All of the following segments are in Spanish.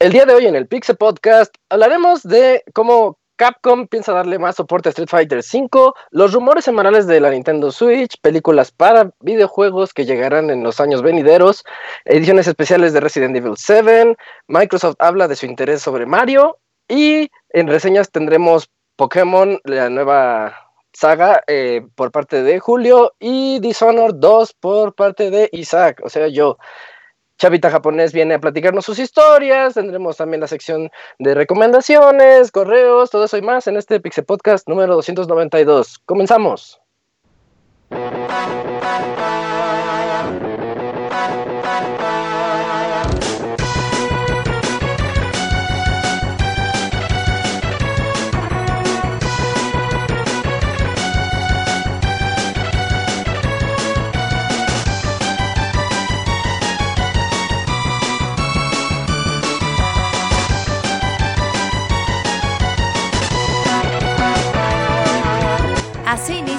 El día de hoy en el Pixel Podcast hablaremos de cómo Capcom piensa darle más soporte a Street Fighter V, los rumores semanales de la Nintendo Switch, películas para videojuegos que llegarán en los años venideros, ediciones especiales de Resident Evil 7, Microsoft habla de su interés sobre Mario y en reseñas tendremos Pokémon, la nueva saga eh, por parte de Julio y Dishonored 2 por parte de Isaac, o sea, yo. Chavita Japonés viene a platicarnos sus historias, tendremos también la sección de recomendaciones, correos, todo eso y más en este Pixel Podcast número 292. Comenzamos.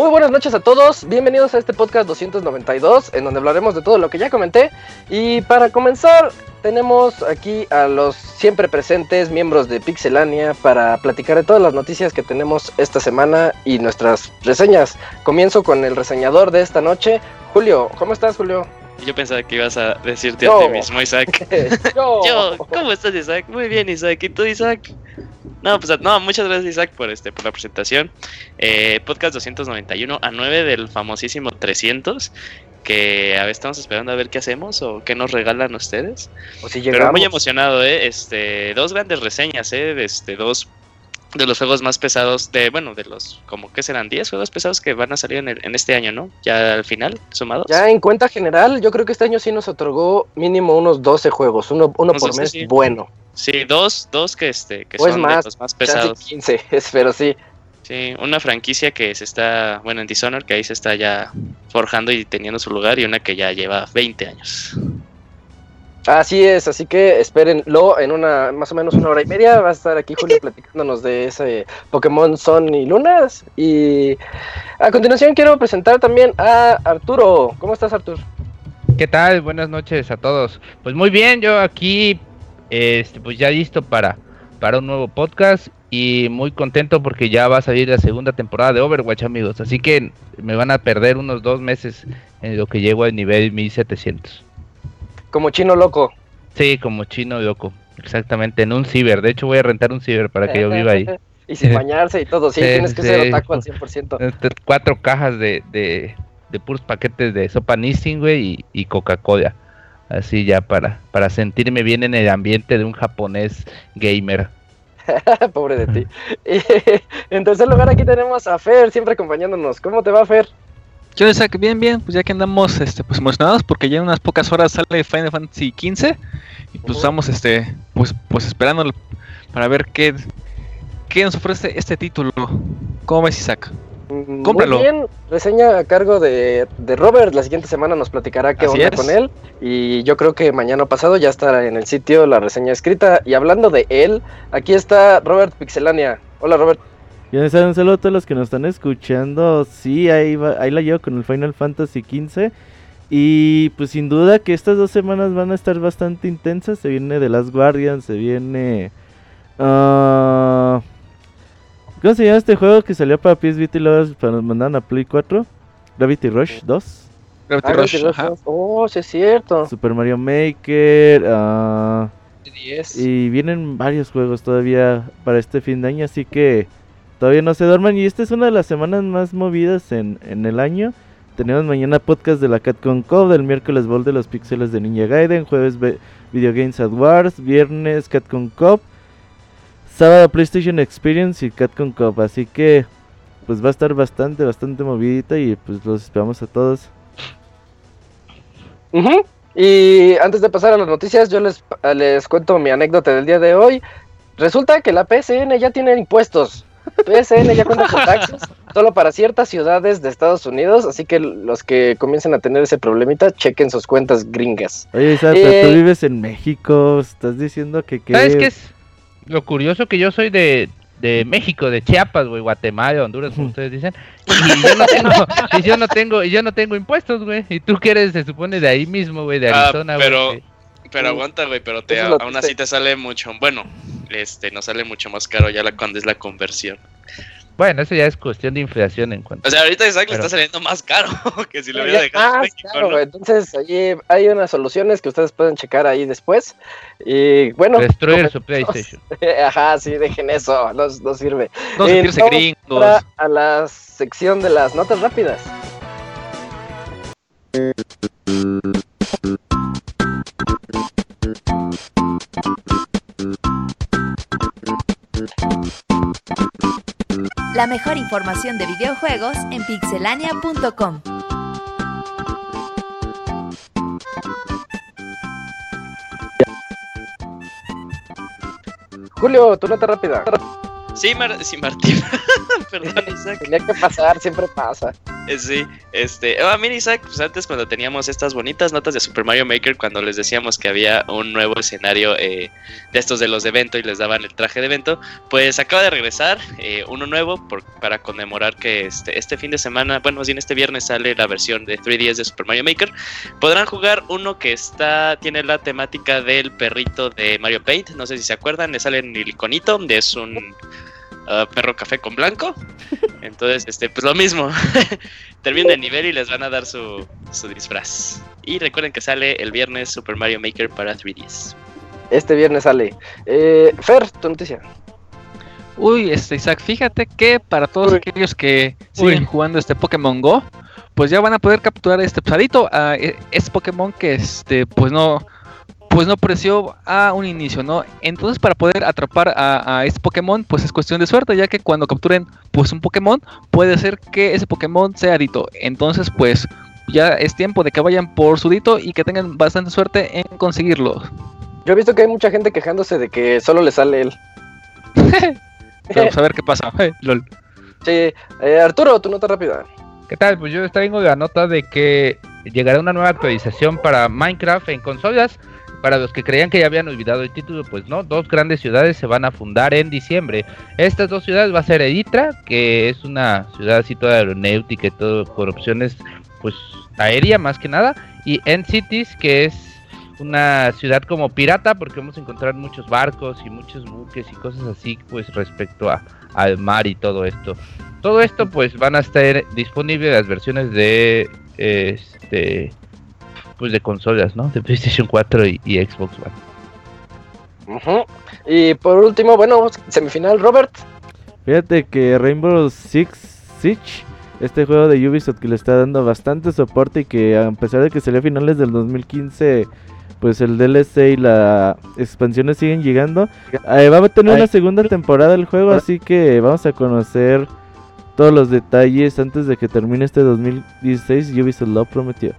Muy buenas noches a todos, bienvenidos a este podcast 292 en donde hablaremos de todo lo que ya comenté y para comenzar tenemos aquí a los siempre presentes miembros de Pixelania para platicar de todas las noticias que tenemos esta semana y nuestras reseñas. Comienzo con el reseñador de esta noche, Julio. ¿Cómo estás, Julio? Yo pensaba que ibas a decirte Yo. a ti mismo, Isaac. Yo. Yo, ¿cómo estás, Isaac? Muy bien, Isaac. ¿Y tú, Isaac? No, pues no, muchas gracias, Isaac, por este, por la presentación. Eh, podcast 291 a 9 del famosísimo 300. Que a ver, estamos esperando a ver qué hacemos o qué nos regalan ustedes. O si Pero muy emocionado, ¿eh? Este, dos grandes reseñas, ¿eh? Este, dos de los juegos más pesados, de bueno, de los, como que serán 10 juegos pesados que van a salir en, el- en este año, ¿no? Ya al final, sumados. Ya en cuenta general, yo creo que este año sí nos otorgó mínimo unos 12 juegos, uno, uno por 12, mes sí. bueno. Sí, dos, dos que este, que O es son más, de los más pesados. 15, es- pero sí. Sí, una franquicia que se está, bueno, en Dishonored, que ahí se está ya forjando y teniendo su lugar, y una que ya lleva 20 años. Así es, así que espérenlo en una más o menos una hora y media. Va a estar aquí Julio platicándonos de ese Pokémon Son y Lunas. Y a continuación quiero presentar también a Arturo. ¿Cómo estás, Arturo? ¿Qué tal? Buenas noches a todos. Pues muy bien, yo aquí, este, pues ya listo para, para un nuevo podcast y muy contento porque ya va a salir la segunda temporada de Overwatch, amigos. Así que me van a perder unos dos meses en lo que llego al nivel 1700. Como chino loco. Sí, como chino loco, exactamente, en un ciber. De hecho, voy a rentar un ciber para que yo viva ahí. y sin bañarse y todo. Sí, Sí, tienes que sí. ser otaku al 100%. Este, Cuatro cajas de, de, de puros paquetes de sopa Nissin, güey, y, y Coca-Cola. Así ya para, para sentirme bien en el ambiente de un japonés gamer. Pobre de ti. Y, en tercer lugar, aquí tenemos a Fer, siempre acompañándonos. ¿Cómo te va, Fer? Yo Isaac, bien, bien, pues ya que andamos este, pues emocionados porque ya en unas pocas horas sale Final Fantasy XV y pues estamos este, pues, pues esperando para ver qué, qué nos ofrece este título. ¿Cómo ves Isaac? Mm, Cómpralo. Muy bien, reseña a cargo de, de Robert. La siguiente semana nos platicará qué Así onda es. con él. Y yo creo que mañana pasado ya estará en el sitio la reseña escrita. Y hablando de él, aquí está Robert Pixelania. Hola, Robert. Ya saben, un saludo a todos los que nos están escuchando. Sí, ahí, va- ahí la llevo con el Final Fantasy XV. Y pues sin duda que estas dos semanas van a estar bastante intensas. Se viene The Last Guardian, se viene... ah, ¿Cómo se llama este juego que salió para PS Vita y luego para nos mandaron a Play 4? Gravity Rush 2. Gravity Ah, Rush, Gravity Rush ajá. 2. Oh, sí es cierto. Super Mario Maker. ah, 10. y vienen varios juegos todavía para este fin de año, así que todavía no se duerman. Y esta es una de las semanas más movidas en, en el año. Tenemos mañana podcast de la Catcon Code, el miércoles Ball de los Pixeles de Ninja Gaiden, jueves Video Games Awards, viernes Catcon Cop, sábado PlayStation Experience y Catcon Cop. Así que pues va a estar bastante, bastante movidita y pues los esperamos a todos. Y antes de pasar a las noticias, yo les, les cuento mi anécdota del día de hoy. Resulta que la PSN ya tiene impuestos. PSN ya cuenta con taxes solo para ciertas ciudades de Estados Unidos, así que los que comiencen a tener ese problemita, chequen sus cuentas gringas. Oye, Isa, tú eh, vives en México, estás diciendo que... ¿Sabes qué es lo curioso? Que yo soy de, de México, de Chiapas, güey, Guatemala, Honduras, como ustedes dicen. Y yo no tengo, y yo no tengo, y yo no tengo impuestos, güey. Y tú que eres, se supone, de ahí mismo, güey, de ah, Arizona, pero, Pero aguanta, güey, pero te, aún así te sale mucho, bueno, este, no sale mucho más caro ya la, cuando es la conversión. Bueno, eso ya es cuestión de inflación en cuanto. O sea, ahorita Isaac le está saliendo más caro que si lo hubiera dejado. en México, Entonces, ahí hay unas soluciones que ustedes pueden checar ahí después. Y bueno. Destruir su PlayStation. Ajá, sí, dejen eso, no, no sirve. No sentirse gringos. A la sección de las notas rápidas. La mejor información de videojuegos en pixelania.com. Julio, tu nota rápida. Sí, sí Martín. Perdón, Isaac. Tenía que pasar, siempre pasa. Eh, sí, este. Oh, mira, Isaac, pues antes cuando teníamos estas bonitas notas de Super Mario Maker, cuando les decíamos que había un nuevo escenario eh, de estos de los de evento y les daban el traje de evento, pues acaba de regresar eh, uno nuevo por, para conmemorar que este, este fin de semana, bueno, más bien este viernes sale la versión de 3DS de Super Mario Maker. Podrán jugar uno que está, tiene la temática del perrito de Mario Paint. No sé si se acuerdan, le sale en el iconito, es un perro café con blanco. Entonces, este, pues lo mismo. Terminen el nivel y les van a dar su, su disfraz. Y recuerden que sale el viernes Super Mario Maker para 3DS. Este viernes sale. Eh, Fer, tu noticia. Uy, este Isaac, fíjate que para todos aquellos que siguen jugando este Pokémon Go, pues ya van a poder capturar este pesadito. a este Pokémon que este, pues no, pues no apareció a un inicio, ¿no? Entonces para poder atrapar a, este Pokémon, pues es cuestión de suerte, ya que cuando capturen pues un Pokémon, puede ser que ese Pokémon sea Dito. Entonces pues ya es tiempo de que vayan por su Dito y que tengan bastante suerte en conseguirlo. Yo he visto que hay mucha gente quejándose de que solo le sale él. Vamos a ver qué pasa. Lol. Sí, eh, Arturo, tu nota rápida. ¿Qué tal? Pues yo tengo la nota de que llegará una nueva actualización para Minecraft en consolas para los que creían que ya habían olvidado el título, pues no, dos grandes ciudades se van a fundar en diciembre. Estas dos ciudades va a ser Editra, que es una ciudad toda aeronáutica y todo con opciones pues aérea más que nada, y End Cities, que es una ciudad como pirata, porque vamos a encontrar muchos barcos y muchos buques y cosas así, pues respecto a, al mar y todo esto. Todo esto pues van a estar disponibles las versiones de este pues de consolas, ¿no? De PlayStation 4 y, Xbox One. Y por último, bueno, semifinal, Robert. Fíjate que Rainbow Six Siege, este juego de Ubisoft que le está dando bastante soporte y que a pesar de que salió a finales del 2015, pues el DLC y las expansiones siguen llegando. Eh, va a tener una segunda temporada el juego, así que vamos a conocer todos los detalles antes de que termine este 2016. Ubisoft lo prometió.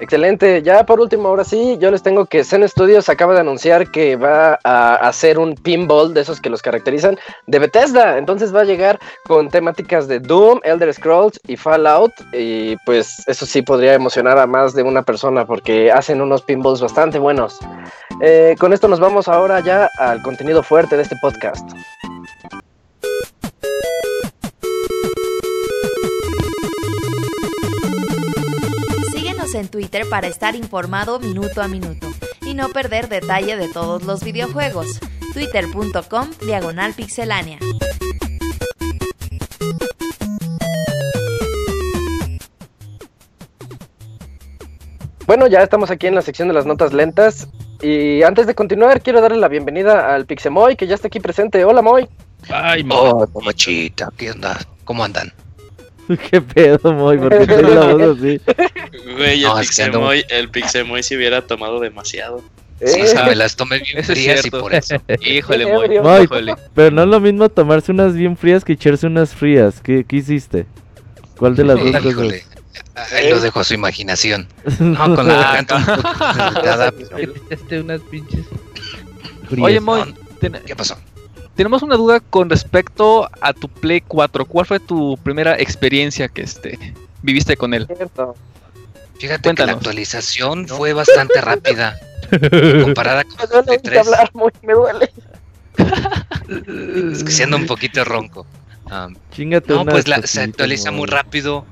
Excelente. Ya por último, ahora sí, yo les tengo que Zen Studios acaba de anunciar que va a hacer un pinball de esos que los caracterizan de Bethesda. Entonces va a llegar con temáticas de Doom, Elder Scrolls y Fallout. Y pues eso sí podría emocionar a más de una persona porque hacen unos pinballs bastante buenos. Eh, con esto nos vamos ahora ya al contenido fuerte de este podcast. En Twitter para estar informado minuto a minuto y no perder detalle de todos los videojuegos. Twitter.com Diagonal Pixelánea. Bueno, ya estamos aquí en la sección de las notas lentas. Y antes de continuar, quiero darle la bienvenida al Pixemoy, que ya está aquí presente. Hola, Moy. Ay, Moy. Oh, ¿qué onda? ¿Cómo andan? ¿Qué pedo, Moy? ¿Por qué la voz así? Güey, No, el Pixemoy, el Pixemoy si hubiera tomado demasiado. Sí, Eh, sí, me las tomé bien frías y por eso. Híjole, Moy. pero no es lo mismo tomarse unas bien frías que echarse unas frías. ¿Qué, qué hiciste? ¿Cuál de las dos cosas? Ahí lo dejo a su imaginación. No, con la garganta echaste unas pinches. Oye. Moy, No, ¿Qué pasó? Tenemos una duda con respecto a tu Play 4. ¿Cuál fue tu primera experiencia que este viviste con él? cierto. Fíjate que la actualización fue bastante rápida. Comparada con Me duele Play oírte 3. hablar, muy, me duele. Es que siendo un poquito ronco. Chingate no, pues la- se actualiza muy rápido.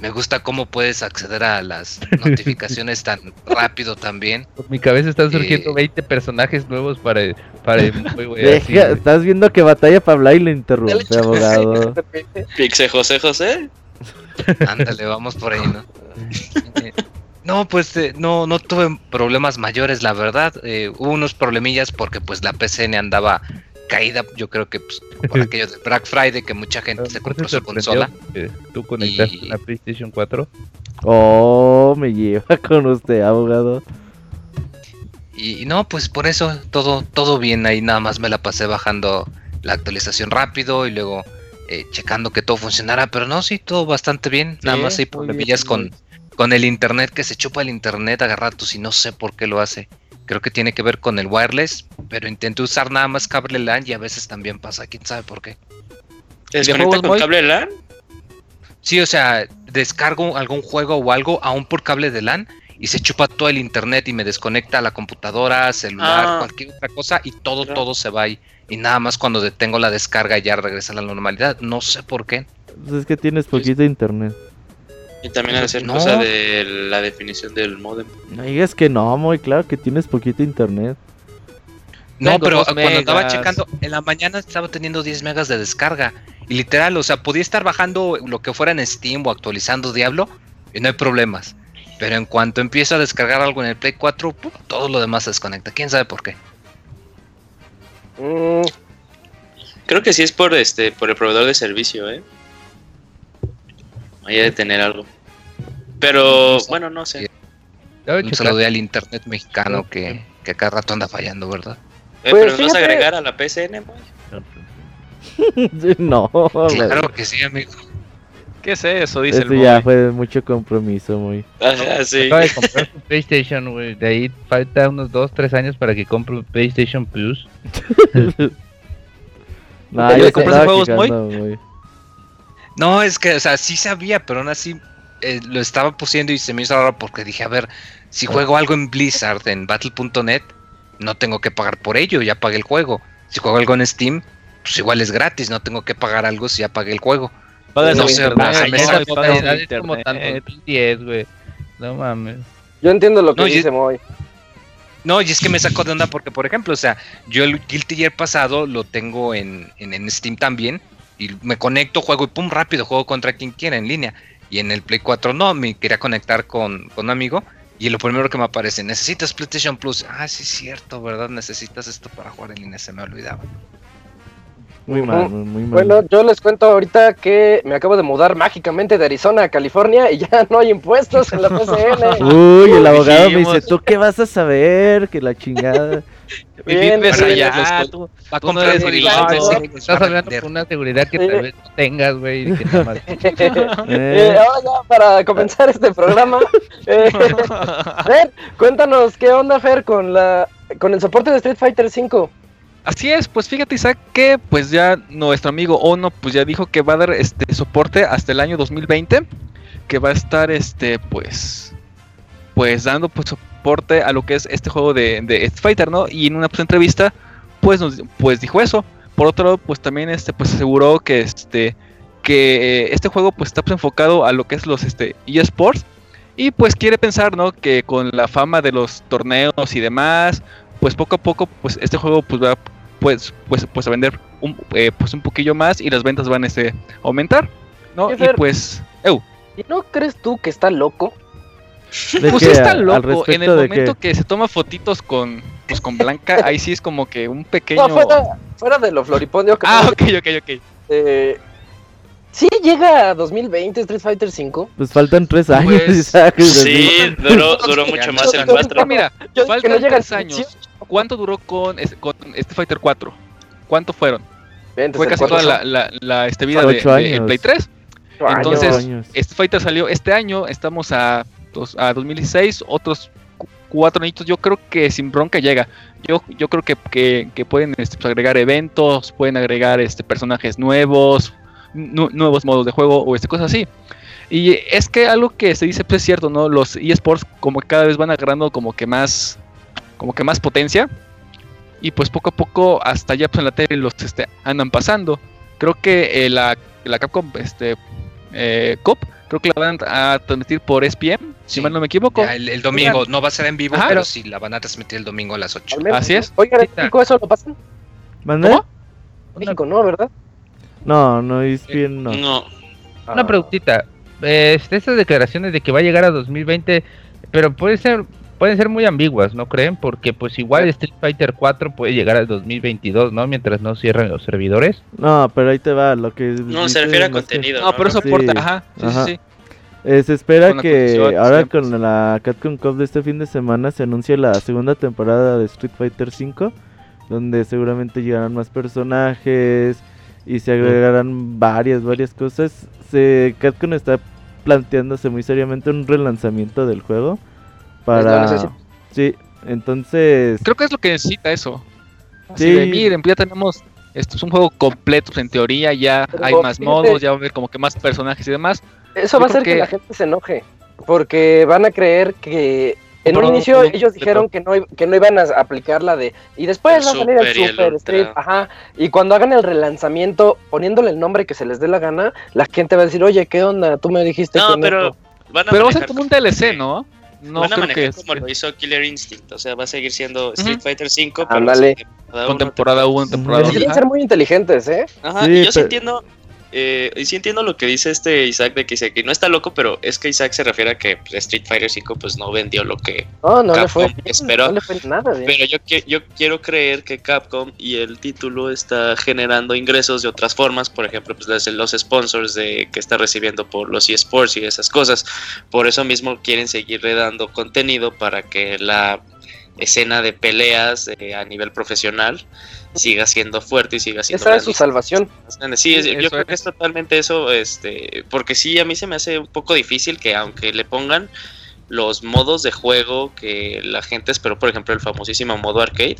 Me gusta cómo puedes acceder a las notificaciones tan rápido también. Por mi cabeza están surgiendo Eh. 20 personajes nuevos para, para el estás viendo que batalla para hablar y le interrumpe, abogado. Pixe José José. Ándale, vamos por ahí, ¿no? Eh, No, pues eh, no, no tuve problemas mayores, la verdad. Eh, hubo unos problemillas porque pues la PCN andaba caída, yo creo que pues, por aquello de Black Friday que mucha gente se ¿No compró su consola. Tú conectaste Y- una PlayStation 4. Oh, me lleva con usted, abogado. Y, y no, pues por eso todo, todo bien ahí, nada más me la pasé bajando la actualización rápido y luego eh, checando que todo funcionara, pero no, sí, todo bastante bien, nada Sí, más problemillas bien, con, con el internet, que se chupa el internet a ratos y no sé por qué lo hace. Creo que tiene que ver con el wireless, pero intenté usar nada más cable LAN y a veces también pasa, quién sabe por qué. ¿Te ¿Videojuegos, desconecta con cable LAN? Sí, o sea, descargo algún juego o algo aún por cable de LAN y se chupa todo el internet y me desconecta la computadora, celular, Ah. cualquier otra cosa y todo, Claro. todo se va ahí. Y nada más cuando detengo la descarga ya regresa a la normalidad. No sé por qué. Pues es que tienes poquito internet. Y también ha de ser No. cosa de la definición del modem. No digas que no, muy claro que tienes poquito internet. No, Tengo pero cuando andaba megas. checando, en la mañana estaba teniendo 10 megas de descarga. Y literal, o sea, podía estar bajando lo que fuera en Steam o actualizando Diablo y no hay problemas. Pero en cuanto empiezo a descargar algo en el Play 4, ¡pum! todo lo demás se desconecta. ¿Quién sabe por qué? Mm, Creo que sí es por este, por el proveedor de servicio, eh. Ahí ha de tener algo. Pero, bueno, no sé. Un saludo al internet mexicano que, que cada rato anda fallando, ¿verdad? Eh, Pues pero nos vas a agregar a la PCN, Moy? no, Claro que sí, amigo. ¿Qué es eso? Dice Esto el ya fue de mucho compromiso, muy. Ajá, sí. Acaba de comprar su PlayStation, güey. De ahí falta unos 2, 3 años para que compre un PlayStation Plus. No, ¿Ya yo le estaba juegos, muy. No, es que, o sea, sí sabía, pero aún así eh, lo estaba pusiendo y se me hizo raro porque dije, a ver, si juego algo en Blizzard, en Battle.net, no tengo que pagar por ello, ya pagué el juego. Si juego algo en Steam, pues igual es gratis, no tengo que pagar algo si ya pagué el juego. Pagas No sé, internet, o sea, Ay, me pagas esa sacó el calidad es internet. como tanto 2010, güey. No mames. yo entiendo lo que No, dice Moy. No, y es que me sacó de onda porque, por ejemplo, o sea, yo el Guilty Gear pasado lo tengo en, en, en Steam también. Y me conecto, juego y pum, rápido, juego contra quien quiera en línea. Y en el Play 4 no, me quería conectar con, con un amigo. Y lo primero que me aparece, necesitas PlayStation Plus. Ah, sí, es cierto, ¿verdad? Necesitas esto para jugar en línea, se me olvidaba. Muy mal, muy, muy mal. Bueno, yo les cuento ahorita que me acabo de mudar mágicamente de Arizona a California y ya no hay impuestos en la PCN. Uy, el abogado me dice, ¿tú qué vas a saber? Que la chingada. Bien, Vives bien, allá, tú- Va a tú eres Estás hablando con una seguridad que Eh. tal vez no tengas, güey. Eh, ahora ya para comenzar este programa, eh, Fer, cuéntanos qué onda Fer con la con el soporte de Street Fighter V. Así es, pues fíjate Isaac que pues ya nuestro amigo Ono pues ya dijo que va a dar este soporte hasta el año 2020, que va a estar este pues pues dando pues soporte a lo que es este juego de, de Street Fighter, ¿no? Y en una pues, entrevista pues nos pues dijo eso. Por otro lado, pues también este pues aseguró que este que eh, este juego pues está pues, enfocado a lo que es los este eSports y pues quiere pensar, ¿no? Que con la fama de los torneos y demás, pues poco a poco pues este juego pues va pues pues pues a vender un eh, pues un poquillo más y las ventas van este, a aumentar, ¿no? Y Fer. pues eu, ¿Y no crees tú que está loco? ¿De pues qué? está Al loco en el momento que se toma fotitos con pues con Blanca, ahí sí es como que un pequeño No, fuera, fuera de lo floripondio que Ah, ok, ok, ok. eh, Sí llega a 2020 Street Fighter 5. Pues faltan tres años, Pues, Isaac. Sí, duró, duró mucho más el Yo- 4. Mira, Yo que faltan no llega tres años. ¿Cuánto duró con, con Street Fighter 4? ¿Cuánto fueron? Fue casi toda la, la, la, este, vida de, de. Play 3. Entonces. Street Fighter salió este año, estamos a, a 2016, otros cu- cuatro añitos, yo creo que sin bronca llega. Yo, yo creo que, que, pueden este, pues, agregar eventos, pueden agregar este, personajes nuevos, nu- nuevos modos de juego o este, cosas así. Y es que algo que se dice pues es cierto, ¿no? Los eSports como que cada vez van agarrando como que más como que más potencia y pues poco a poco hasta ya pues en la tele los este, andan pasando. Creo que eh, la, la Capcom este eh, Cup creo que la van a transmitir por ESPN, si Sí. mal no me equivoco. Ya, el, el domingo, no va a ser en vivo, Ajá. pero Pero- sí la van a transmitir el domingo a las 8. Así es. Oigan, en México eso lo pasan. ¿Mande? ¿Cómo? México no, ¿verdad? No, no es bien, no. No, Una preguntita. Este, estas declaraciones de que va a llegar a 2020, pero puede ser, pueden ser muy ambiguas, ¿no creen? Porque pues igual Street Fighter 4 puede llegar al 2022, ¿no? Mientras no cierren los servidores. No, pero ahí te va lo que no, se refiere a que- contenido. No, pero eso Sí. aporta, ajá. Sí, Ajá. sí, sí. Eh, se espera que ahora siempre. con la Capcom Cup de este fin de semana se anuncie la segunda temporada de Street Fighter 5, donde seguramente llegarán más personajes y se agregarán varias, varias cosas. Se, Capcom está planteándose muy seriamente un relanzamiento del juego Pues para... Sí, entonces... Creo que es lo que necesita eso. Así Sí. de, miren, ya tenemos esto es un juego completo, pues, en teoría ya Pero hay más modos, ya va a haber como que más personajes y demás. Eso Yo va a hacer que... que- la gente se enoje. Porque van a creer que. En un inicio ellos dijeron que no, i- que no iban a aplicar la de. Y después va a salir el Super. Street. Ajá. Y cuando hagan el relanzamiento, poniéndole el nombre que se les dé la gana, la gente va a decir, oye, ¿qué onda? Tú me dijiste no que pero van a Pero va a ser como un DLC, ¿no? No van a creo manejar que como lo hizo Killer Instinct, o sea, va a seguir siendo Street. Fighter 5, pero Ándale. temporada con uno, temporada 1, Ujú. temporada 2. Quieren ser muy inteligentes, ¿eh? Ajá, Sí, y yo sí pero- entiendo, eh, y sí entiendo lo que dice este Isaac de que dice que no está loco, pero es que Isaac se refiere a que pues, Street Fighter 5 pues no vendió lo que No, no le fue. esperó. No le fue nada bien. Pero yo, qui- yo quiero creer que Capcom y el título está generando ingresos de otras formas, por ejemplo, pues los sponsors de, que está recibiendo por los eSports y esas cosas. Por eso mismo quieren seguirle dando contenido para que la escena de peleas eh, a nivel profesional siga siendo fuerte y siga siendo Esa es su salvación. Sí, es- yo creo que es. totalmente eso, este, porque sí, a mí se me hace un poco difícil que aunque le pongan los modos de juego que la gente esperó, por ejemplo, el famosísimo modo arcade,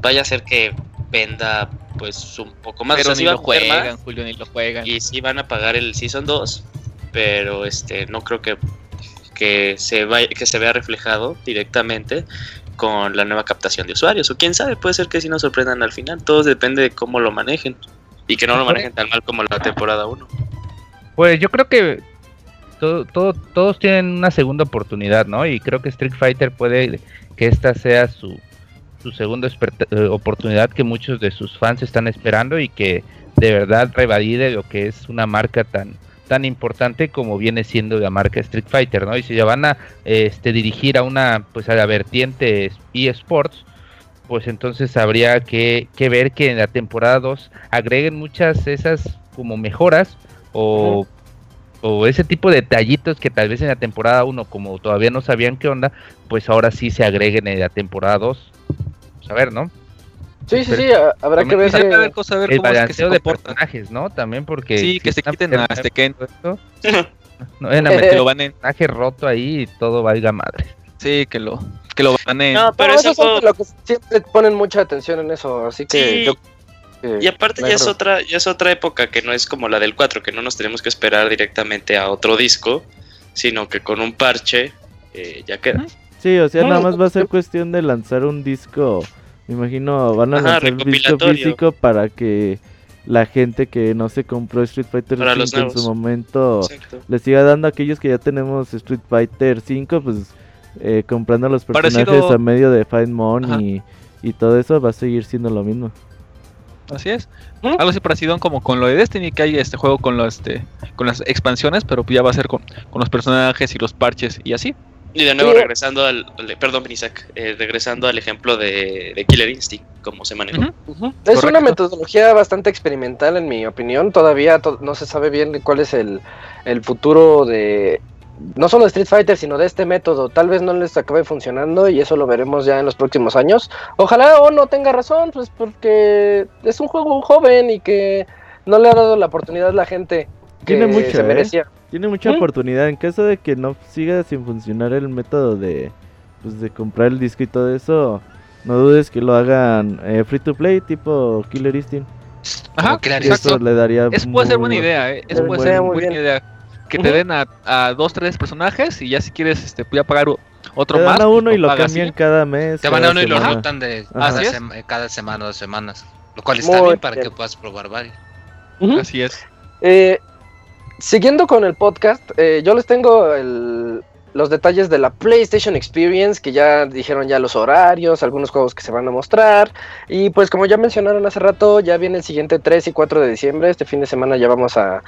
vaya a ser que venda pues un poco más. Pero o sea, ni lo más, juegan, Julio, ni lo juegan. y sí van a pagar el Season 2, pero este no creo que, que, se vaya, que se vea reflejado directamente con la nueva captación de usuarios. O quién sabe, puede ser que sí nos sorprendan al final. Todo depende de cómo lo manejen. Y que no lo manejen tan mal como la temporada 1. Pues yo creo que todo, todo- todos tienen una segunda oportunidad, ¿no? Y creo que Street Fighter puede que esta sea su, su segunda eh, oportunidad que muchos de sus fans están esperando y que de verdad revalide lo que es una marca tan tan importante como viene siendo la marca Street Fighter, ¿no? Y si ya van a este, dirigir a una pues a la vertiente eSports, pues entonces habría que, que ver que en la temporada 2 agreguen muchas esas como mejoras o, o ese tipo de detallitos que tal vez en la temporada 1 como todavía no sabían qué onda, pues ahora sí se agreguen en la temporada 2. Pues a ver, ¿no? Sí, sí, sí. Habrá que ver. Que- a ver, cosa, a ver El cómo es que se balanceo de personajes, ¿no? También porque... Sí, que se quiten a este Ken. esto, No vayan a meter Que lo banen. personaje roto ahí y todo valga madre. Sí, que lo, que lo banen. No, pero es eso es lo que siempre ponen mucha atención en eso. Así que Sí. yo. Y aparte ya es otra, ya es otra época que no es como la del 4, que no nos tenemos que esperar directamente a otro disco, sino que con un parche eh, ya queda. Sí, o sea, nada más va a ser cuestión de lanzar un disco. Me imagino, van a Ajá, lanzar un disco recopilatorio. físico para que la gente que no se compró Street Fighter Para los 5 en su momento Exacto. le siga dando a aquellos que ya tenemos Street Fighter 5, pues eh, comprando los personajes Parecido- a medio de Find Money y, y todo eso va a seguir siendo lo mismo. Así es. ¿Mm? Algo así parecido como con lo de Destiny, que hay este juego con, los, este, con las expansiones, pero ya va a ser con, con los personajes y los parches y así. Y de nuevo Sí. regresando al, perdón, Isaac, eh, regresando al ejemplo de, de Killer Instinct, como se manejó. Es una metodología bastante experimental en mi opinión. Todavía to- no se sabe bien cuál es el, el futuro de no solo de Street Fighter, sino de este método. Tal vez no les acabe funcionando y eso lo veremos ya en los próximos años. Ojalá o no tenga razón, pues porque es un juego joven y que no le ha dado la oportunidad a la gente Tiene mucho, se ¿eh? merecía. Tiene mucha ¿Mm? oportunidad. En caso de que no siga sin funcionar el método de, pues, de comprar el disco y todo eso, no dudes que lo hagan eh, free to play, tipo Killer Instinct. Ajá, Y eso exacto. le daría. Es puede ser buena bu- idea, ¿eh? Es Muy puede ser muy buena bien. idea. Que te den a, a dos, tres personajes y ya si quieres, este, voy a pagar otro Te más. dan a uno y lo cambian ¿sí? cada mes. Te van a uno y lo semana. rotan de cada, cada semana o dos semanas. Lo cual está Muy bien para bien. que puedas probar varios. Ujú. Así es. Eh, siguiendo con el podcast, eh, yo les tengo el- los detalles de la PlayStation Experience, que ya dijeron ya los horarios, algunos juegos que se van a mostrar. Y pues como ya mencionaron hace rato, ya viene el siguiente 3 y 4 de diciembre. Este fin de semana ya vamos a,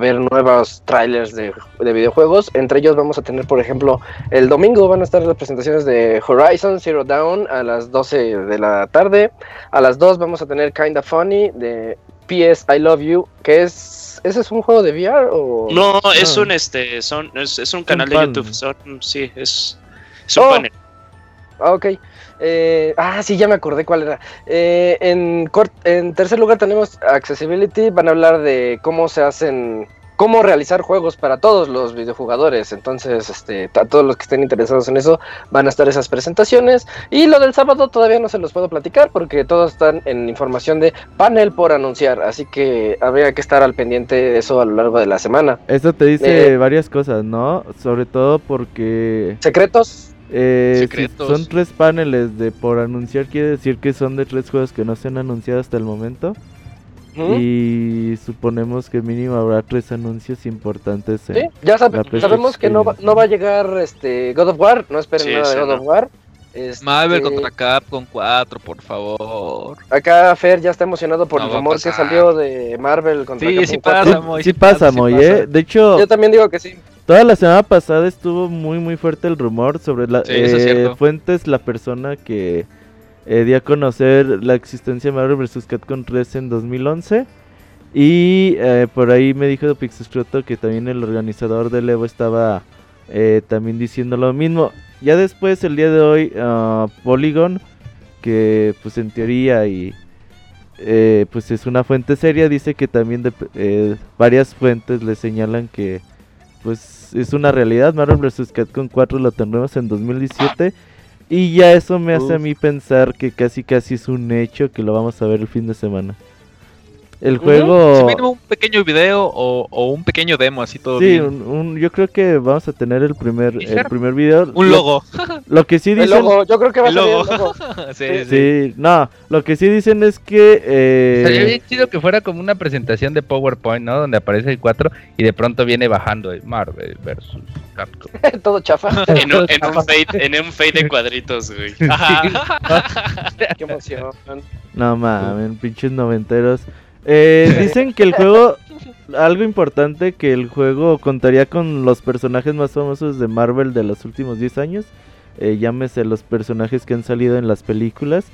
ver nuevos trailers de, de videojuegos. Entre ellos vamos a tener, por ejemplo, el domingo van a estar las presentaciones de Horizon Zero Dawn a las 12 de la tarde. A las 2 vamos a tener Kinda Funny de PS I Love You, que es... ¿Ese es un juego de VR o...? No, es Ah. un este, son, es, es un canal de. YouTube, son, sí, es, es un Oh. panel. Ah, ok. Eh, ah, sí, ya me acordé cuál era. Eh, en, en tercer lugar tenemos Accessibility. Van a hablar de cómo se hacen, cómo realizar juegos para todos los videojugadores. Entonces, este, a todos los que estén interesados en eso, van a estar esas presentaciones. Y lo del sábado todavía no se los puedo platicar porque todos están en información de panel por anunciar. Así que habría que estar al pendiente de eso a lo largo de la semana. Eso te dice Eh. varias cosas, ¿no? Sobre todo porque Secretos. eh, si son tres paneles de por anunciar, quiere decir que son de tres juegos que no se han anunciado hasta el momento. Y suponemos que mínimo habrá tres anuncios importantes. en- Sí, ya sabemos que no va, no va a llegar este God of War, no esperen Sí, nada de God no. of War. Este, Marvel contra Capcom 4, por favor. Acá Fer ya está emocionado por No el rumor que salió de Marvel contra Sí, Capcom sí 4. pasa, Sí, Moy, sí sí pasa, sí. ¿eh? De hecho, Yo también digo que sí. toda la semana pasada estuvo muy, muy fuerte el rumor sobre la Sí, eso es eh. Fuentes, la persona que eh, a conocer la existencia de Marvel vs. Capcom 3 en 2011. Y eh, por ahí me dijo Pixescroto que también el organizador del Evo estaba eh, también diciendo lo mismo. Ya después, el día de hoy, ah, Polygon, que pues en teoría y eh, pues es una fuente seria, dice que también de- eh, varias fuentes le señalan que pues es una realidad. Marvel vs. Capcom 4 lo tendremos en 2017. Y ya eso me hace a mí pensar que casi casi es un hecho que lo vamos a ver el fin de semana. El juego... Si mínimo un pequeño video o, o un pequeño demo, así todo Sí, bien. un, un- yo creo que vamos a tener el primer, el primer video. Un Lo- logo. Lo, que sí El dicen... logo, yo creo que va a El salir logo. el logo. sí, sí. Sí, no, lo que sí dicen es que... eh, Sería bien chido que fuera como una presentación de PowerPoint, ¿no? Donde aparece el 4 y de pronto viene bajando el Marvel versus Capcom. Todo chafa. En un, en un fade, en un fade de cuadritos, güey. Ajá. Qué emoción. No mames, pinches noventeros. Eh, dicen que el juego, algo importante, que el juego contaría con los personajes más famosos de Marvel de los últimos 10 años. eh, llámese los personajes que han salido en las películas.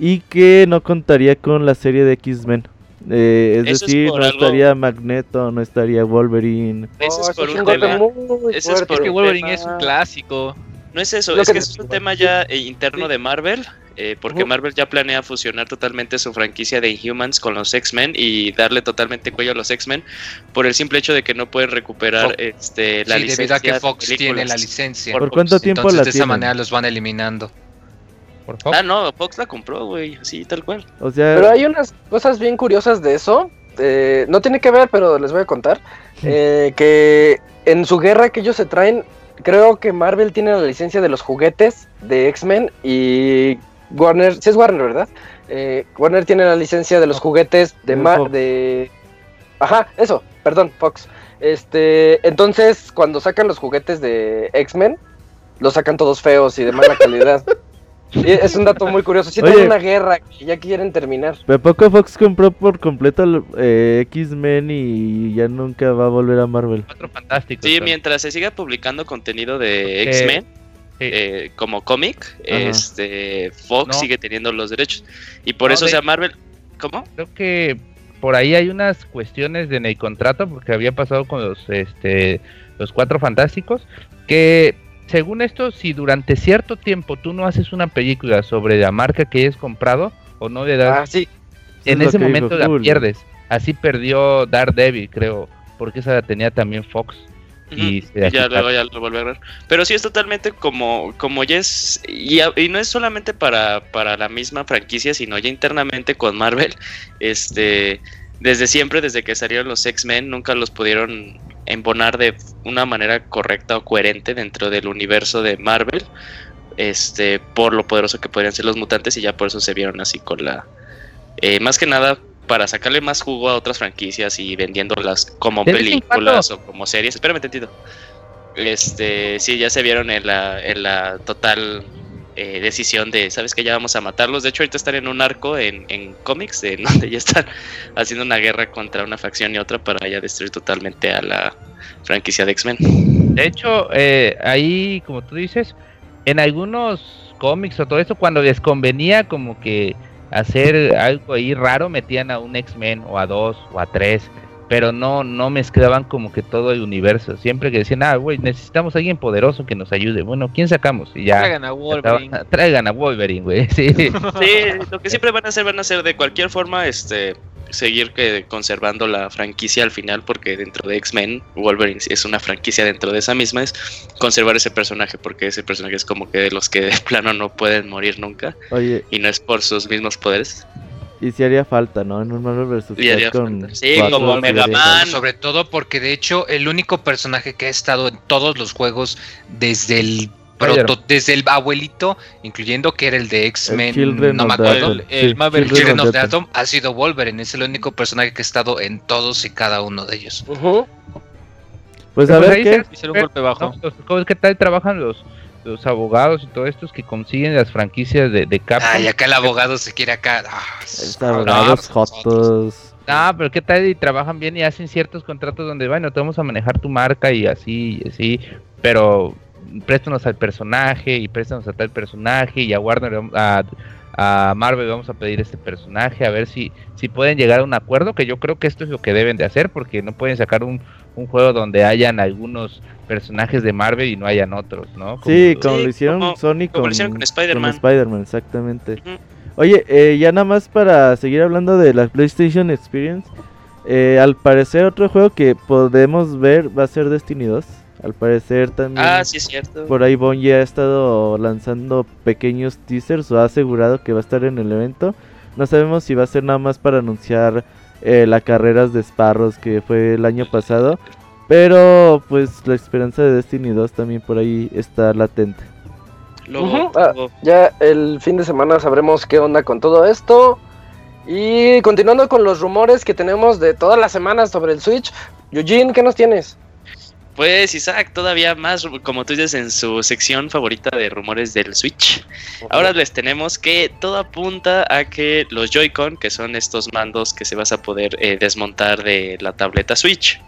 Y que no contaría con la serie de X-Men. Eh, es Eso decir, no algo- estaría Magneto, no estaría Wolverine. Ese Oh, es por un tema. muy Ese es fuerte. por Es que un Wolverine tema. es un clásico. No es eso, Lo es que que es un tema ya eh, interno de Marvel, eh, porque. Marvel ya planea fusionar totalmente su franquicia de Inhumans con los X-Men y darle totalmente cuello a los X-Men por el simple hecho de que no pueden recuperar Fo- este, la sí, licencia. debido a que Fox tiene la licencia. Por ¿Por cuánto tiempo Entonces la de esa manera los van eliminando. Por. Ah, no, Fox la compró, güey, así tal cual. O sea, Pero hay unas cosas bien curiosas de eso. eh, no tiene que ver, pero les voy a contar. eh, que en su guerra que ellos se traen, creo que Marvel tiene la licencia de los juguetes de X-Men y Warner, sí es Warner, ¿verdad? Eh, Warner tiene la licencia de los juguetes de, De Ma- Fox. de... Ajá, eso, perdón, Fox. Este, entonces cuando sacan los juguetes de X-Men, los sacan todos feos y de mala calidad. Es un dato muy curioso. Sí, Oye. tienen una guerra que ya quieren terminar. ¿De poco Fox compró por completo eh, X-Men y ya nunca va a volver a Marvel? Cuatro fantásticos. Sí, mientras se siga publicando contenido de X-Men. Eh, como cómic, este Fox No. sigue teniendo los derechos. Y por No, eso, de- o sea, Marvel. ¿Cómo? Creo que por ahí hay unas cuestiones de en el contrato, porque había pasado con los, este, los cuatro fantásticos, que según esto, si durante cierto tiempo tú no haces una película sobre la marca que hayas comprado o no le das Ah, sí. en es ese momento la pierdes. Así perdió Daredevil, creo, porque esa la tenía también Fox. Y ya luego ya lo vuelve a agarrar. Pero sí es totalmente como, como ya es. Y no es solamente para, para la misma franquicia, sino ya internamente con Marvel. Este. Desde siempre, desde que salieron los X-Men, nunca los pudieron embonar de una manera correcta o coherente dentro del universo de Marvel. Este, por lo poderoso que podrían ser los mutantes, y ya por eso se vieron así con la. eh, más que nada para sacarle más jugo a otras franquicias y vendiéndolas como películas o como series. Espérame tantito. Este, sí, ya se vieron en la, en la total eh, decisión de, ¿sabes que Ya vamos a matarlos. De hecho, ahorita están en un arco en, en cómics, en donde ya están haciendo una guerra contra una facción y otra para ya destruir totalmente a la franquicia de X-Men. De hecho, eh, ahí, como tú dices, en algunos cómics o todo eso, cuando les convenía como que hacer algo ahí raro, metían a un X-Men o a dos o a tres, pero no, no mezclaban como que todo el universo. Siempre que decían, ah, güey, necesitamos a alguien poderoso que nos ayude. Bueno, ¿quién sacamos? Y ya. Traigan a Wolverine. Traigan a Wolverine, güey. Sí. Sí, lo que siempre van a hacer, van a hacer de cualquier forma, este, seguir que conservando la franquicia al final, porque dentro de X-Men, Wolverine es una franquicia dentro de esa misma, es conservar ese personaje, porque ese personaje es como que de los que de plano no pueden morir nunca, Oye, y no es por sus mismos poderes. y si haría falta, ¿no? En un Marvel vs. Sí, como Mega Man. Sobre todo porque de hecho el único personaje que ha estado en todos los juegos desde el proto- desde el abuelito, incluyendo que era el de El X-Men, no me acuerdo. El Sí, Marvel Children of the Atom. Ha sido Wolverine, es el único personaje que ha estado en todos y cada uno de ellos. Pues a ver ahí qué. Y ser un golpe bajo. No, los- ¿cómo- ¿Qué tal trabajan los, los abogados y todo estos que consiguen las franquicias de, de Capcom? Ay, acá el abogado se quiere acá. ah, ah, abogados ah, jotos. No, pero qué tal y trabajan bien y hacen ciertos contratos donde, bueno, te vamos a manejar tu marca y así, y así, pero préstanos al personaje y préstanos a tal personaje y a Warner, vamos- a, a Marvel vamos a pedir este personaje, a ver si, si pueden llegar a un acuerdo, que yo creo que esto es lo que deben de hacer, porque no pueden sacar un, un juego donde hayan algunos personajes de Marvel y no hayan otros, ¿no? Como- Sí, como Sí, lo hicieron como- Sony como con, con Spider-Man. Spider-Man, exactamente. Oye, eh, ya nada más para seguir hablando de la PlayStation Experience. eh, al parecer otro juego que podemos ver va a ser Destiny 2. Al parecer también Ah, sí es cierto. por ahí Bungie ha estado lanzando pequeños teasers o ha asegurado que va a estar en el evento. No sabemos si va a ser nada más para anunciar eh, la carreras de Sparrows que fue el año pasado. Pero pues la esperanza de Destiny 2 también por ahí está latente. Luego-. Ah, Ya el fin de semana sabremos qué onda con todo esto. Y continuando con los rumores que tenemos de todas las semanas sobre el Switch, Eugene, ¿qué nos tienes? Pues Isaac, todavía más, como tú dices, en su sección favorita de rumores del Switch. Ahora les tenemos que todo apunta a que los Joy-Con, que son estos mandos que se vas a poder eh, desmontar de la tableta Switch,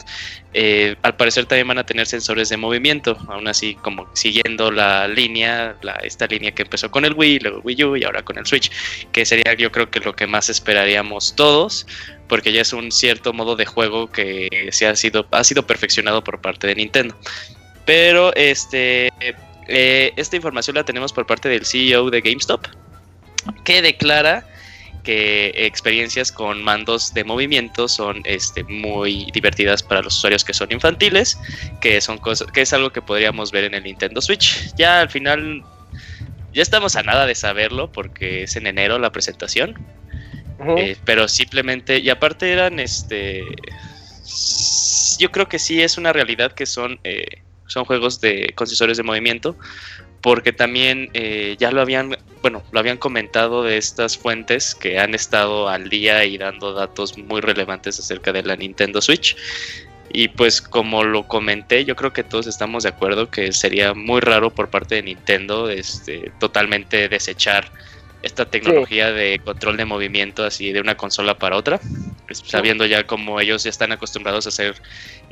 eh, al parecer también van a tener sensores de movimiento, aún así como siguiendo la línea, esta línea que empezó con el Wii, luego Wii U y ahora con el Switch, que sería yo creo que lo que más esperaríamos todos, porque ya es un cierto modo de juego que se ha sido, ha sido perfeccionado por parte de Nintendo. Pero este, eh, esta información la tenemos por parte del CEO de GameStop, que declara que experiencias con mandos de movimiento son este, muy divertidas para los usuarios que son infantiles, que son cosas, que es algo que podríamos ver en el Nintendo Switch. Ya al final, ya estamos a nada de saberlo porque es en enero la presentación. Eh, pero simplemente, y aparte eran este. Yo creo que sí es una realidad que son, eh, son juegos de con sensores de movimiento, porque también eh, ya lo habían, bueno, lo habían comentado de estas fuentes que han estado al día y dando datos muy relevantes acerca de la Nintendo Switch. y pues como lo comenté, yo creo que todos estamos de acuerdo que sería muy raro por parte de Nintendo este, totalmente desechar esta tecnología de control de movimiento así de una consola para otra, pues, sabiendo ya como ellos ya están acostumbrados a hacer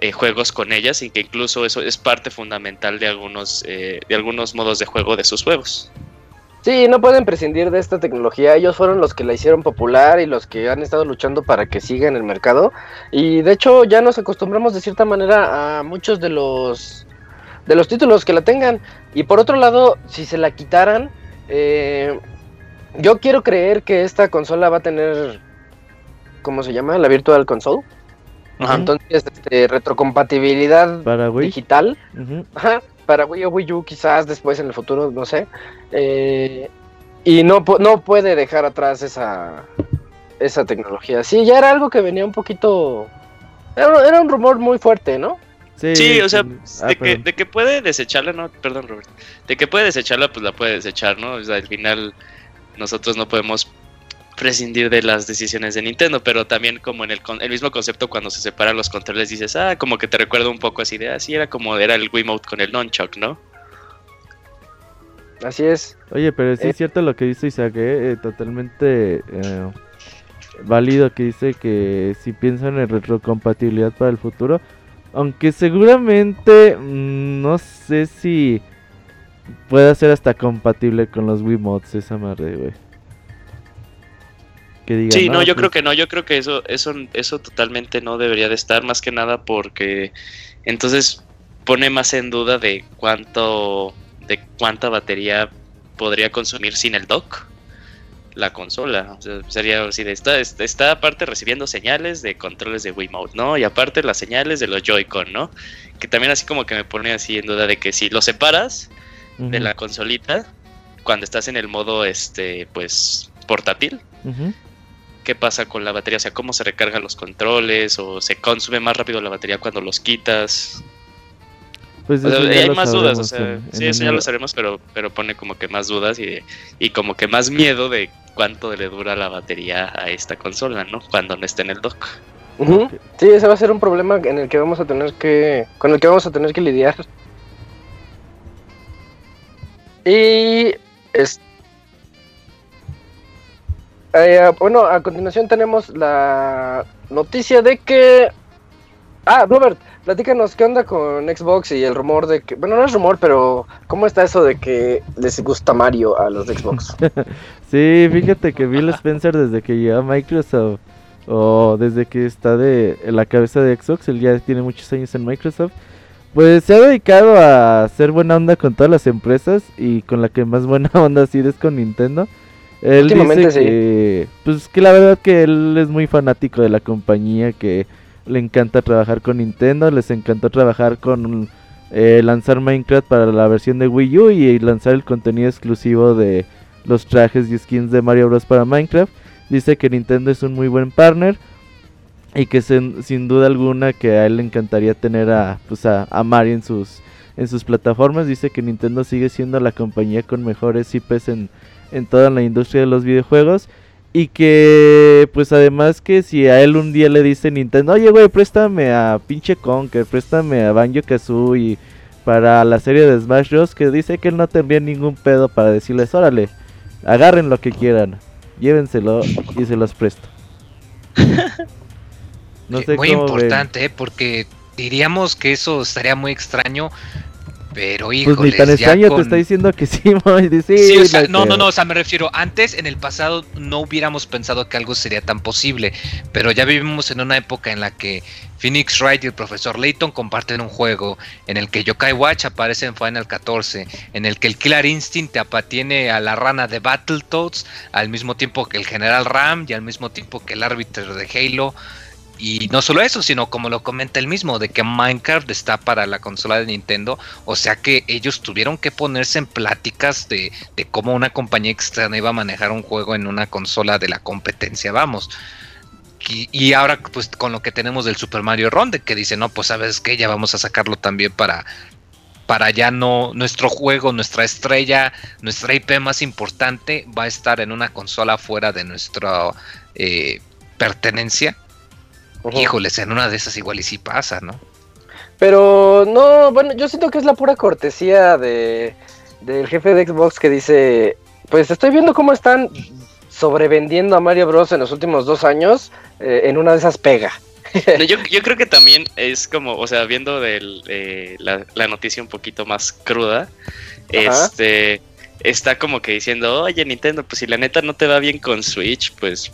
eh, juegos con ellas y que incluso eso es parte fundamental de algunos, eh, de algunos modos de juego de sus juegos. Sí, no pueden prescindir de esta tecnología. Ellos fueron los que la hicieron popular y los que han estado luchando para que siga en el mercado. Y de hecho ya nos acostumbramos de cierta manera a muchos de los de los títulos que la tengan. Y por otro lado, si se la quitaran, eh, yo quiero creer que esta consola va a tener, ¿cómo se llama? La Virtual Console. Entonces, este, retrocompatibilidad digital. Ajá para Wii o Wii U quizás después en el futuro, no sé. Eh, y no, no puede dejar atrás esa, esa tecnología. Sí, ya era algo que venía un poquito... Era, un rumor muy fuerte, ¿no? Sí, o sea, ah, de, que, de, que, puede desecharla, no, perdón Robert, de que puede desecharla, pues la puede desechar, ¿no? O sea, al final nosotros no podemos prescindir de las decisiones de Nintendo, pero también como en el, el mismo concepto cuando se separan los controles dices, ah, como que te recuerda un poco así de, así era como era el Wiimote con el Nunchuck, ¿no? Así es. Oye, pero sí es eh. cierto lo que dice Isaac, ¿eh? eh totalmente eh, válido que dice que si piensan en retrocompatibilidad para el futuro, aunque seguramente mm, no sé si pueda ser hasta compatible con los Wiimotes esa madre, güey sí, no, yo creo pues que no, yo creo que eso, eso, eso totalmente no debería de estar, más que nada porque entonces pone más en duda de cuánto, de cuánta batería podría consumir sin el dock la consola. O sea, sería así de está, está aparte recibiendo señales de controles de Wiimote, ¿no? Y aparte las señales de los Joy-Con, ¿no? Que también así como que me pone así en duda de que si lo separas de la consolita cuando estás en el modo este pues portátil, qué pasa con la batería, o sea, cómo se recargan los controles o se consume más rápido la batería cuando los quitas. Pues hay más dudas, o sea, sí, eso ya lo sabemos, pero, pero pone como que más dudas y, y como que más miedo de cuánto le dura la batería a esta consola, ¿no? Cuando no esté en el dock. Sí, ese va a ser un problema en el que vamos a tener que, con el que vamos a tener que lidiar. Y este eh, bueno, a continuación tenemos la noticia de que... Ah, Robert, platícanos qué onda con Xbox y el rumor de que... Bueno, no es rumor, pero ¿cómo está eso de que les gusta Mario a los de Xbox? sí, fíjate que Bill Spencer desde que llegó a Microsoft o desde que está de en la cabeza de Xbox, él ya tiene muchos años en Microsoft, pues se ha dedicado a hacer buena onda con todas las empresas y con la que más buena onda ha sido es con Nintendo. Él dice que, pues que la verdad que él es muy fanático de la compañía, que le encanta trabajar con Nintendo, les encantó trabajar con eh, lanzar Minecraft para la versión de Wii U y lanzar el contenido exclusivo de los trajes y skins de Mario Bros para Minecraft. Dice que Nintendo es un muy buen partner y que sin duda alguna que a él le encantaría tener a, pues a, a Mario en sus, en sus plataformas. Dice que Nintendo sigue siendo la compañía con mejores IPs en en toda la industria de los videojuegos. Y que, pues además que si a él un día le dice Nintendo, oye, güey, préstame a pinche Conker, préstame a Banjo Kazooie para la serie de Smash Bros. Que dice que él no tendría ningún pedo para decirles, órale, agarren lo que quieran, llévenselo y se los presto. no sé muy importante, ¿eh? porque diríamos que eso estaría muy extraño pero híjole. Pues ni tan extraño te está diciendo que sí, no, no, no, o sea, me refiero, antes en el pasado no hubiéramos pensado que algo sería tan posible, pero ya vivimos en una época en la que Phoenix Wright y el profesor Layton comparten un juego, en el que Yokai Watch aparece en Final 14, en el que el Killer Instinct tiene a la rana de Battletoads, al mismo tiempo que el General Ram y al mismo tiempo que el árbitro de Halo. Y no solo eso, sino como lo comenta él mismo, de que Minecraft está para la consola de Nintendo. O sea que ellos tuvieron que ponerse en pláticas de, cómo una compañía externa iba a manejar un juego en una consola de la competencia, vamos. Y, ahora pues con lo que tenemos del Super Mario Ronde, que dice, no, pues sabes que ya vamos a sacarlo también para, para ya no, nuestro juego, nuestra estrella, nuestra IP más importante va a estar en una consola fuera de nuestra eh, pertenencia Híjoles, en una de esas igual y sí pasa, ¿no? Pero no, bueno, yo siento que es la pura cortesía de del jefe de Xbox que dice, pues estoy viendo cómo están sobrevendiendo a Mario Bros en los últimos dos años, eh, en una de esas pega. No, yo, yo creo que también es como, o sea, viendo del, eh, la, la noticia un poquito más cruda, Ajá. este está como que diciendo, oye Nintendo, pues si la neta no te va bien con Switch, pues,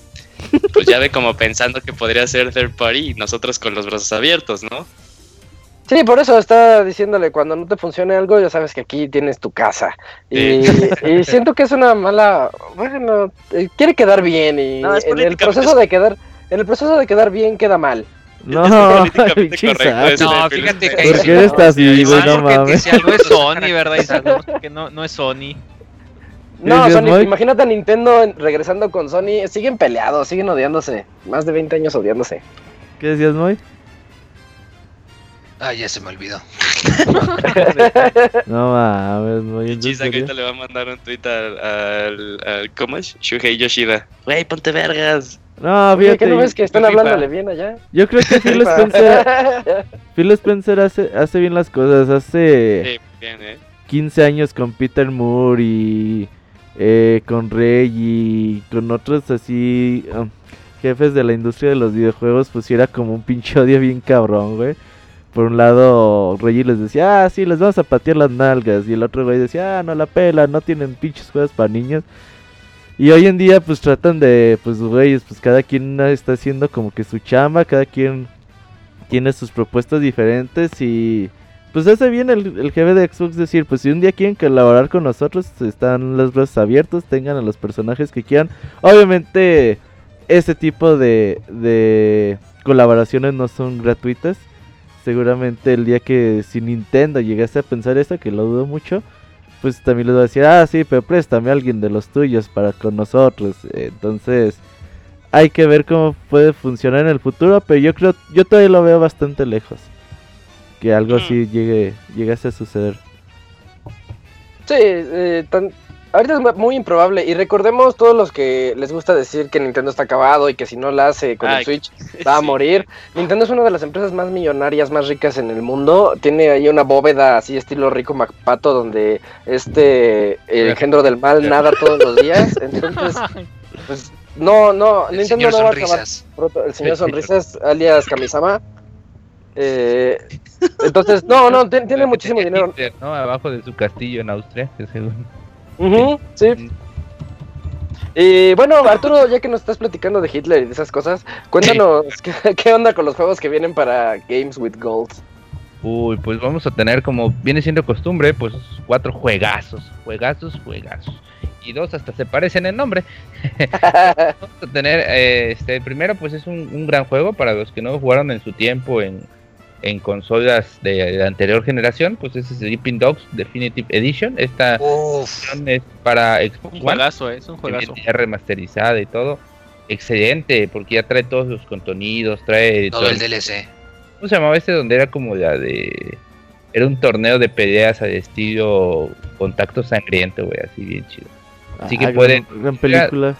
pues ya ve como pensando que podría ser third party y nosotros con los brazos abiertos, ¿no? Sí, por eso está diciéndole, cuando no te funcione algo, ya sabes que aquí tienes tu casa. Y, y siento que es una mala, bueno, eh, quiere quedar bien y No, en el proceso de quedar, en el proceso de quedar bien queda mal. No, Es políticamente pinche correcto, Isaac. es- No, Phil fíjate que ¿Por ahí qué eres así, güey? No porque mames. si algo No es es Sony, ¿verdad, Isaac? No, que no, no es Sony. No, ¿Dices, Sony, Mike? imagínate a Nintendo en- regresando con Sony, siguen peleados, siguen odiándose, más de 20 años odiándose. ¿Qué decías, Moy? Ah, ya se me olvidó. No mames, Moy. ¿en Chisa que ahorita le va a mandar un tweet al, al, al- ¿cómo es? Shuhei Yoshida. Wey, ponte vergas. No, fíjate. ¿qué no ves que están FIFA. hablándole bien allá? Yo creo que Phil Spencer, Phil Spencer hace, hace bien las cosas. Hace Sí, bien, eh. 15 años con Peter Moore y eh, con Rey y con otros así um, jefes de la industria de los videojuegos, pues era como un pinche odio bien cabrón, güey. Por un lado, Reggie les decía, ah, sí, les vamos a patear las nalgas. Y el otro güey decía, ah, no la pela, no tienen pinches juegos para niños. Y hoy en día, pues tratan de, pues, güeyes, pues cada quien está haciendo como que su chamba, cada quien tiene sus propuestas diferentes y pues hace bien el, el jefe de Xbox decir, pues si un día quieren colaborar con nosotros, están los brazos abiertos, tengan a los personajes que quieran. Obviamente, ese tipo de, de colaboraciones no son gratuitas. Seguramente el día que si Nintendo llegase a pensar esto, que lo dudo mucho, pues también les va a decir, ah, sí, pero préstame a alguien de los tuyos para con nosotros. Entonces, hay que ver cómo puede funcionar en el futuro, pero yo creo, yo todavía lo veo bastante lejos. Que algo Mm. así llegue, llegase a suceder. Sí, eh, tan- ahorita es mu- muy improbable. Y recordemos todos los que les gusta decir que Nintendo está acabado y que si no la hace con Ay, el Switch va a sí. morir. Nintendo es una de las empresas más millonarias, más ricas en el mundo. Tiene ahí una bóveda así estilo Rico MacPato donde este Claro. engendro del mal nada todos los días. Entonces, pues no, no, El Nintendo no va a acabar pronto. El señor Sonrisas, alias Kamisama. Eh, entonces, no, no, ti- tiene muchísimo dinero. Hitler, ¿no? Abajo de su castillo en Austria, que según. Sí. Y bueno, Arturo, ya que nos estás platicando de Hitler y de esas cosas, cuéntanos ¿qué, qué onda con los juegos que vienen para Games with Gold. Uy, pues vamos a tener como viene siendo costumbre, pues cuatro juegazos, juegazos, juegazos. Y dos hasta se parecen en nombre. Vamos a tener, eh, este, primero pues es un, un gran juego para los que no jugaron en su tiempo en, en consolas de, de anterior generación, pues es Sleeping Dogs Definitive Edition. Esta edición es para Xbox Un One. juegazo, eh, es un juegazo. ya remasterizada y todo. Excelente, porque ya trae todos los contenidos, trae todo el DLC. ¿Cómo se llamaba este donde era como la de... Era un torneo de peleas al estilo contacto sangriento, güey, así bien chido. Así que Ah, pueden- Gran, gran película.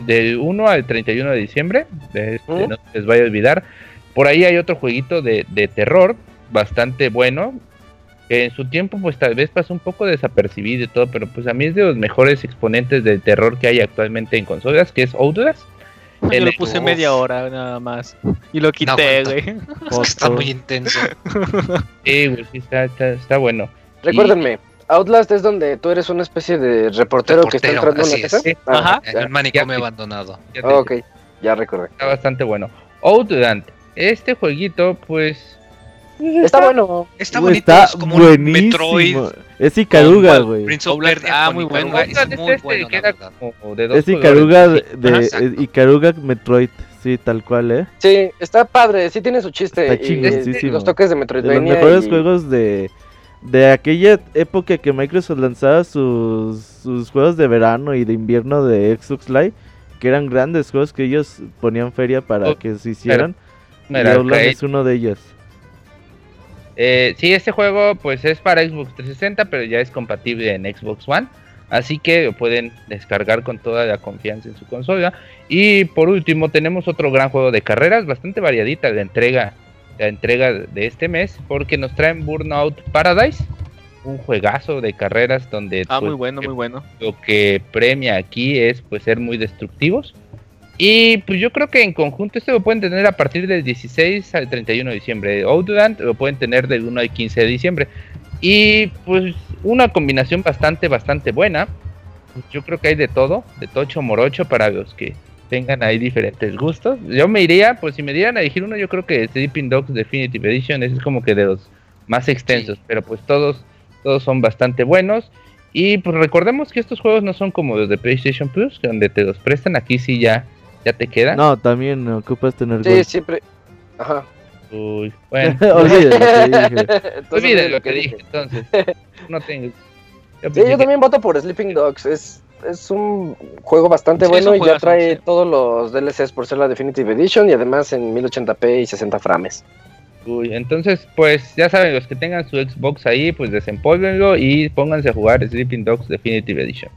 Del 1 al 31 de diciembre, de este, ¿Mm? no se les vaya a olvidar. Por ahí hay otro jueguito de, de terror bastante bueno, que en su tiempo pues tal vez pasó un poco desapercibido y todo, pero pues a mí es de los mejores exponentes del terror que hay actualmente en consolas, que es Outlast. Yo el- lo puse Uf. media hora nada más. Y lo quité, güey. Es que está muy intenso. Sí, güey, sí, está, está, está bueno. Recuérdenme, Outlast es donde tú eres una especie de reportero, que está entrando en la casa. es. Ah, Ajá. En ya. un manicomio Ya. abandonado. Ya te- Ah, ok, ya recordé. Está bastante bueno. Outland, este jueguito pues... Está bueno. Está Güey, bonito, está es como un buenísimo. Metroid. Es Icaruga, güey. Prince of Persia ah, muy bueno. Icaruga, Outlast Es es muy este bueno, que era como de dos Es Icaruga de eh, Icaruga Metroid. Sí, tal cual, ¿eh? Sí, está padre, sí tiene su chiste. Está y los toques de De los Metroidvania. mejores y- juegos de, de aquella época que Microsoft lanzaba sus, sus juegos de verano y de invierno de Xbox Live, que eran grandes juegos que ellos ponían feria para Oh, que se hicieran. Arcade. es uno de ellos. Eh, sí, este juego pues es para Xbox 360, pero ya es compatible en Xbox One. Así que lo pueden descargar con toda la confianza en su consola. Y por último tenemos otro gran juego de carreras, bastante variadita la entrega la entrega de este mes porque nos traen Burnout Paradise, un juegazo de carreras donde Ah, pues, muy bueno, muy bueno. lo que premia aquí es pues ser muy destructivos. Y pues yo creo que en conjunto esto lo pueden tener a partir del 16 al 31 de diciembre. Outland lo pueden tener del 1 al 15 de diciembre. Y pues una combinación bastante, bastante buena. Yo creo que hay de todo, de tocho morocho para los que tengan ahí diferentes gustos. Yo me iría, pues si me dieran a elegir uno, yo creo que Sleeping Dogs Definitive Edition ese es como que de los más extensos, pero pues todos, todos son bastante buenos. Y pues recordemos que estos juegos no son como los de PlayStation Plus, donde te los prestan, aquí sí ya, ya te quedan. No, también ocupas tener Sí, siempre. Ajá. Uy, bueno, Olvídalo, te dije. Entonces, olviden lo que dije, entonces. No tengo. Yo Sí, yo que- también voto por Sleeping Dogs. Es, es un juego bastante Sí, bueno y ya trae todos los DLCs por ser la Definitive Edition y además en 1080p y 60 frames. Uy, entonces, pues ya saben, los que tengan su Xbox ahí, pues desempólvenlo y pónganse a jugar Sleeping Dogs Definitive Edition.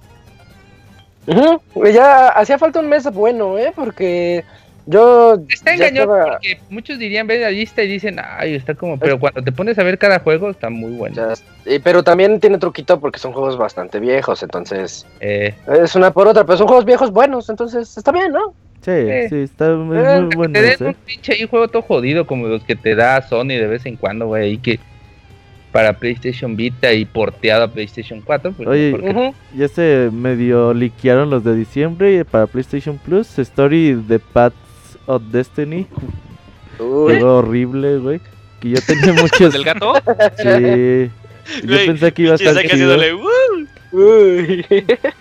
Y Ya hacía falta un mes bueno, ¿eh? Porque yo. Está engañoso estaba- porque muchos dirían, ven la lista y dicen, ay, está como, pero cuando te pones a ver cada juego, está muy bueno. ya- y- pero también tiene truquito porque son juegos bastante viejos, entonces. Eh, Es una por otra, pero son juegos viejos buenos, entonces está bien, ¿no? Sí, Eh. sí, está muy, Eh, bueno. te den un pinche ahí juego todo jodido como los que te da Sony de vez en cuando, güey, ahí que para PlayStation Vita y porteado a PlayStation 4, pues Oye. Ya se medio liquearon los de diciembre para PlayStation Plus. Story de Paths of Destiny. Juego horrible, güey. Que yo tenía muchos. ¿Del gato? Sí. Yo pensé que iba a estar. Uy.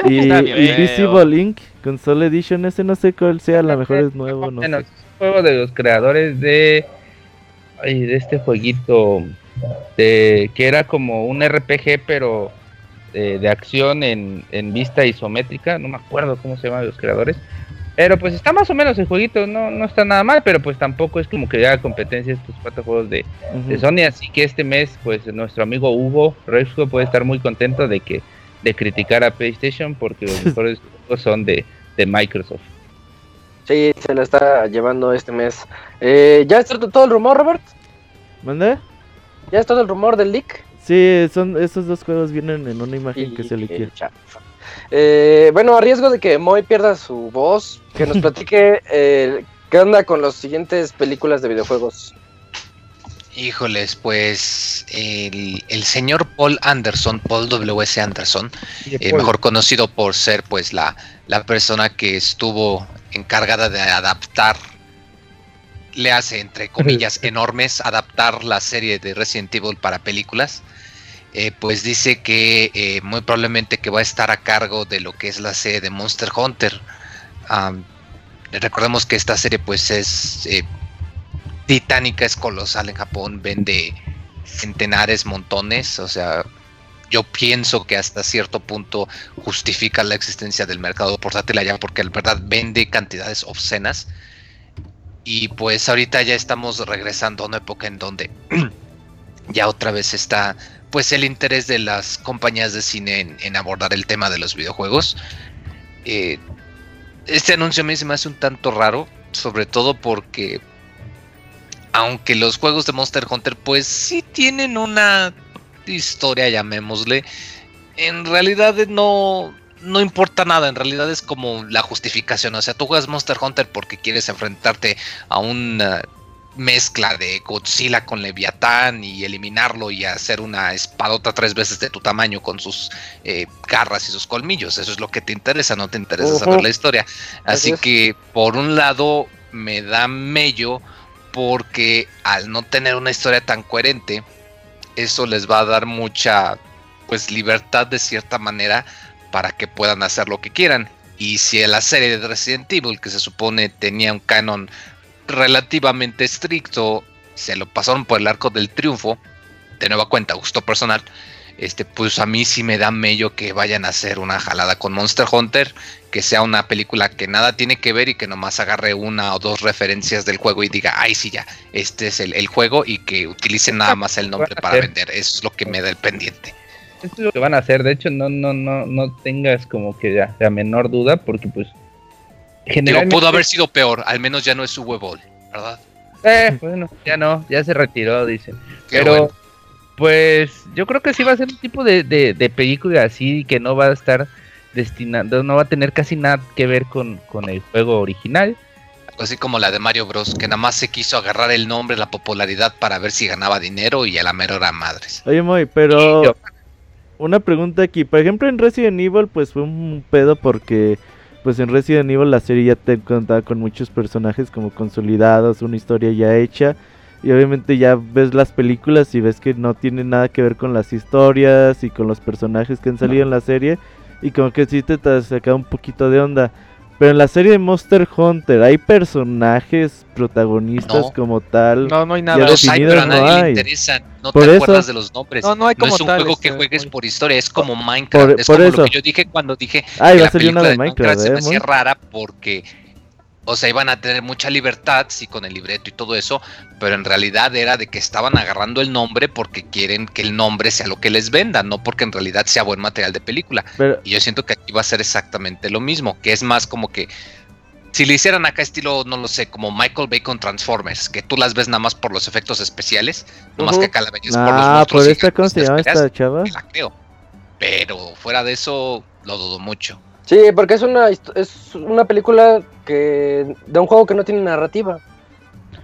Y bien Invisible Link Console Edition, ese no sé cuál sea, a lo mejor es nuevo, no Bueno, sé. es un juego de los creadores de ay, de este jueguito de que era como un RPG pero de, de acción en, en vista isométrica, no me acuerdo cómo se llaman los creadores. Pero pues está más o menos el jueguito, no, no está nada mal, pero pues tampoco es como que haga competencia estos cuatro juegos de, de. Sony, así que este mes pues nuestro amigo Hugo Resco puede estar muy contento de que de criticar a PlayStation porque los mejores juegos son de, de Microsoft. Sí, se la está llevando este mes. Eh, ¿Ya está todo el rumor, Robert? ¿Mande? ¿Ya es todo el rumor del leak? Sí, son esos dos juegos vienen en una imagen que se liquea. Eh, bueno, a riesgo de que Moy pierda su voz, que nos platique eh, qué onda con las siguientes películas de videojuegos. Híjoles, pues el, el señor Paul Anderson, Paul W.S. Anderson, eh, mejor conocido por ser pues la, la persona que estuvo encargada de adaptar, le hace entre comillas enormes, adaptar la serie de Resident Evil para películas, eh, pues dice que eh, muy probablemente que va a estar a cargo de lo que es la serie de Monster Hunter. Recordemos que esta serie pues es eh, titánica, es colosal en Japón, vende centenares, montones, o sea, yo pienso que hasta cierto punto justifica la existencia del mercado portátil allá porque en verdad vende cantidades obscenas. Y pues ahorita ya estamos regresando a una época en donde ya otra vez está pues el interés de las compañías de cine en, abordar el tema de los videojuegos. Eh, este anuncio a mí se me hace un tanto raro, sobre todo porque aunque los juegos de Monster Hunter pues sí tienen una historia, llamémosle, en realidad no, no importa nada, en realidad es como la justificación, o sea, tú juegas Monster Hunter porque quieres enfrentarte a una mezcla de Godzilla con Leviatán y eliminarlo y hacer una espadota tres veces de tu tamaño con sus eh, garras y sus colmillos, eso es lo que te interesa, no te interesa saber la historia. Así que por un lado me da mello porque al no tener una historia tan coherente, eso les va a dar mucha pues libertad de cierta manera para que puedan hacer lo que quieran. Y si en la serie de Resident Evil, que se supone tenía un canon relativamente estricto, se lo pasaron por el arco del triunfo, de nueva cuenta, gusto personal, este, pues a mí sí me da mello que vayan a hacer una jalada con Monster Hunter, que sea una película que nada tiene que ver y que nomás agarre una o dos referencias del juego y diga, ay sí ya, este es el, el juego y que utilicen nada más el nombre para vender. Eso es lo que me da el pendiente. Eso es lo que van a hacer, de hecho no no no no tengas como que la, la menor duda porque pues Digo, generalmente pudo haber sido peor, al menos ya no es su huevo, ¿verdad? Eh, bueno, ya no, ya se retiró, dicen. Qué Pero, bueno. pues, yo creo que sí va a ser un tipo de, de, de película así que no va a estar destinado, no va a tener casi nada que ver con, con el juego original. Así como la de Mario Bros, que nada más se quiso agarrar el nombre, la popularidad para ver si ganaba dinero y a la mera hora madres. Oye, Moy, pero yo- una pregunta aquí. Por ejemplo, en Resident Evil, pues fue un pedo porque, pues en Resident Evil la serie ya te contaba con muchos personajes como consolidados, una historia ya hecha. Y obviamente ya ves las películas y ves que no tiene nada que ver con las historias y con los personajes que han salido en la serie. Y como que sí te, te saca un poquito de onda. Pero en la serie de Monster Hunter, ¿hay personajes protagonistas No. como tal? No, no hay nada. los- Los hay, pero a definidos no nadie le hay. interesan. No Por te eso- acuerdas de los nombres. No, no hay como es un tal, juego que este, juegues muy- por historia, es como Minecraft. Por- es por como eso. lo que yo dije cuando dije Ah, que iba a la salir una película de Minecraft, se ¿eh? me hacía Moy? rara porque, o sea, iban a tener mucha libertad, sí, con el libreto y todo eso, pero en realidad era de que estaban agarrando el nombre porque quieren que el nombre sea lo que les venda, no porque en realidad sea buen material de película. Pero, Y yo siento que aquí va a ser exactamente lo mismo, que es más como que si le hicieran acá estilo, no lo sé, como Michael Bay con Transformers, que tú las ves nada más por los efectos especiales, nomás Ujú. que acá la veías por los ah, monstruos por esta, ¿cómo gigantes, se llama te esperas, esta chava? la creo. Pero fuera de eso, lo dudo mucho. Sí, porque es una, es una película que de un juego que no tiene narrativa.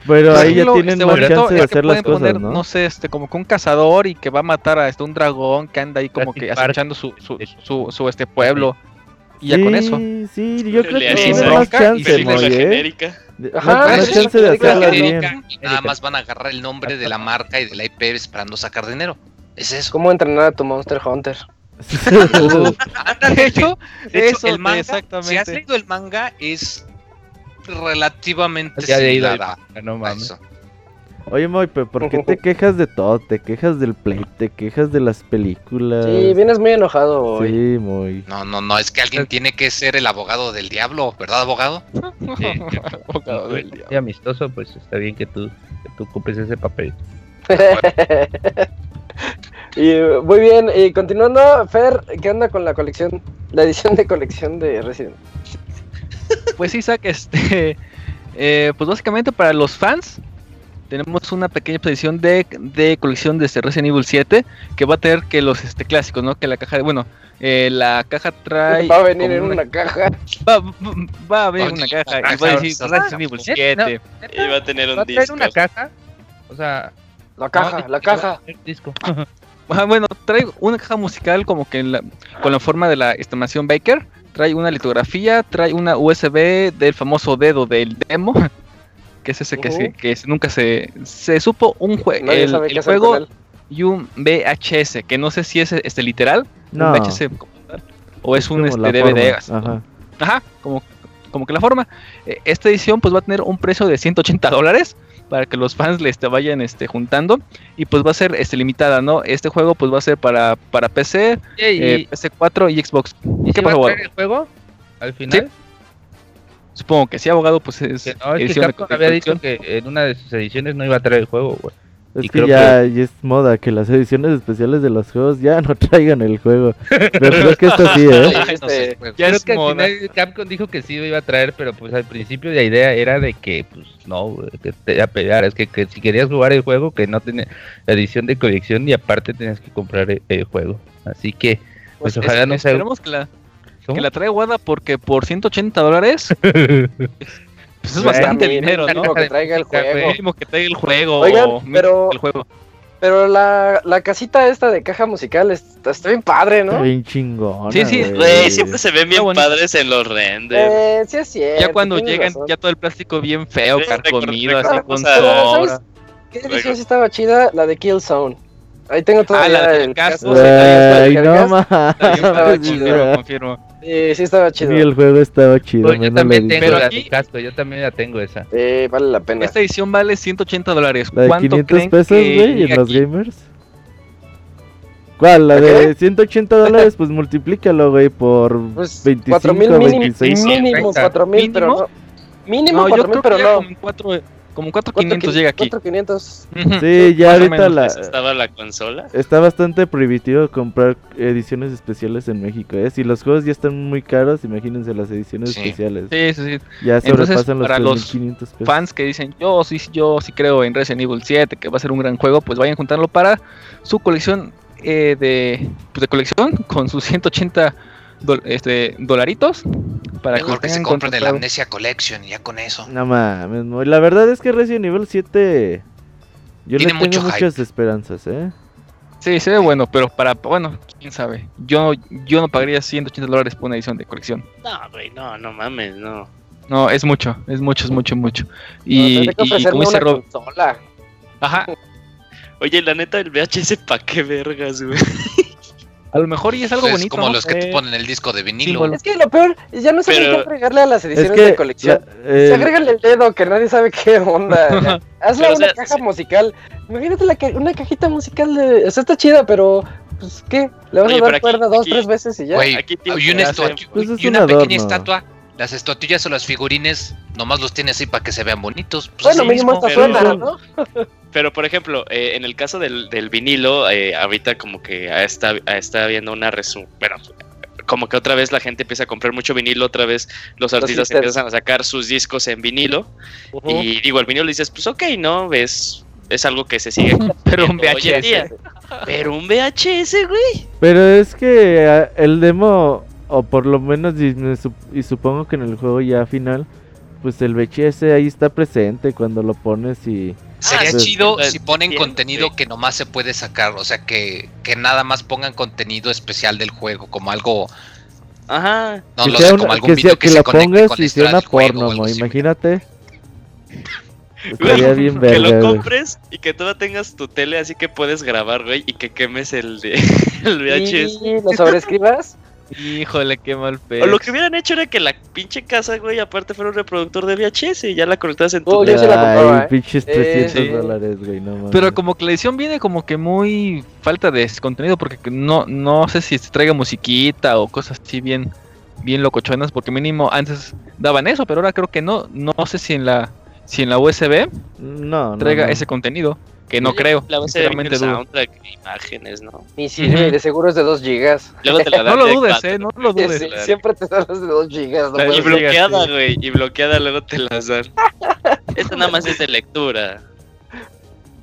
Pero ahí ya tienen este más chance de hacer las cosas, poner, ¿no? sé, este, como que un cazador y que va a matar a este, un dragón que anda ahí como que acechando su, su, su, su, este pueblo. Y ya con eso. Sí, sí, yo creo que tienen ¿no? más chance, Moy, ¿eh? genérica. De- Ajá, más- sí, chance de hacerla genérica. bien. Y nada más van a agarrar el nombre de la marca y de la IP esperando sacar dinero. Es eso. ¿Cómo entrenar a tu Monster Hunter? De hecho, De hecho, eso, el manga, exactamente. si has leído el manga, es relativamente Ya leído el manga, no mames. Oye, Moy, pero ¿por qué te quejas de todo? Te quejas del play, te quejas de las películas. Sí, vienes muy enojado hoy. Sí, Moy. No, no, no, es que alguien tiene que ser el abogado del diablo, ¿verdad, abogado? Sí, Abogado del diablo. muy amistoso, pues está bien que tú, que tú ocupes ese papel. y muy bien, y continuando, Fer, ¿qué onda con la colección? La edición de colección de Resident. Pues Isaac, este, eh, pues básicamente para los fans tenemos una pequeña edición de, de colección de este Resident Evil 7 que va a tener que los este, clásicos, ¿no? Que la caja, de, bueno, eh, la caja trae Va a venir en una caja. va, va- va a venir a una venir caja una y va a decir o sea, Resident Evil no, 7. Y va a tener ¿Va a un traer disco. una caja? O sea, La caja, no, la caja. disco. Ah, bueno, trae una caja musical como que en la- con la forma de la estimación Baker. Trae una litografía, trae una USB del famoso dedo del demo. Que es ese que, se- Ujú. que nunca se, se supo un jue- Nadie el, sabe el qué hacer juego y un VHS, que no sé si es este literal, No. un VHS como tal, o es, un este, DVD. Ajá. Ajá, como, como que la forma. Eh, Esta edición pues va a tener un precio de 180 dólares para que los fans le este, vayan este, juntando y pues va a ser este, limitada, ¿no? Este juego pues va a ser para, para PC, Oye, ¿Y, eh, PC4 y Xbox. ¿y ¿Qué si va a el juego? Al final. Supongo que sí, abogado, pues es Que no, es que Capcom había dicho que en una de sus ediciones no iba a traer el juego, güey. Es Y que creo ya, ya es moda que las ediciones especiales de los juegos ya no traigan el juego. Pero creo que esto sí, ¿eh? Ay, no sé, Este, juego. Ya Creo es que al moda. final Capcom dijo que sí lo iba a traer, pero pues al principio la idea era de que, pues no, que te iba a pegar. Es que, que si querías jugar el juego, que no tenía la edición de colección y aparte tenías que comprar el, el juego. Así que, pues, Es- ojalá no sea. Esperemos que la, ¿Cómo? que la traiga Wada porque por 180 dólares pues es bastante dinero, mínimo ¿no? que traiga el juego. Mínimo que traiga el juego. Oigan, pero- el juego. Pero la, la casita esta de caja musical está, está bien padre, Está ¿no? bien chingona. Sí, sí, Güey, siempre se ven bien padres en los renders. Eh, sí es cierto. Ya cuando llegan, razón. ya todo el plástico bien feo, Sí, carcomido, así con sobra. ¿sabes qué edición sí estaba chida? La de Killzone. Ahí tengo Ah, todavía la del el casco. casco. Ay, ¿El no? Está mames. confirmo, confirmo. Sí, sí estaba chido. Sí, el juego estaba chido. Pues, yo también tengo Pero la aquí- de casco, yo también la tengo esa. Sí, vale la pena. Esta edición vale 180 dólares. La de ¿Cuánto 500 creen pesos, güey, en los gamers. ¿Cuál? La ¿La de 180 dólares, pues multiplícalo, güey, por Pues 25, 4000 mínimo, 26. mínimo 30. 4000, pero no. Mínimo No, yo 4000, creo pero que no. como en cuatro- Como 4500 llega aquí. 4500. Ujú, Sí, ya ahorita la, estaba la consola. está bastante prohibitivo comprar ediciones especiales en México, ¿eh? Si los juegos ya están muy caros, imagínense las ediciones Sí. especiales. Sí, sí, sí. Ya Entonces, sobrepasan los para los 3500 pesos. Fans que dicen, yo sí, yo sí creo en Resident Evil 7, que va a ser un gran juego, pues vayan juntando para su colección eh, de, pues, de colección con sus 180 dol- este, dolaritos. Para Mejor lo que se compren el contratado. Amnesia Collection y ya con eso. No mames, la verdad es que Resident Evil 7 yo le Tiene tengo mucho muchas esperanzas, ¿eh? Sí, se ve bueno, pero para, bueno, quién sabe. Yo, yo no pagaría 180 dólares por una edición de colección. No, güey, no, no mames, no. No, es mucho, es mucho, es mucho, mucho. No, Y, que y como dice Rob, ajá, Oye, la neta, el VHS, ¿pa' qué vergas, güey? a lo mejor y es algo Es bonito. como ¿no? los que te ponen el disco de vinilo. símbolo. Es que lo peor, ya no saben Pero- qué agregarle a las Es ediciones que de colección. la- eh, Se agrégale el dedo, que nadie sabe qué onda. Hazle o una sea, caja sí. musical. Imagínate la ca- una cajita musical de. O sea, está chida, pero. Pues, ¿qué? Le vas Oye, a dar aquí- cuerda dos, aquí- tres veces y ya. Aquí tiene y una, Pues es y un una pequeña adorno. estatua. Las estatuillas o las figurines nomás los tienes así para que se vean bonitos. Pues bueno, mínimo mismo. esta pero- suena, ¿no? Pero, por ejemplo, eh, en el caso del, del vinilo, eh, ahorita como que está, está habiendo una resu... Bueno, como que otra vez la gente empieza a comprar mucho vinilo, otra vez los artistas empiezan a sacar sus discos en vinilo. Y digo, el vinilo dices, pues ok, ¿no? Es, es algo que se sigue Pero un VHS. Pero un VHS, güey. Pero es que ah, el demo, o por lo menos, y supongo que en el juego ya final, pues el VHS ahí está presente cuando lo pones y... Sería Ah, sí. chido Eh, si ponen bien, contenido güey. que nomás se puede sacar. O sea, que, que nada más pongan contenido especial del juego. Como algo. Ajá. No que lo sea sé, como algún que, video sea- que, que la pongas con y sea una juego. porno, o algo mo, así. imagínate. Estaría bien que lo verga, güey. compres y que tú tengas tu tele así que puedes grabar, güey, y que quemes el, de, el VHS. Y lo sobreescribas. Híjole, qué mal pedo. O lo que hubieran hecho era que la pinche casa, güey, aparte fuera un reproductor de VHS y ya la conectas en tu Oh, yo sí la compraba, Ay, ¿eh? pinches Eh, 300 sí. dólares, güey, no mames. Pero como que la edición viene como que muy falta de contenido porque no no sé si se traiga musiquita o cosas así bien bien locochonas porque mínimo antes daban eso, pero ahora creo que no no sé si en la si en la USB No, no, traiga no. ese contenido, que no creo, La base de soundtrack, imágenes, ¿no? Y sí, de seguro es de 2 gigas. Luego te la No lo de dudes, cuatro, eh, no lo dudes. Sí, siempre te dan las de 2 gigas. no Y bloqueada, sí. güey, y bloqueada luego te las dan. Esta nada más es de lectura.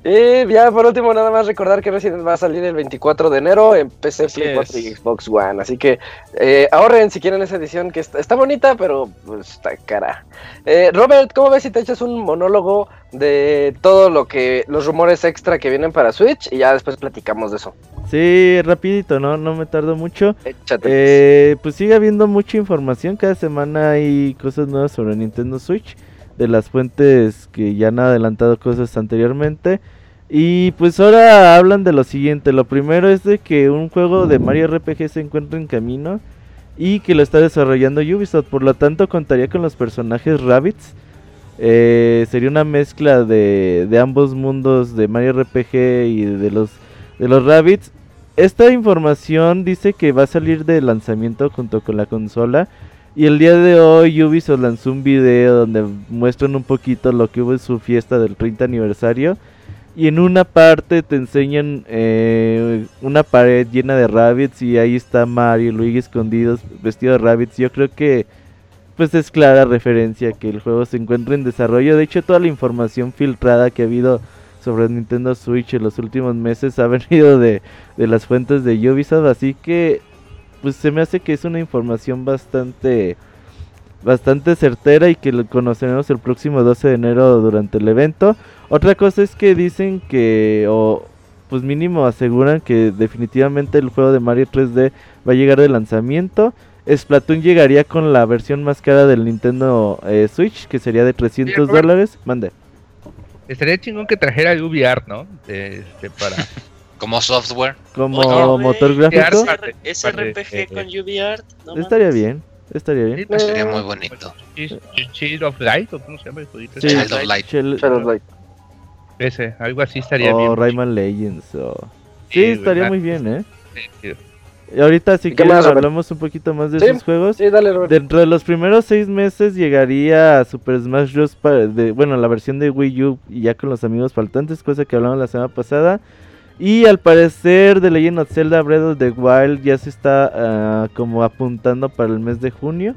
Y ya por último, nada más recordar que Resident va a salir el 24 de enero en PC, Así Play 4 es. y Xbox One. Así que eh, ahorren si quieren esa edición que está, está bonita, pero pues, está cara. Eh, Robert, ¿cómo ves si te echas un monólogo de todo lo que los rumores extra que vienen para Switch y ya después platicamos de eso? Sí, rapidito, ¿no? No me tardo mucho. Échate. Eh, pues sigue habiendo mucha información. Cada semana hay cosas nuevas sobre Nintendo Switch. De las fuentes que ya han adelantado cosas anteriormente. Y pues ahora hablan de lo siguiente. Lo primero es de que un juego de Mario RPG se encuentra en camino. Y que lo está desarrollando Ubisoft. Por lo tanto contaría con los personajes Rabbits. Eh, sería una mezcla de, de ambos mundos de Mario RPG y de los, de los Rabbits. Esta información dice que va a salir de lanzamiento junto con la consola. Y el día de hoy Ubisoft lanzó un video donde muestran un poquito lo que hubo en su fiesta del 30 aniversario. Y en una parte te enseñan eh, una pared llena de rabbits y ahí está Mario y Luigi escondidos vestido de rabbits. Yo creo que pues es clara referencia que el juego se encuentra en desarrollo. De hecho toda la información filtrada que ha habido sobre Nintendo Switch en los últimos meses ha venido de, de las fuentes de Ubisoft. Así que pues se me hace que es una información bastante bastante certera y que lo conoceremos el próximo 12 de enero durante el evento. Otra cosa es que dicen que o pues mínimo aseguran que definitivamente el juego de Mario 3D va a llegar de lanzamiento. Splatoon llegaría con la versión más cara del Nintendo eh, Switch, que sería de 300 Robert. dólares. Mande. Estaría chingón que trajera el ¿no? Este, para... Como software. Como Oye, motor VR gráfico. parte- parte, RPG eh, con UVR. no Estaría mames. bien, estaría bien. Pues, Sería muy bonito. Child- Child of Light, o cómo se llama el jueguito Sí. ese? Child of Light. Light. Ese, algo así estaría o bien. Rayman Legends. O... Sí, Sí, estaría ¿verdad? muy bien, ¿eh? Sí, sí. Y ahorita si ¿Y qué quieres hablamos un poquito más de Sí, esos juegos. Sí, dale, Robert. Dentro de los primeros seis meses llegaría Super Smash Bros. pa- de, bueno, la versión de Wii U y ya con los amigos faltantes, cosa que hablamos la semana pasada. Y al parecer The Legend of Zelda Breath of the Wild ya se está ah, como apuntando para el mes de junio.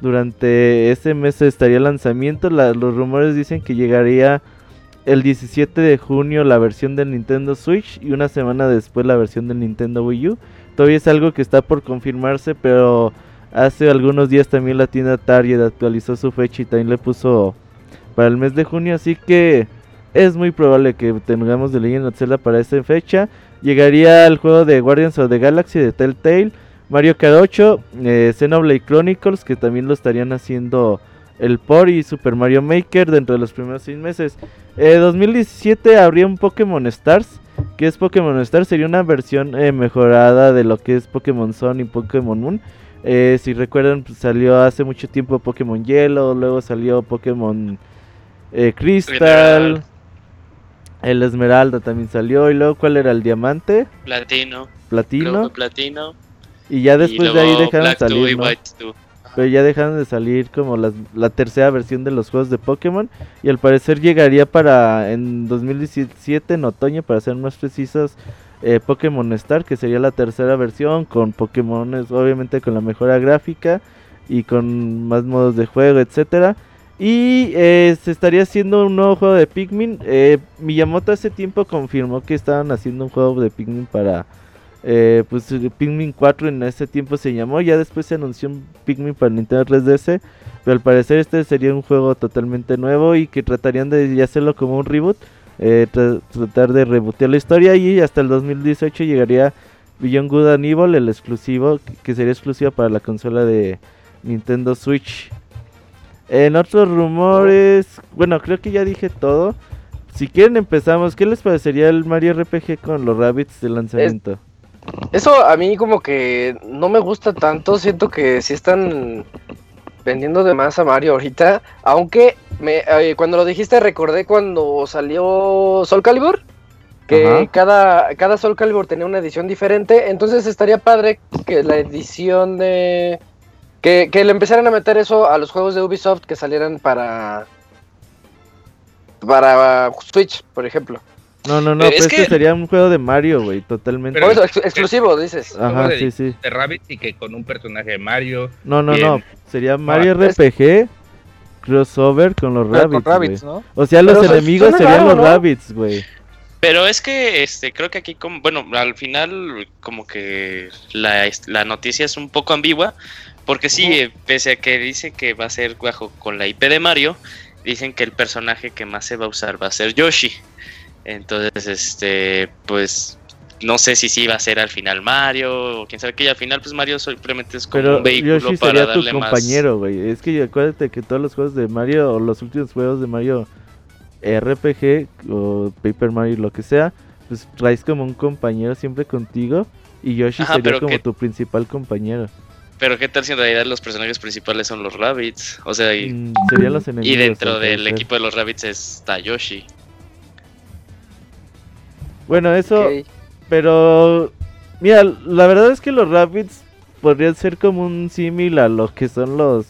Durante ese mes estaría el lanzamiento. La- los rumores dicen que llegaría el 17 de junio la versión del Nintendo Switch y una semana después la versión del Nintendo Wii U. Todavía es algo que está por confirmarse, pero hace algunos días también la tienda Target actualizó su fecha y también le puso para el mes de junio, así que es muy probable que tengamos The Legend of Zelda para esa fecha. Llegaría el juego de Guardians of the Galaxy de Telltale, Mario Kart 8, eh, Xenoblade Chronicles, que también lo estarían haciendo el por y Super Mario Maker dentro de los primeros seis meses. Eh, 2017 habría un Pokémon Stars. que es Pokémon Stars? Sería una versión eh, mejorada de lo que es Pokémon Sun y Pokémon Moon. Eh, si recuerdan, pues, salió hace mucho tiempo Pokémon Hielo, luego salió Pokémon eh, Crystal. El Esmeralda también salió, y luego ¿cuál era? El Diamante, Platino. Platino, Platino. y ya después y de ahí dejaron de Black 2 y salir, ¿no? White 2. Pero ya dejaron de salir como la tercera versión de los juegos de Pokémon. Y al parecer llegaría para en 2017, en otoño, para ser más precisos, eh, Pokémon Star, que sería la tercera versión, con Pokémon, obviamente con la mejora gráfica y con más modos de juego, etcétera. Y eh, se estaría haciendo un nuevo juego de Pikmin. Eh, Miyamoto hace tiempo confirmó que estaban haciendo un juego de Pikmin para eh, pues Pikmin 4 en ese tiempo se llamó, ya después se anunció un Pikmin para Nintendo 3DS, pero al parecer este sería un juego totalmente nuevo y que tratarían de hacerlo como un reboot, eh, tra- tratar de rebotear la historia y hasta el 2018 llegaría Beyond Good and el exclusivo, que sería exclusivo para la consola de Nintendo Switch. En otros rumores, bueno, creo que ya dije todo. Si quieren empezamos, ¿qué les parecería el Mario RPG con los Rabbits de lanzamiento? Eso a mí como que no me gusta tanto, siento que sí están vendiendo de más a Mario ahorita, aunque me, eh, cuando lo dijiste recordé cuando salió Soul Calibur, que Ajá. cada, cada Soul Calibur tenía una edición diferente, entonces estaría padre que la edición de... Que, que le empezaran a meter eso a los juegos de Ubisoft que salieran para... Para Switch, por ejemplo. No, no, no, Eh, pero es que sería un juego de Mario, güey, totalmente. Por eso, ex- exclusivo, dices. Ajá, de- sí, sí. De Rabbit y que con un personaje de Mario. No, no, Bien. no, sería Mario RPG crossover con los Pero Rabbits, con Rabbids, güey. ¿no? O sea, los Pero enemigos serían raro, los ¿no? Rabbits, güey. Pero es que este creo que aquí como bueno, al final como que la, la noticia es un poco ambigua porque sí, eh, pese a que dice que va a ser bajo con la IP de Mario, dicen que el personaje que más se va a usar va a ser Yoshi. Entonces, este, pues no sé si sí va a ser al final Mario o quién sabe qué, y al final pues Mario simplemente es como Pero un vehículo Yoshi para sería tu darle más compañero, güey. Es que acuérdate que todos los juegos de Mario, o los últimos juegos de Mario RPG o Paper Mario, lo que sea, pues traes como un compañero siempre contigo. Y Yoshi Ajá, sería como que- tu principal compañero. Pero qué tal si en realidad los personajes principales son los Rabbits? O sea, y, Mm, serían los enemigos. y dentro del equipo de los Rabbits está Yoshi. Bueno, eso, pero mira, la verdad es que los Rabbits podrían ser como un símil a lo que son los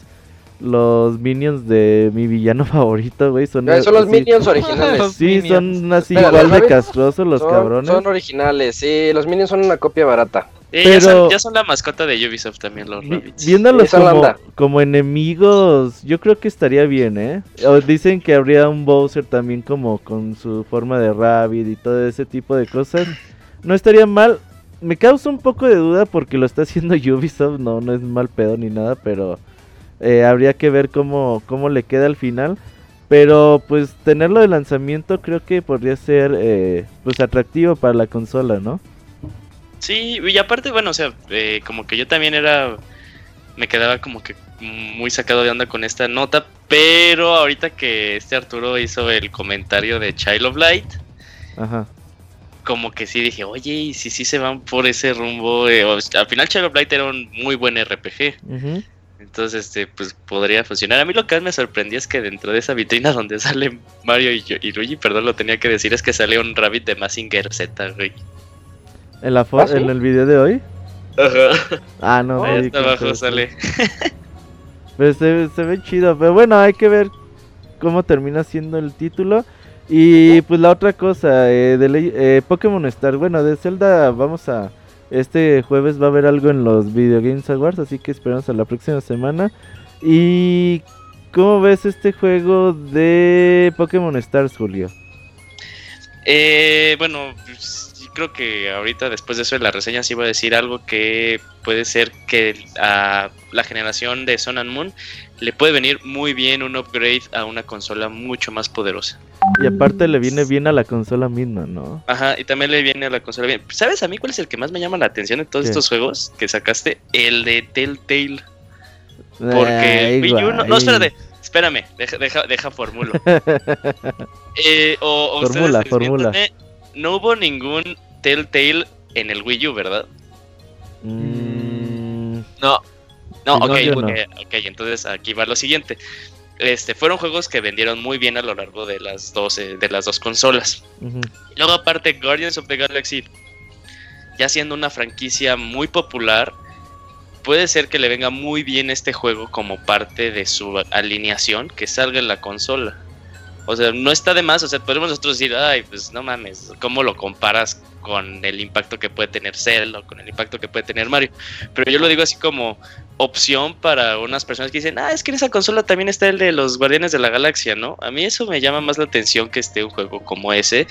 los minions de mi villano favorito, güey. Son, Eh, Son los minions originales. Sí, Minions. son así igual ¿los de castrosos los son, cabrones. son originales, sí, los minions son una copia barata. Eh, Pero- ya, son, ya son la mascota de Ubisoft también los Rabbits. Viéndolos como, como enemigos, yo creo que estaría bien, ¿eh? O dicen que habría un Bowser también como con su forma de Rabbit y todo ese tipo de cosas. No estaría mal. Me causa un poco de duda porque lo está haciendo Ubisoft, no, no es mal pedo ni nada, pero eh, habría que ver cómo, cómo le queda al final. Pero pues tenerlo de lanzamiento creo que podría ser eh, pues atractivo para la consola, ¿no? Sí, y aparte, bueno, o sea, eh, como que yo también era. Me quedaba como que muy sacado de onda con esta nota, pero ahorita que este Arturo hizo el comentario de Child of Light, Ajá. como que sí dije, oye, y si sí se van por ese rumbo. eh, o sea, al final Child of Light era un muy buen RPG. ujú. Entonces, este, pues podría funcionar. A mí lo que más me sorprendió es que dentro de esa vitrina donde sale Mario y, y Luigi, perdón, lo tenía que decir, es que sale un rabbit de Mazinger Z, güey. En, la ¿Ah, sí? en el video de hoy. Ajá. Ah, no. Ahí con abajo sale. Pero se, se ve chido. Pero bueno, hay que ver cómo termina siendo el título. Y pues la otra cosa, eh, de ley- eh, Pokémon Star. Bueno, de Zelda vamos a... Este jueves va a haber algo en los Video Games Awards, así que esperamos a la próxima semana. Y... ¿Cómo ves este juego de Pokémon Stars, Julio? Eh, bueno, pues, creo que ahorita después de eso de la reseña sí voy a decir algo que puede ser que a la generación de Sun and Moon le puede venir muy bien un upgrade a una consola mucho más poderosa. Y aparte le viene bien a la consola misma, ¿no? Ajá, y también le viene a la consola bien. ¿Sabes a mí cuál es el que más me llama la atención de todos ¿Qué? estos juegos que sacaste? El de Telltale. Porque el Wii U no, no, espérate, espérame, deja, deja, deja formulo. Eh, o, o Formula, formula. desmiéntanme, No hubo ningún Telltale en el Wii U, ¿verdad? Mm, No, No, Sí, ok, no, yo no. ok, ok, entonces aquí va lo siguiente. Este, fueron juegos que vendieron muy bien a lo largo de las dos, eh, de las dos consolas. Y luego aparte Guardians of the Galaxy, ya siendo una franquicia muy popular, puede ser que le venga muy bien este juego como parte de su alineación que salga en la consola. O sea, no está de más, o sea, podemos nosotros decir, ay, pues no mames, ¿cómo lo comparas con el impacto que puede tener Zelda o con el impacto que puede tener Mario? Pero yo lo digo así como opción para unas personas que dicen, ah, es que en esa consola también está el de los Guardianes de la Galaxia, ¿no? A mí eso me llama más la atención que esté un juego como ese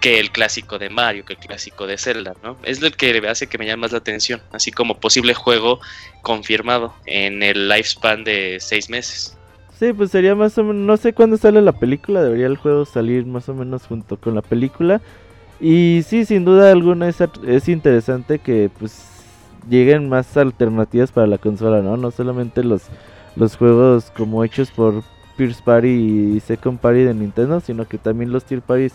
que el clásico de Mario, que el clásico de Zelda, ¿no? Es lo que hace que me llame más la atención, así como posible juego confirmado en el lifespan de seis meses. Sí, pues sería más o menos, no sé cuándo sale la película, debería el juego salir más o menos junto con la película. Y sí, sin duda alguna es, es interesante que pues lleguen más alternativas para la consola, ¿no? No solamente los, los juegos como hechos por First Party y Second Party de Nintendo, sino que también los Tier Parties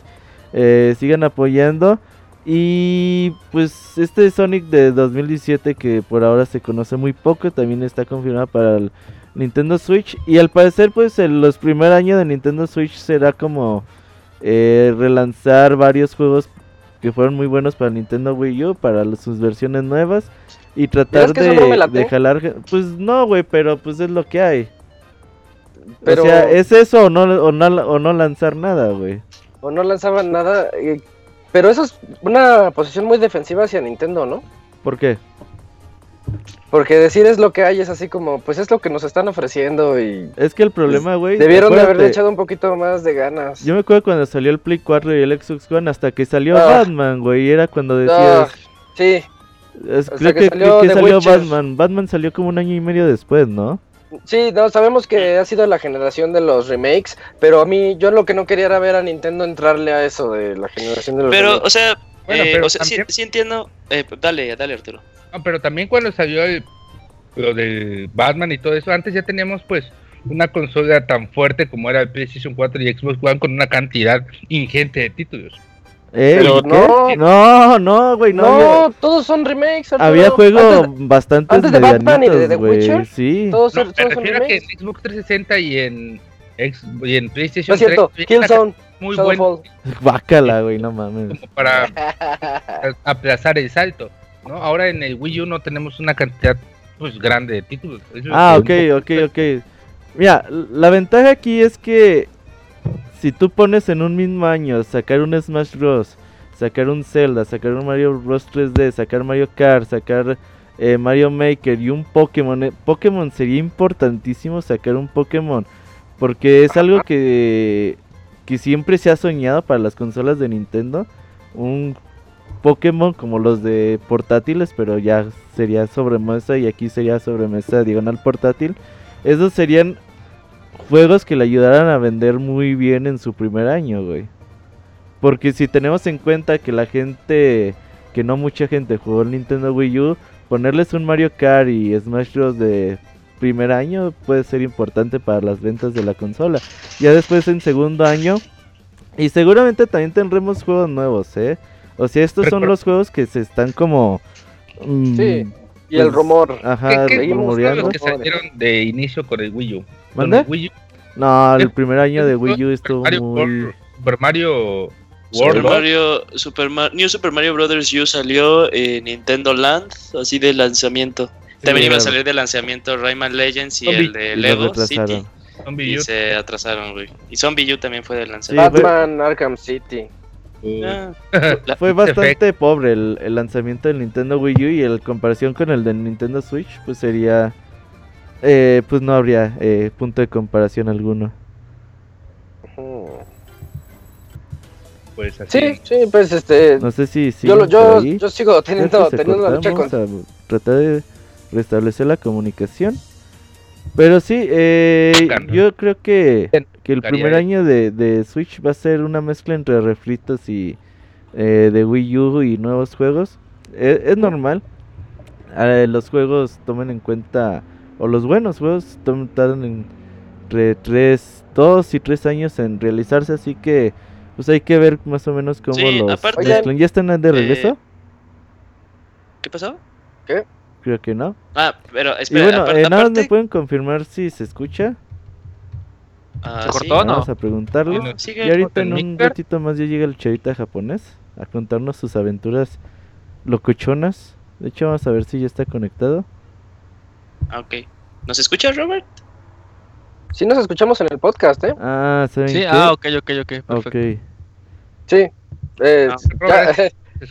eh, sigan apoyando. Y pues este Sonic de 2017 que por ahora se conoce muy poco, también está confirmado para el Nintendo Switch. Y al parecer pues en los primeros años de Nintendo Switch será como eh, relanzar varios juegos que fueron muy buenos para Nintendo Wii U, para sus versiones nuevas. Y tratar ¿Crees que de, no jalar... Pues no, güey, pero pues es lo que hay. Pero, O sea, ¿es eso o no, o no, o no lanzar nada, güey? o no lanzaban nada. eh, pero eso es una posición muy defensiva hacia Nintendo, ¿no? ¿Por qué? Porque decir es lo que hay es así como, pues es lo que nos están ofreciendo y Es que el problema, güey... debieron de haberle echado un poquito más de ganas. Yo me acuerdo cuando salió el Play 4 y el Xbox One, hasta que salió Ah. Batman, güey, era cuando Ah, decías... sí, es- hasta creo que que, salió que. Batman. Batman salió como un año y medio después, ¿no? sí, no, sabemos que ha sido la generación de los remakes, pero a mí yo lo que no quería era ver a Nintendo entrarle a eso de la generación de los Pero, remakes. o sea, Bueno, eh, pero o sea sí, también- sí entiendo. eh, dale, dale, Arturo. No, pero también cuando salió el, lo del Batman y todo eso, antes ya teníamos pues una consola tan fuerte como era el PlayStation 4 y Xbox One con una cantidad ingente de títulos. ¿Eh? Pero no. no, no, güey, no. no, había- todos son remakes. Arturo. Había juegos Antes- bastante antes de Batman y de The. Witcher, Sí. todos, No, son- me todos son refiero a que en. Xbox 360 y en, y en No PlayStation es cierto, 3 había una Killzone, muy bueno. Bácala, güey, no mames. como para aplazar el salto. ¿no? Ahora en el Wii U no tenemos una cantidad pues grande de títulos. Eso Ah, ok, ok, ok. Mira, la ventaja aquí es que si tú pones en un mismo año sacar un Smash Bros, sacar un Zelda, sacar un Mario Bros 3D, sacar Mario Kart, sacar eh, Mario Maker y un Pokémon, eh, Pokémon sería importantísimo sacar un Pokémon porque es algo que que siempre se ha soñado para las consolas de Nintendo, un Pokémon como los de portátiles, pero ya sería sobremesa y aquí sería sobremesa diagonal portátil. Esos serían juegos que le ayudaran a vender muy bien en su primer año, güey. Porque si tenemos en cuenta que la gente, que no mucha gente jugó el Nintendo Wii U, ponerles un Mario Kart y Smash Bros. de primer año puede ser importante para las ventas de la consola. Ya después en segundo año, y seguramente también tendremos juegos nuevos, ¿eh? O sea, estos son Pero- los juegos que se están como... mm, Sí, Y el pues, rumor. Ajá, ¿Qué, los que salieron de inicio con el Wii U? ¿Mande? el Wii U No, el ¿Qué- primer año de ¿Qué Wii U estuvo Mario, muy... Super Mario Super Warlord. Mario, Super New Super Mario Brothers U salió en Nintendo Land, así de lanzamiento. También iba a salir de lanzamiento Rayman Legends y Zombie. el de Lego. City. Zombie Y U. se atrasaron, güey. Y Zombie U también fue de Sí, lanzamiento. fue- Batman Arkham City. Uh, Ah, Fue bastante pobre el, el lanzamiento del Nintendo Wii U y en comparación con el del Nintendo Switch, pues sería... eh, pues no habría eh, punto de comparación alguno. Ujú. Pues así. Sí, sí, pues este. No sé si... si yo, yo, yo sigo teniendo, teniendo la lucha con. Tratar de restablecer la comunicación. Pero sí, eh, yo creo que, que el primer año de, de Switch va a ser una mezcla entre refritos y eh, de Wii U y nuevos juegos. E- es normal. Eh, los juegos tomen en cuenta, o los buenos juegos toman tardan entre 3, 2 y 3 años en realizarse, así que pues hay que ver más o menos cómo Sí, los aparte- mezclan. ¿Ya están de regreso? Eh, ¿Qué pasó? Creo que no. Ah, pero Y espera, bueno, aparte, eh, nada más me pueden confirmar si se escucha. ah, ¿Se sí. cortó o no? Vamos a preguntarle. no, Sigue. Y ahorita en ¿El un ratito más ya llega el chavita japonés a contarnos sus aventuras locochonas. De hecho, vamos a ver si ya está conectado. Ah, ok. ¿Nos escuchas, Robert? Sí, nos escuchamos en el podcast, ¿eh? Ah, ¿saben Sí, qué? ah, ok, ok, ok. Perfecto. ok. Sí. Eh, Ah,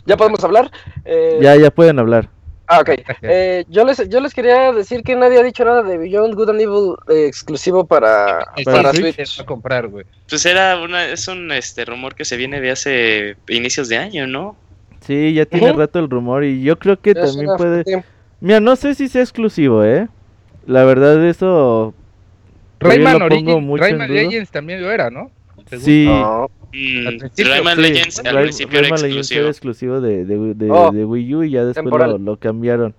ya podemos hablar. Eh, Ya, ya pueden hablar. Ah, ok. Eh, yo, les, yo les quería decir que nadie ha dicho nada de Beyond Good and Evil eh, exclusivo para, para Switch. Switch. a comprar, güey. Pues era una, es un este rumor que se viene de hace inicios de año, ¿no? Sí, ya tiene rato el rumor y yo creo que Es también puede... Mira, no sé si sea exclusivo, ¿eh? La verdad eso... Rayman, lo pongo Origin- mucho en Rayman. Legends también lo era, ¿no? Según- Sí. No. Mm, Rayman Sí, Legends al Ray- principio era Rayman Legends exclusivo. era exclusivo de, de, de- Oh, de Wii U y ya después lo, lo cambiaron.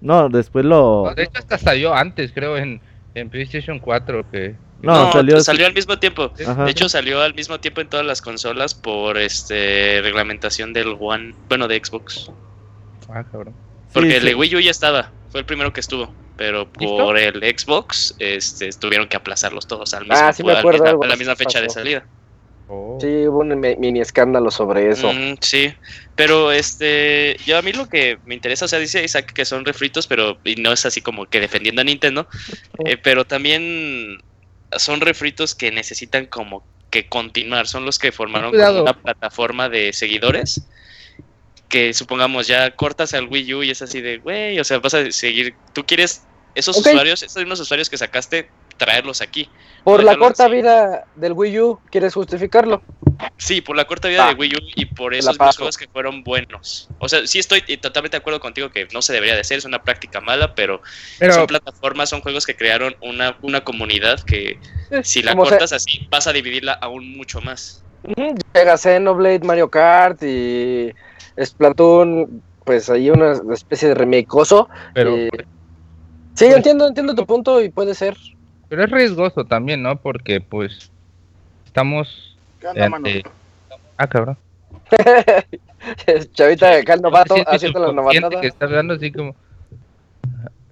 No, después lo... No, de hecho, hasta salió antes, creo, en, en PlayStation 4. Que, No, No, salió... salió, al mismo tiempo. Ajá. De hecho, salió al mismo tiempo en todas las consolas por este reglamentación del One, bueno, de Xbox. Ah, cabrón. Porque Sí, el de sí. Wii U ya estaba, fue el primero que estuvo. Pero ¿Listo? por el Xbox, este, tuvieron que aplazarlos todos al mismo Ah, sí me acuerdo, a la misma fecha de pasó. salida. Oh. Sí, hubo un mi- mini escándalo sobre eso. Mm, sí, pero este, yo a mí lo que me interesa, o sea, dice Isaac que son refritos, pero y no es así como que defendiendo a Nintendo, eh, pero también son refritos que necesitan como que continuar, son los que formaron como una plataforma de seguidores. Que supongamos ya cortas al Wii U y es así de, güey, o sea, vas a seguir, tú quieres esos usuarios, esos mismos usuarios que sacaste, traerlos aquí. Por la corta así. vida del Wii U, ¿quieres justificarlo? Sí, por la corta vida Ah, de Wii U y por esos juegos que fueron buenos. O sea, sí estoy totalmente de acuerdo contigo que no se debería de hacer, es una práctica mala, pero, Pero, son plataformas, son juegos que crearon una, una comunidad que si la cortas así vas a dividirla aún mucho más. Llega Xenoblade, Mario Kart y Splatoon, pues ahí una especie de remakeoso. pero, eh, Sí, entiendo, entiendo tu punto y puede ser. Pero es riesgoso también, ¿no? Porque, pues, estamos... ante- Ah, cabrón. Chavita acá el novato Siento haciendo la subconsciente novatada. que está hablando así como...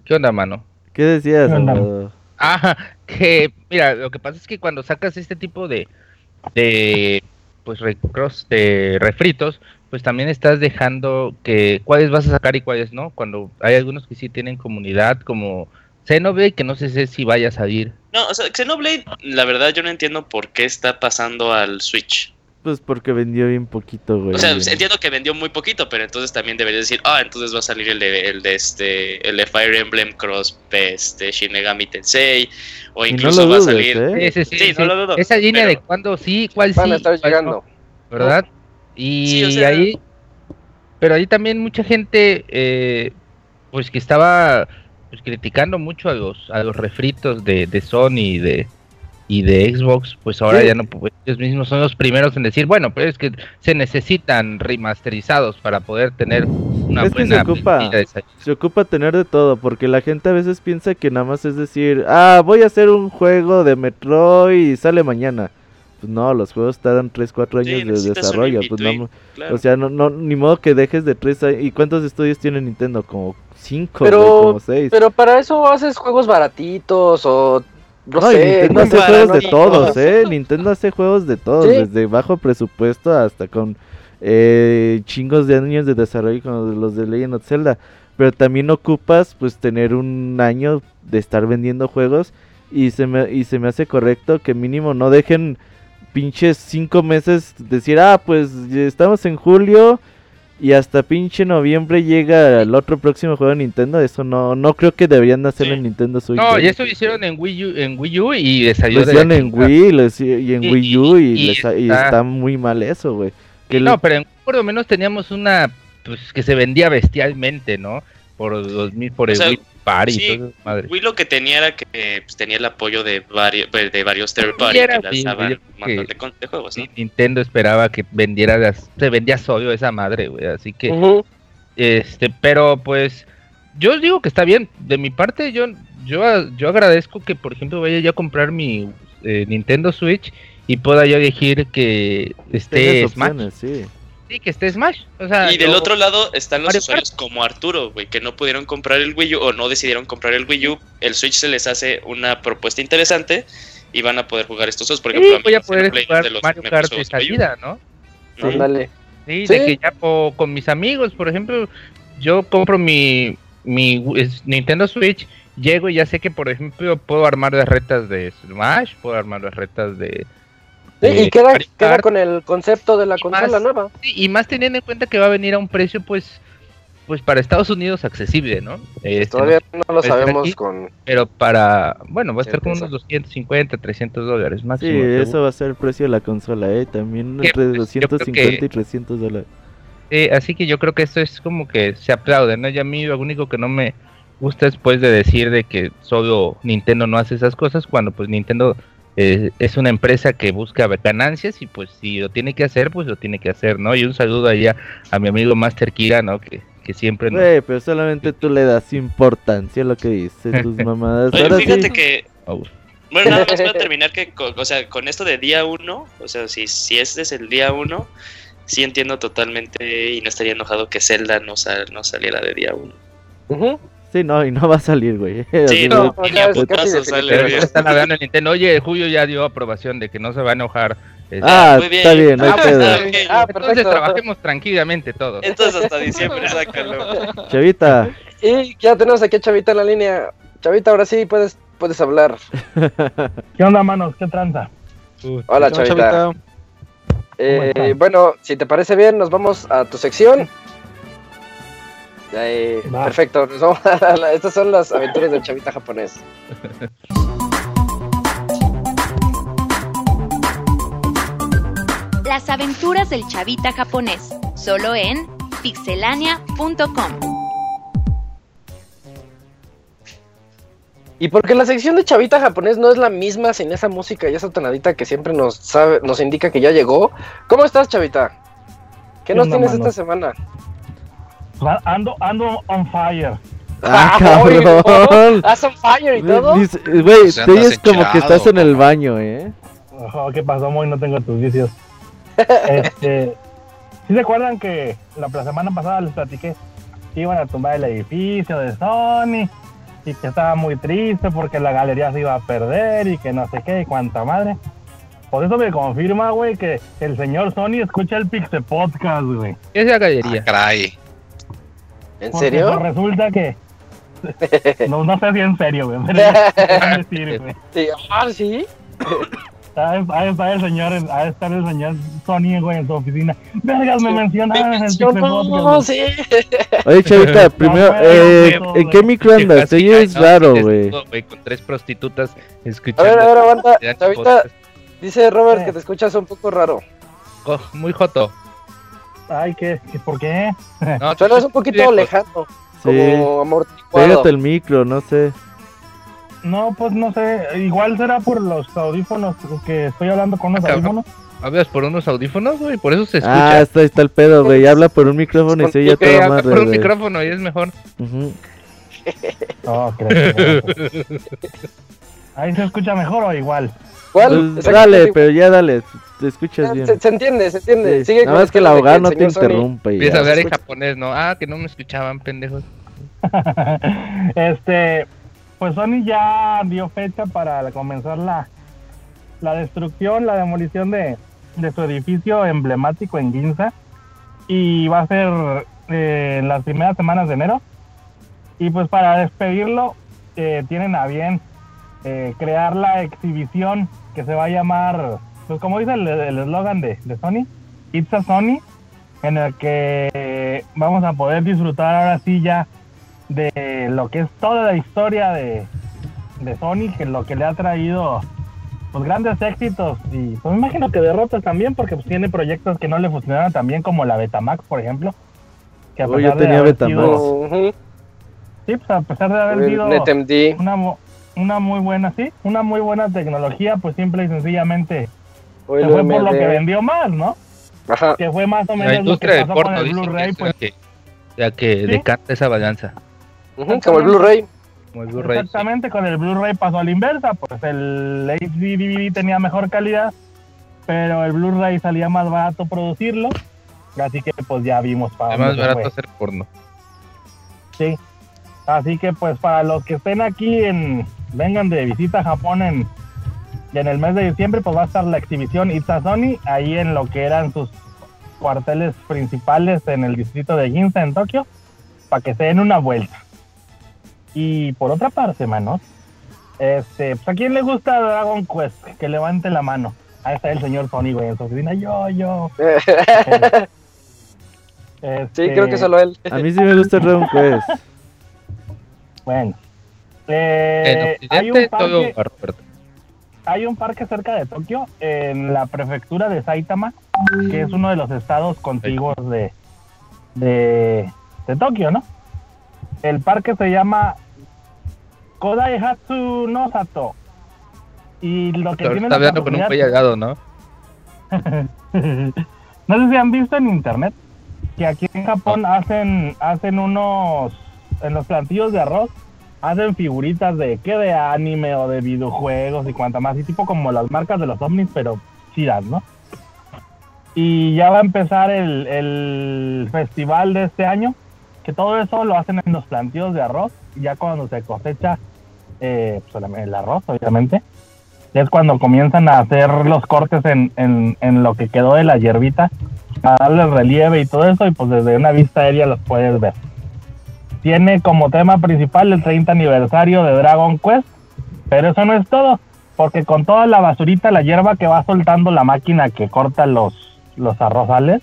¿Qué onda, mano? ¿Qué decías. Salvador? Ah, que mira, lo que pasa es que cuando sacas este tipo de de pues recross de refritos, pues también estás dejando que cuáles vas a sacar y cuáles no. Cuando hay algunos que sí tienen comunidad como Xenoblade que no sé si vaya a salir. No, o sea, Xenoblade, la verdad yo no entiendo por qué está pasando al Switch. Pues porque vendió bien poquito, güey. O sea, entiendo que vendió muy poquito, pero entonces también deberías decir, ah, entonces va a salir el de, el de este, el de Fire Emblem Cross, este, Shin Megami Tensei, o Y no incluso va a salir. ¿eh? Sí, sí, sí, Sí, no lo dudo, Esa línea de cuándo sí, cuál Van sí, a estar no, llegando. ¿verdad? Y Sí, o sea- ahí, pero ahí también mucha gente, eh, pues que estaba pues, criticando mucho a los a los refritos de, de Sony y de y de Xbox, pues ahora Sí. ya no, pues, ellos mismos son los primeros en decir, bueno, pero es que se necesitan remasterizados para poder tener una Es que se buena ocupa. de Se ocupa tener de todo, porque la gente a veces piensa que nada más es decir, ah, voy a hacer un juego de Metroid y sale mañana. Pues no, los juegos tardan 3, 4 Sí, años de desarrollo. Pues in-between, no, Claro. o sea, no, no, ni modo que dejes de 3 ¿Y cuántos estudios tiene Nintendo? Como 5, Pero- como 6. Pero para eso haces juegos baratitos o no, sé, Nintendo muy hace juegos de todos, ¿eh? Nintendo hace juegos de todos, Sí. desde bajo presupuesto hasta con eh, chingos de años de desarrollo como los de Legend of Zelda. Pero también ocupas, pues, tener un año de estar vendiendo juegos y se me, y se me hace correcto que mínimo no dejen pinches cinco meses decir, ah, pues estamos en julio y hasta pinche noviembre llega el otro próximo juego de Nintendo. Eso no, no creo que deberían hacerlo Sí. en Nintendo Switch. No, y eso lo hicieron en Wii U, en Wii U y les salió Lo hicieron en. Wii y en Y- Wii U y, y les ha- y está- muy mal eso, güey. Que No, lo- pero en por lo menos teníamos una pues que se vendía bestialmente, ¿no? Por 2000 por O el sea, Wii Party y sí, todo madre. Wii lo que tenía era que pues, tenía el apoyo de varios, de varios third party era que lanzaban yo un creo montón que- de, con- de juegos, ¿no? Sí, Nintendo esperaba que vendiera las- se vendía solo esa madre, güey, así que este, pero pues yo digo que está bien, de mi parte yo yo yo agradezco que por ejemplo vaya yo a comprar mi eh, Nintendo Switch y pueda yo elegir que esté Smash, opciones, sí. Sí, que esté Smash, o sea, Y del yo- otro lado están los Mario usuarios como Arturo, güey, que no pudieron comprar el Wii U o no decidieron comprar el Wii U. El Switch se les hace una propuesta interesante y van a poder jugar estos juegos. Por sí, ejemplo, voy a poder jugar de los Mario Kart de salida, ¿no? Ándale. Sí, Sí. de que ya po- con mis amigos, por ejemplo, yo compro mi, mi Nintendo Switch, llego y ya sé que, por ejemplo, puedo armar las retas de Smash, puedo armar las retas de... Sí, y queda, queda con el concepto de la Y consola más- nueva. sí, y más teniendo en cuenta que va a venir a un precio, pues, pues para Estados Unidos accesible, ¿no? Este, Todavía no lo sabemos aquí. con... Pero para, bueno, va a estar como unos 250, 300 dólares Sí, máximo. seguro. eso va a ser el precio de la consola, ¿eh? También entre pues, yo creo 250 que- y 300 dólares. Sí, así que yo creo que esto es como que se aplaude, ¿no? Y a mí lo único que no me gusta después de decir de que solo Nintendo no hace esas cosas, cuando pues Nintendo eh, es una empresa que busca ganancias y pues si lo tiene que hacer, pues lo tiene que hacer, ¿no? Y un saludo allá a mi amigo Master Kira, ¿no? Que, que siempre nos... Güey, pero solamente tú le das importancia a lo que dice tus mamadas. Oye, Ahora fíjate sí. que Oh, Bueno, nada más voy a terminar que, o sea, con esto de día uno, o sea, si, si este es el día uno, sí entiendo totalmente y no estaría enojado que Zelda no, sal- no saliera de día uno. Sí, no, y no va a salir, güey. Sí, no, ni a putazos sale pero están hablando en Nintendo, oye, Julio ya dio aprobación de que no se va a enojar. este, Ah, Muy bien. está bien, no hay Ah, pedo. pues, ok. Ah, entonces perfecto. trabajemos tranquilamente todos. Entonces hasta diciembre, sácalo. Chavita, Y ya tenemos aquí a Chavita en la línea. Chavita, ahora sí puedes, puedes hablar. ¿Qué onda, manos? ¿Qué tranza? Hola, ¿Qué onda, Chavita. Eh, bueno, si te parece bien, nos vamos a tu sección. Eh, perfecto, nos vamos a la- estas son las aventuras del Chavita japonés. Las aventuras del chavita japonés, solo en pixelania.com. Y porque la sección de Chavita japonés no es la misma sin esa música y esa tonadita que siempre nos sabe, nos indica que ya llegó. ¿Cómo estás, Chavita? ¿Qué ¿Qué nos onda, tienes mano? esta semana? Ando, ando on fire. ah, Oye, cabrón. ¿Haz on fire y todo? Güey, te oyes como que estás en el baño, ¿eh? Ojo, ¿Qué pasó, Moy? No tengo tus vicios. este, ¿Sí se acuerdan que la, la semana pasada les platiqué que iban a tumbar el edificio de Sony y que estaba muy triste porque la galería se iba a perder y que no sé qué y cuánta madre? Por eso me confirma, güey, que el señor Sony escucha el Pixel Podcast, güey. ¿Qué es la Ah, galería? caray. ¿En Porque, serio? pues, resulta que. No, no sé si en serio, güey. Decir, güey. Sí, ah, sí. Ha de- estar el señor, ha de estar el señor Sony, güey, en su oficina. Vergas, me mencionaban en el Podcast. No, sí. Oye, Chavita, primero, bueno, eh, güey, ¿en qué micro andas? Te oyes no, raro, güey. Con tres prostitutas A escuchando. ver, a ver, aguanta. Ya, Chavita, dice Robert Sí. que te escuchas un poco raro. Muy joto. Ay, ¿qué? ¿Qué- ¿Por qué? No, Suenas un poquito lejos. lejano, Sí. como amortiguado. Pégate el micro, no sé. No, pues no sé. Igual será por los audífonos que estoy hablando con los Ah, audífonos. Hablas por unos audífonos, güey, por eso se Ah, escucha. está, está el pedo, güey. Habla por un micrófono y se oye todo habla más por un micrófono y es mejor. No, creo que- Ahí se escucha mejor o igual. ¿Cuál? Pues Exactamente dale, pero ya dale. Te escuchas bien. Se, se entiende, se entiende. Sí, Sigue Nada más que el abogado no te interrumpe. y Empieza ya. a hablar en japonés, ¿no? Ah, que no me escuchaban, pendejos. este, pues Sony ya dio fecha para comenzar la, la destrucción, la demolición de, de su edificio emblemático en Ginza. Y va a ser eh, en las primeras semanas de enero. Y pues para despedirlo, eh, tienen a bien eh, crear la exhibición que se va a llamar, pues como dice el el eslogan de, de Sony, It's a Sony, en el que vamos a poder disfrutar ahora sí ya de lo que es toda la historia de, de Sony, que lo que le ha traído pues grandes éxitos y pues me imagino que derrotas también porque pues tiene proyectos que no le funcionaron tan bien como la Betamax, por ejemplo. Que a Oh, yo pesar de tenía haber Betamax. sido-. Sí, pues a pesar de haber sido una, una muy buena, sí, una muy buena tecnología, pues simple y sencillamente O el fue por lo que vendió más, ¿no? Ajá. Que fue más o La menos lo que industria del pasó con porno el dice que Blu-ray, es pues la que, la que Sí. decanta esa balanza. Ujú, Como el Blu-ray. Como el Blu-ray. sí. Exactamente, con el Blu-ray pasó a la inversa, pues el HD DVD tenía mejor calidad, pero el Blu-ray salía más barato producirlo, así que pues ya vimos para Es más barato fue. hacer porno. Sí. Así que pues para los que estén aquí en vengan de visita a Japón en en el mes de diciembre pues va a estar la exhibición It's a Sony ahí en lo que eran sus cuarteles principales en el distrito de Ginza en Tokio para que se den una vuelta. Y por otra parte, manos, este, pues a quién le gusta Dragon Quest, que levante la mano. Ahí está el señor Sony, güey, en su oficina. Yo, yo. Sí, Este, creo que solo él. A mí sí me gusta Dragon Quest. Bueno. En Eh, hay, un todo parque, Roberto. Hay un parque cerca de Tokio, en la prefectura de Saitama, que es uno de los estados contiguos de, de, de Tokio, ¿no? El parque se llama Kodaihatsu no Sato. Y lo que Pero tiene Está la hablando con un cuello lado, ¿no? no sé si han visto en internet que aquí en Japón hacen hacen unos en los plantillos de arroz hacen figuritas de que de anime o de videojuegos y cuanta más y tipo como las marcas de los ovnis pero chidas, ¿no? Y ya va a empezar el, el festival de este año que todo eso lo hacen en los plantillos de arroz y ya cuando se cosecha eh, pues, el- arroz obviamente es cuando comienzan a hacer los cortes en, en, en lo que quedó de la hierbita para darle relieve y todo eso y pues desde una vista aérea los puedes ver. Tiene como tema principal el 30 aniversario de Dragon Quest, pero eso no es todo, porque con toda la basurita, la hierba que va soltando la máquina que corta los, los arrozales,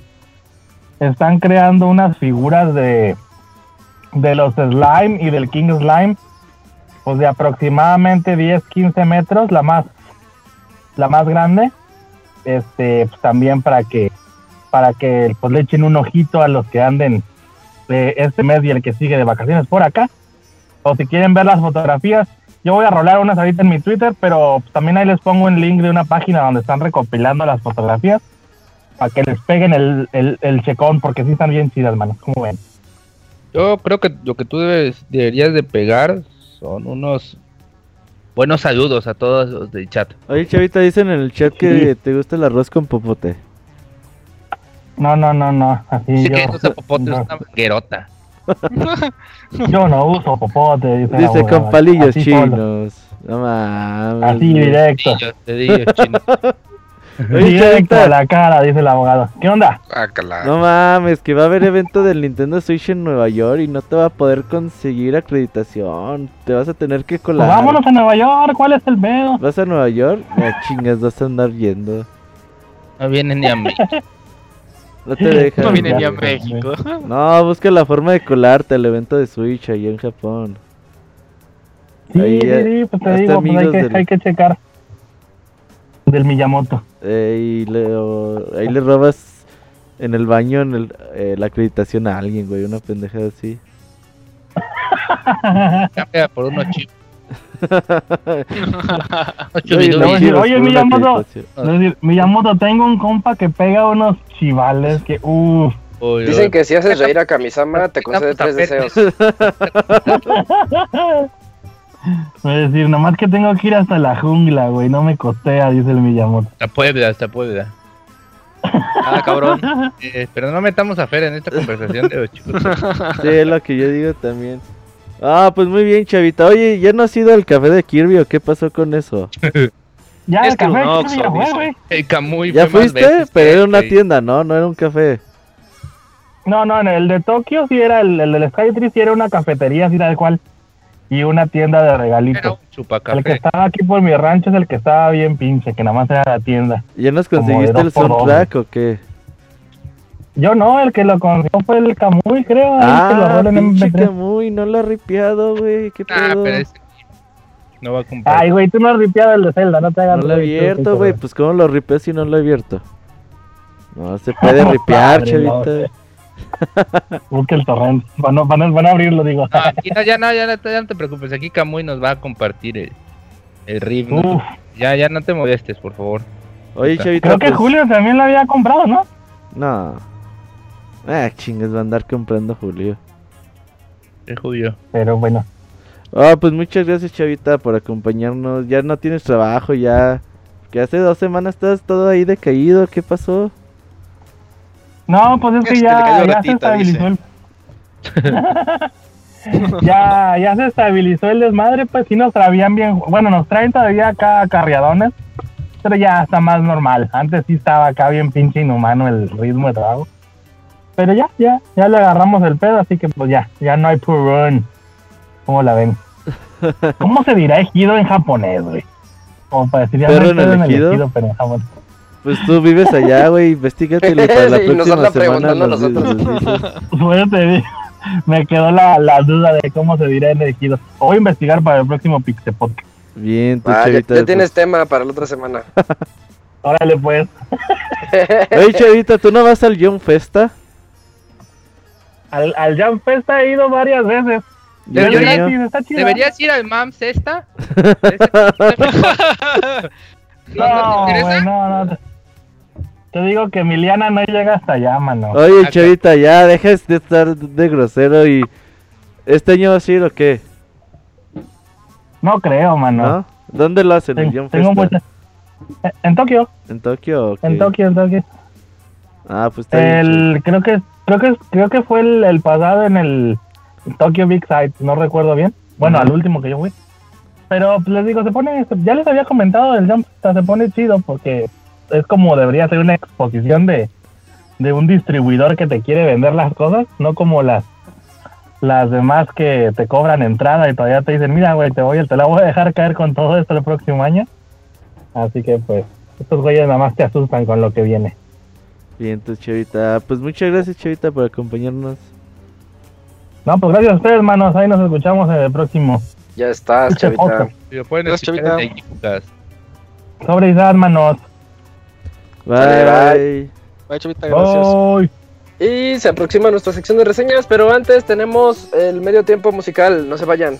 están creando unas figuras de, de los slime y del King Slime, pues de aproximadamente 10-15 metros, la más la más grande, este, pues también para que, para que pues le echen un ojito a los que anden de este mes y el que sigue de vacaciones por acá. O si quieren ver las fotografías, yo voy a rolar unas ahorita en mi Twitter, pero también ahí les pongo un link de una página donde están recopilando las fotografías para que les peguen el, el, el checón, porque sí están bien chidas, manos, como ven. Yo creo que lo que tú debes, deberías de pegar son unos buenos saludos a todos los del chat. Oye, Chavita, dicen en el chat que te gusta el arroz con popote. No, no, no, no, así Dice yo, que usa popote, no, es una manguerota. yo no uso popote, dice, Dice con palillos Así chinos. No mames. Así directo. Chinos. Directo a la cara, dice el abogado. ¿Qué onda? Guácala. no mames, que va a haber evento del Nintendo Switch en Nueva York y no te va a poder conseguir acreditación. Te vas a tener que Pues colar. vámonos a Nueva York, ¿cuál es el pedo? ¿Vas a Nueva York? Me chingas, vas a andar yendo. No vienen ni a mí. No te dejan. No viene ni a México. No, busca la forma de colarte al evento de Switch ahí en Japón. Sí, Ahí, sí, sí, pues te digo, pues hay que, del- hay que checar. Del Miyamoto. Eh, y le, ahí le robas en el baño en el- eh, la acreditación a alguien, güey, una pendejada así. Cambia por unos chivos. Oye, Miyamoto. Miyamoto, tengo un compa que pega unos chivales que, uff. Dicen que si haces reír a Kamisama, te concede tres deseos. Es decir, nomás que tengo que ir hasta la jungla, güey, no me costea, dice el Miyamoto. Hasta Puebla, hasta Puebla. Ah, cabrón. Eh, pero no metamos a Fer en esta conversación de los chicos. Sí, es lo que yo digo también. Ah, pues muy bien, chavita. Oye, ¿ya no has ido al café de Kirby o qué pasó con eso? Ya, el café aquí Oxxo, ya fue, güey. El Camuy ¿Ya fue fuiste? veces Pero era una que- tienda, ¿no? No era un café. No, no, en el de Tokio sí era, el, el del Skytree sí era una cafetería, así tal cual. Y una tienda de regalitos. El que estaba aquí por mi rancho es el que estaba bien pinche, que nada más era la tienda. ¿Ya nos de conseguiste el dos por dos, soundtrack o qué? Yo no, el que lo consiguió fue el Camuy, creo. ahí que lo Ah, rolen en pinche MP3. Camuy, no lo ha ripeado, güey. ¿Qué Ah, pedo? pero ese no va a comprar. Ay, güey, tú no has ripiado el de Zelda, no te hagas. No lo he abierto, güey. Pues ¿cómo lo ripeé si no lo he abierto? No se puede ripear, chavita. Busca el torrent. Van a, van a- van a abrirlo, digo. No, aquí no, ya, no, ya, no, ya no te preocupes. Aquí Camuy nos va a compartir el, el riff. ¿no? Uf, Ya, ya no te molestes, por favor. Oye, chavita, creo que pues... Julio también lo había comprado, ¿no? No. Ah, chingues, va a andar comprando Julio. El judío. Pero bueno. Ah, pues muchas gracias, chavita, por acompañarnos. Ya no tienes trabajo, ya. Que hace dos semanas estás todo ahí decaído. ¿Qué pasó? No, pues es que Este, ya, ya se estabilizó el... ya, ya se estabilizó el desmadre, pues sí nos traían bien, bueno, nos traen todavía acá carriadones, pero ya está más normal. Antes sí estaba acá bien pinche inhumano el ritmo de trabajo. Pero ya, ya, ya le agarramos el pedo, así que pues ya, ya no hay purón. ¿Cómo la ven? ¿Cómo se dirá ejido en japonés, güey? Como para decir, ya no ¿Perro hay en el el ejido? ejido, pero en japonés. Pues tú vives allá, güey. Investígatelo y para la Sí, próxima semana nos nosotros. digo, me quedó la, la duda de cómo se dirá en elegido. Voy a investigar para el próximo Pixel Podcast. Bien, tu Ah, chavita. ya pues. tienes tema para la otra semana. Órale, pues. Oye, chavita, ¿tú no vas al John Festa? Al, al Jam Fest he ido varias veces. Deberías- niño. gratis, está chido. ¿Deberías ir al MAMS esta? No, güey, no, no. Te digo que Emiliana no llega hasta allá, mano. Oye, chavita, ya dejes de estar de grosero y... ¿Este año vas a ir o qué? No creo, mano. ¿No? ¿Dónde lo hacen? ¿El Ten- tengo Festa? mucha... En Tokio, ¿En Tokio o qué? en Tokio, en Tokio. Ah, pues está bien. El, creo que creo que creo que fue el, el pasado en el Tokyo Big Sight, no recuerdo bien. Bueno, al último que yo fui. Pero pues, les digo, se pone, ya les había comentado el Jump, se pone chido porque es como debería ser una exposición de, de un distribuidor que te quiere vender las cosas, no como las las demás que te cobran entrada y todavía te dicen, mira, güey, te voy, te la voy a dejar caer con todo esto el próximo año. Así que pues, estos güeyes nada más te asustan con lo que viene. Bien, tu chavita. Pues muchas gracias, chavita, por acompañarnos. No, pues gracias a ustedes, hermanos. Ahí nos escuchamos en el próximo. Ya estás, Pinche chavita. lo pueden Gracias, escuchar chavita. Sobre Isaac, hermanos. Bye. Sale, Bye, chavita, gracias. Bye. Y se aproxima nuestra sección de reseñas, pero antes tenemos el medio tiempo musical. No se vayan.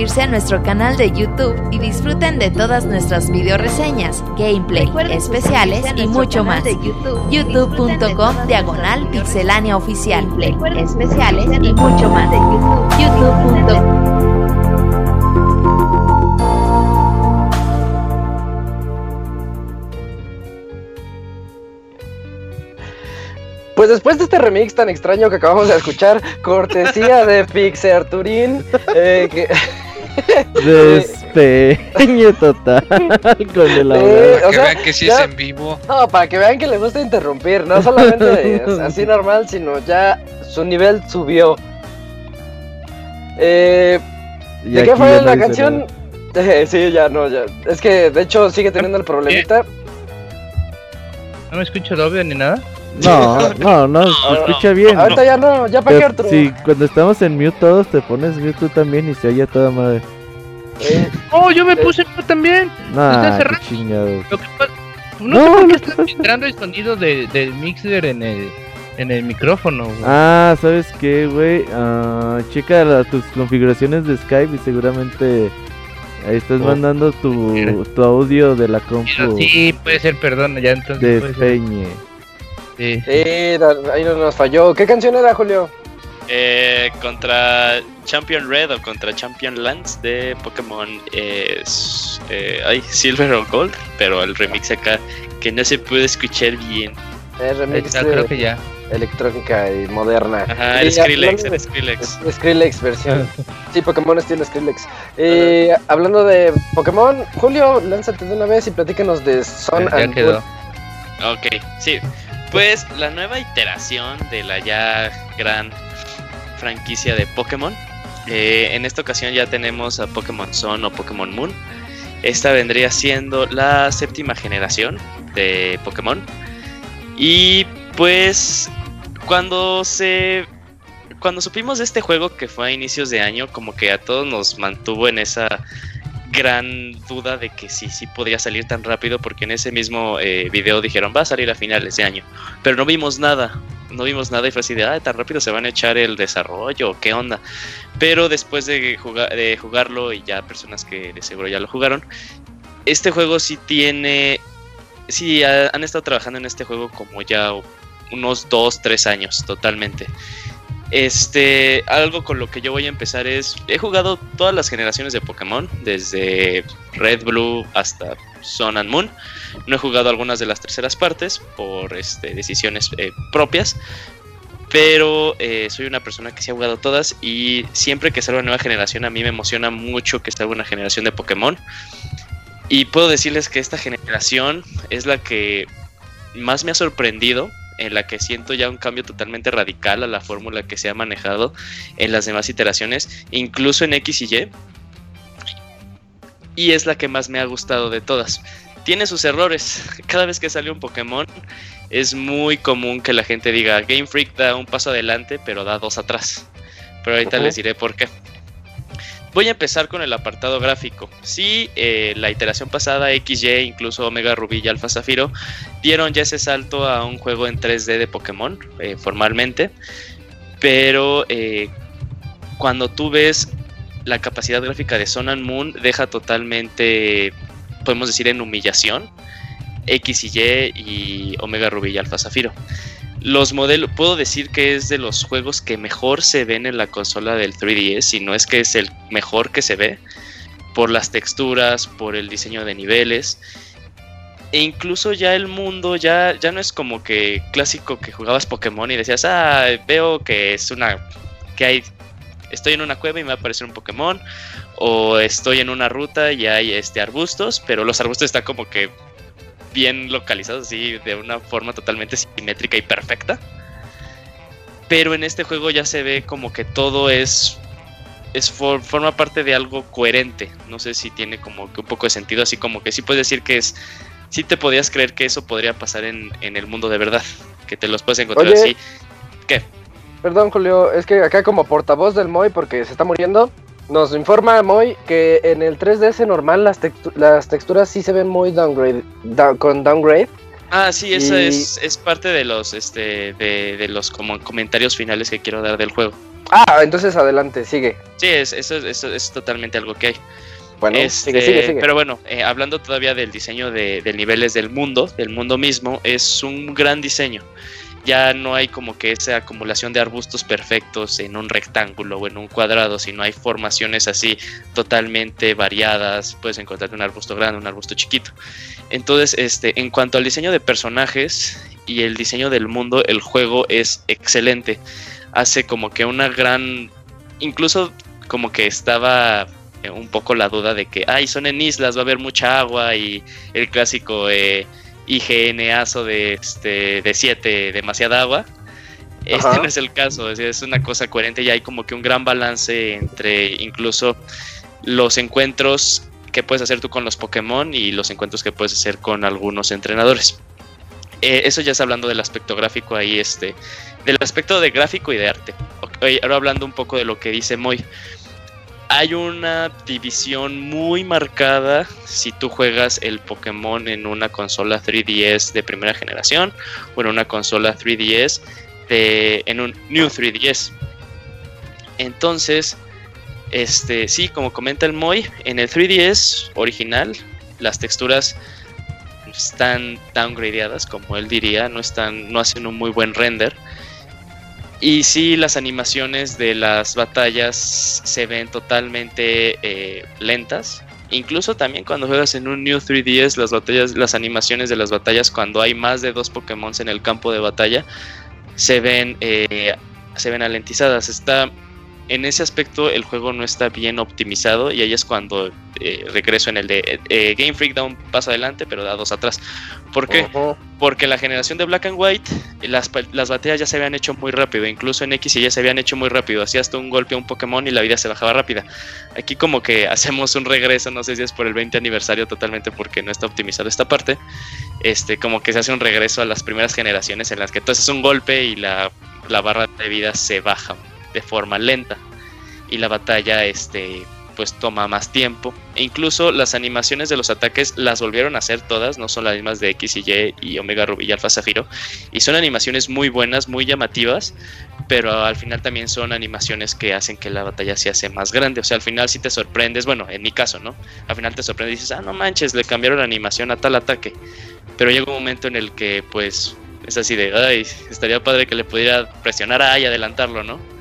suscribirse a nuestro canal de YouTube y disfruten de todas nuestras video reseñas, gameplay, especiales y mucho más. youtube.com diagonal pixelania oficial. Especiales y mucho más. youtube.com Pues después de este remix tan extraño que acabamos de escuchar, cortesía de Pixar Turín, eh, que- Despeñe total con el. Para o que sea, vean que sí ya- es en vivo. No, para que vean que le gusta interrumpir, no solamente es así normal, sino ya su nivel subió. Eh, ¿De qué fue la canción? Eh, sí, ya no, ya. Es que de hecho sigue teniendo el problemita. No me escucho doble ni nada. No, no, no, se escucha bien. Ahorita ya no, ya para qué Arturo. sí, cuando estamos en mute todos te pones mute tú también y se oye toda madre. Eh, Oh, yo me puse yo también. Nah, Está qué cerrado. chingados. Lo que pasa- no, No, sé por no qué te está filtrando el sonido de, del mixer en el, en el micrófono. güey. Ah, ¿sabes qué, güey? Ah, checa la- tus configuraciones de Skype y seguramente ahí estás Oh. mandando tu, tu audio de la compu sí, puede ser, perdón, ya entonces. puede ser. Sí. ahí no nos falló. ¿Qué canción era, Julio? Eh, contra Champion Red o contra Champion Lance de Pokémon es eh, ay, Silver o Gold, pero el remix acá que no se puede escuchar bien. Eh, remix de creo que ya. electrónica y moderna. Ajá, el Skrillex, el Skrillex. versión. Sí, Pokémon estilo Skrillex. Eh, hablando de Pokémon, Julio, lánzate de una vez y platícanos de Son Ya, and quedó. Moon. Ok, sí. Pues la nueva iteración de la ya gran franquicia de Pokémon. Eh, en esta ocasión ya tenemos a Pokémon Sun o Pokémon Moon. Esta vendría siendo la séptima generación de Pokémon. Y pues cuando se... Cuando supimos de este juego que fue a inicios de año, como que a todos nos mantuvo en esa gran duda de que sí, sí podía salir tan rápido, porque en ese mismo eh, video dijeron va a salir a finales de año, pero no vimos nada, no vimos nada y fue así de, ah, tan rápido se van a echar el desarrollo, qué onda. Pero después de, jugar, de jugarlo y ya personas que de seguro ya lo jugaron, este juego sí tiene, sí ha- han estado trabajando en este juego como ya unos 2, 3 años totalmente. Este, algo con lo que yo voy a empezar es, he jugado todas las generaciones de Pokémon, desde Red, Blue hasta Sun and Moon. No he jugado algunas de las terceras partes por este, decisiones eh, propias, pero eh, soy una persona que sí ha jugado todas y siempre que salga una nueva generación a mí me emociona mucho que salga una generación de Pokémon. Y puedo decirles que esta generación es la que más me ha sorprendido en la que siento ya un cambio totalmente radical a la fórmula que se ha manejado en las demás iteraciones, incluso en X y Y. Y es la que más me ha gustado de todas. Tiene sus errores. Cada vez que sale un Pokémon es muy común que la gente diga Game Freak da un paso adelante pero da dos atrás. Pero ahorita les diré por qué. Voy a empezar con el apartado gráfico. Sí, eh, la iteración pasada, XY, incluso Omega Rubí y Alpha Zafiro, dieron ya ese salto a un juego en 3D de Pokémon, eh, formalmente. Pero eh, cuando tú ves la capacidad gráfica de Sun and Moon, deja totalmente, podemos decir, en humillación X y Y y Omega Rubí y Alpha Zafiro. Los modelos, puedo decir que es de los juegos que mejor se ven en la consola del 3DS, y no es que es el mejor que se ve, por las texturas, por el diseño de niveles. E incluso ya el mundo ya, ya no es como que clásico que jugabas Pokémon y decías, ah, veo que es una. que hay. Estoy en una cueva y me va a aparecer un Pokémon. O estoy en una ruta y hay este arbustos, pero los arbustos están como que bien localizados así de una forma totalmente simétrica y perfecta. Pero en este juego ya se ve como que todo es es for- forma parte de algo coherente. No sé si tiene como que un poco de sentido, así como que sí puedes decir que es sí te podías creer que eso podría pasar en, en el mundo de verdad, que te los puedes encontrar Oye. así. ¿Qué? Perdón, Julio, es que acá como portavoz del Moy, porque se está muriendo, nos informa Moy que en el 3DS normal las, textu- las texturas sí se ven muy downgrade, down- con downgrade. Ah, sí, esa Y- es, es parte de los este de, de los como comentarios finales que quiero dar del juego. Ah, entonces adelante, sigue. Sí, es, eso, es- eso es totalmente algo que hay. Bueno, Este, sigue, sigue, sigue. Pero bueno, eh, hablando todavía del diseño de, de niveles del mundo, del mundo mismo, es un gran diseño. Ya no hay como que esa acumulación de arbustos perfectos en un rectángulo o en un cuadrado, sino hay formaciones así totalmente variadas. Puedes encontrar un arbusto grande, un arbusto chiquito. Entonces, este, en cuanto al diseño de personajes y el diseño del mundo, el juego es excelente. Hace como que una gran. Incluso como que estaba eh, un poco la duda de que, ay, son en islas, va a haber mucha agua y el clásico eh, IGNazo de este de 7, demasiada agua. Este Ajá. no es el caso, es, una cosa coherente y hay como que un gran balance entre incluso los encuentros que puedes hacer tú con los Pokémon y los encuentros que puedes hacer con algunos entrenadores. Eh, eso ya es hablando del aspecto gráfico ahí, este, del aspecto de gráfico y de arte. Ahora hablando un poco de lo que dice Moy. Hay una división muy marcada si tú juegas el Pokémon en una consola 3DS de primera generación o en una consola 3DS de, en un New 3DS. Entonces, este, sí, como comenta el Moy, en el 3DS original, las texturas están downgradeadas, como él diría, no están, no hacen un muy buen render. Y sí, las animaciones de las batallas se ven totalmente eh, lentas. Incluso también cuando juegas en un New 3DS, las batallas, las animaciones de las batallas, cuando hay más de dos Pokémon en el campo de batalla, se ven, eh, se ven alentizadas. Está en ese aspecto el juego no está bien optimizado y ahí es cuando eh, regreso en el de eh, Game Freak da un paso adelante pero da dos atrás. ¿Por qué? Porque la generación de Black and White, las, las batallas ya se habían hecho muy rápido, incluso en X y ya se habían hecho muy rápido, hacías hasta un golpe a un Pokémon y la vida se bajaba rápida. Aquí como que hacemos un regreso, no sé si es por el 20 aniversario totalmente porque no está optimizado esta parte, este como que se hace un regreso a las primeras generaciones en las que tú haces un golpe y la, la barra de vida se baja de forma lenta. Y la batalla este pues toma más tiempo. E incluso las animaciones de los ataques las volvieron a hacer todas no son las mismas de X y Y y Omega Rubí y Alfa Zafiro. Y son animaciones muy buenas muy llamativas pero al final también son animaciones que hacen que la batalla se hace más grande. O sea al final si te sorprendes bueno en mi caso no al final te sorprendes y dices ah no manches le cambiaron la animación a tal ataque pero llega un momento en el que pues es así de ay estaría padre que le pudiera presionar a A y adelantarlo no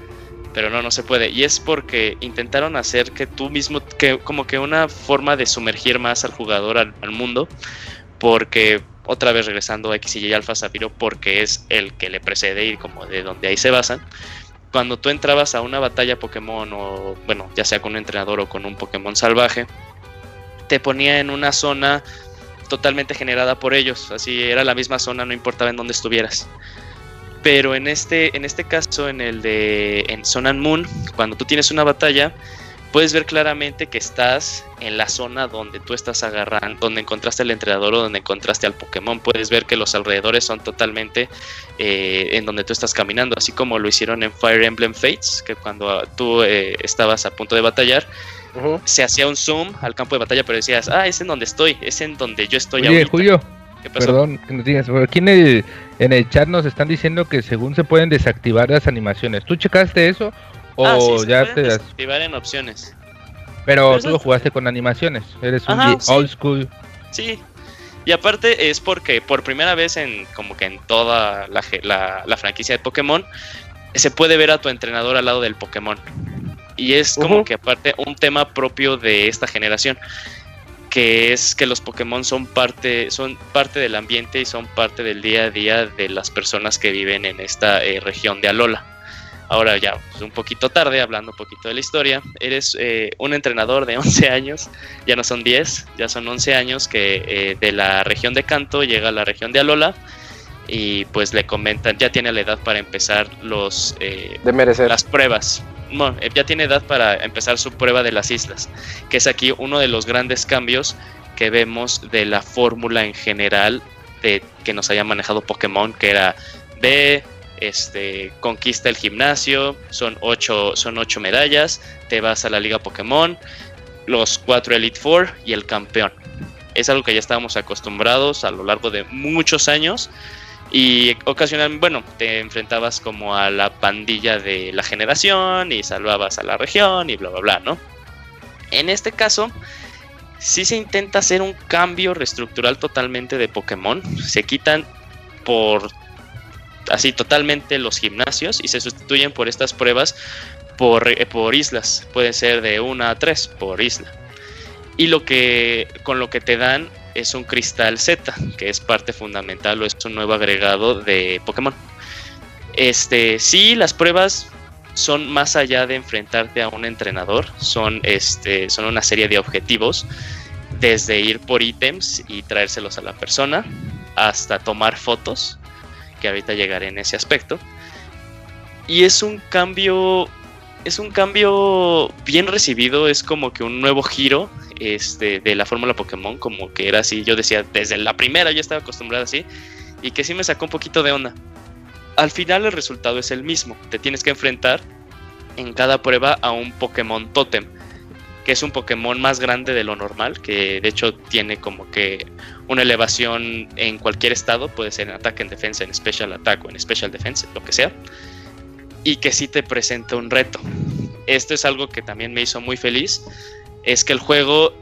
pero no, no se puede. Y es porque intentaron hacer que tú mismo, que como que una forma de sumergir más al jugador al, mundo, porque otra vez regresando a X y Y Alpha Zafiro, porque es el que le precede y como de donde ahí se basan. Cuando tú entrabas a una batalla Pokémon, o bueno, ya sea con un entrenador o con un Pokémon salvaje, te ponía en una zona totalmente generada por ellos. Así era la misma zona, no importaba en dónde estuvieras. Pero en este, en este caso, en el de en Sun and Moon, cuando tú tienes una batalla, puedes ver claramente que estás en la zona donde tú estás agarrando, donde encontraste al entrenador o donde encontraste al Pokémon. Puedes ver que los alrededores son totalmente eh, en donde tú estás caminando, así como lo hicieron en Fire Emblem Fates, que cuando tú eh, estabas a punto de batallar, se hacía un zoom al campo de batalla, pero decías, ah, es en donde estoy, es en donde yo estoy Oye, ahorita. Julio, ¿Qué pasó? perdón que nos digas, pero aquí en el, en el chat nos están diciendo que según se pueden desactivar las animaciones. ¿Tú checaste eso? ¿O Ah, sí, se ya pueden te desactivar en opciones. Pero pero tú lo jugaste con animaciones, eres un Ajá, ge- sí. old school. Sí. Y aparte es porque por primera vez en como que en toda la, ge- la- la franquicia de Pokémon se puede ver a tu entrenador al lado del Pokémon. Y es como que aparte un tema propio de esta generación que es que los Pokémon son parte son parte del ambiente y son parte del día a día de las personas que viven en esta eh, región de Alola. Ahora ya, pues, un poquito tarde, hablando un poquito de la historia, eres eh, un entrenador de 11 años, ya no son 10, ya son 11 años que eh, de la región de Kanto llega a la región de Alola y pues le comentan, ya tiene la edad para empezar los, eh, De merecer. las pruebas. No, eh, ya tiene edad para empezar su prueba de las islas, que es aquí uno de los grandes cambios que vemos de la fórmula en general de que nos haya manejado Pokémon, que era ve, este, conquista el gimnasio, son ocho, son ocho medallas, te vas a la Liga Pokémon, los cuatro Elite Four y el campeón. Es algo que ya estábamos acostumbrados a lo largo de muchos años Y ocasionalmente, bueno, te enfrentabas como a la pandilla de la generación y salvabas a la región y bla, bla, bla, ¿no? En este caso, sí se intenta hacer un cambio reestructural totalmente de Pokémon. Se quitan por así totalmente los gimnasios y se sustituyen por estas pruebas por, eh, por islas. Puede ser de una a tres por isla. Y lo que con lo que te dan es un cristal Z, que es parte fundamental o es un nuevo agregado de Pokémon. Este, sí, las pruebas son más allá de enfrentarte a un entrenador, son, este, son una serie de objetivos, desde ir por ítems y traérselos a la persona, hasta tomar fotos, que ahorita llegaré en ese aspecto. Y es un cambio, es un cambio bien recibido, es como que un nuevo giro este, de la fórmula Pokémon, como que era así, yo decía, desde la primera yo estaba acostumbrado así, y que sí me sacó un poquito de onda al final el resultado es el mismo. Te tienes que enfrentar en cada prueba a un Pokémon Totem, que es un Pokémon más grande de lo normal, que de hecho tiene como que una elevación en cualquier estado, puede ser en ataque, en defensa, en special attack o en special defense, lo que sea, y que sí te presenta un reto. Esto es algo que también me hizo muy feliz, es que el juego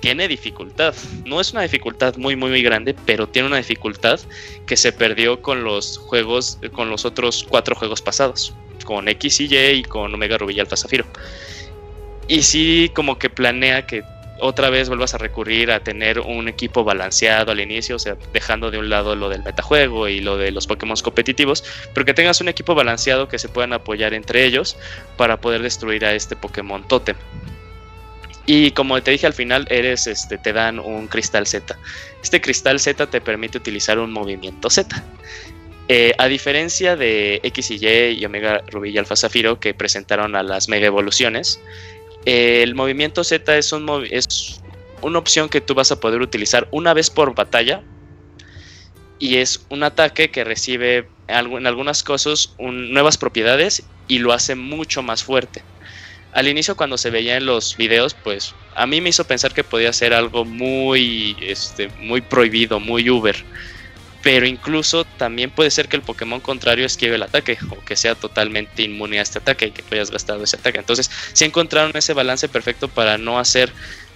tiene dificultad. No es una dificultad muy, muy, muy grande, pero tiene una dificultad que se perdió con los juegos, con los otros cuatro juegos pasados, con X y Y y con Omega Rubí y Alfa Zafiro. Y sí, como que planea que otra vez vuelvas a recurrir a tener un equipo balanceado al inicio, o sea, dejando de un lado lo del metajuego y lo de los Pokémon competitivos, pero que tengas un equipo balanceado que se puedan apoyar entre ellos para poder destruir a este Pokémon Totem. Y como te dije al final, eres, este, te dan un cristal Z. Este cristal Z te permite utilizar un movimiento Z. Eh, a diferencia de X y Y y Omega Rubí y Alfa Zafiro que presentaron a las mega evoluciones, el movimiento Z es, un es una opción que tú vas a poder utilizar una vez por batalla y es un ataque que recibe en algunas cosas nuevas propiedades y lo hace mucho más fuerte al inicio cuando se veía en los videos, pues a mí me hizo pensar que podía ser algo muy, este, muy prohibido, muy Uber. Pero incluso también puede ser que el Pokémon contrario esquive el ataque o que sea totalmente inmune a este ataque y que tú hayas gastado ese ataque. Entonces, sí encontraron ese balance perfecto para no hacer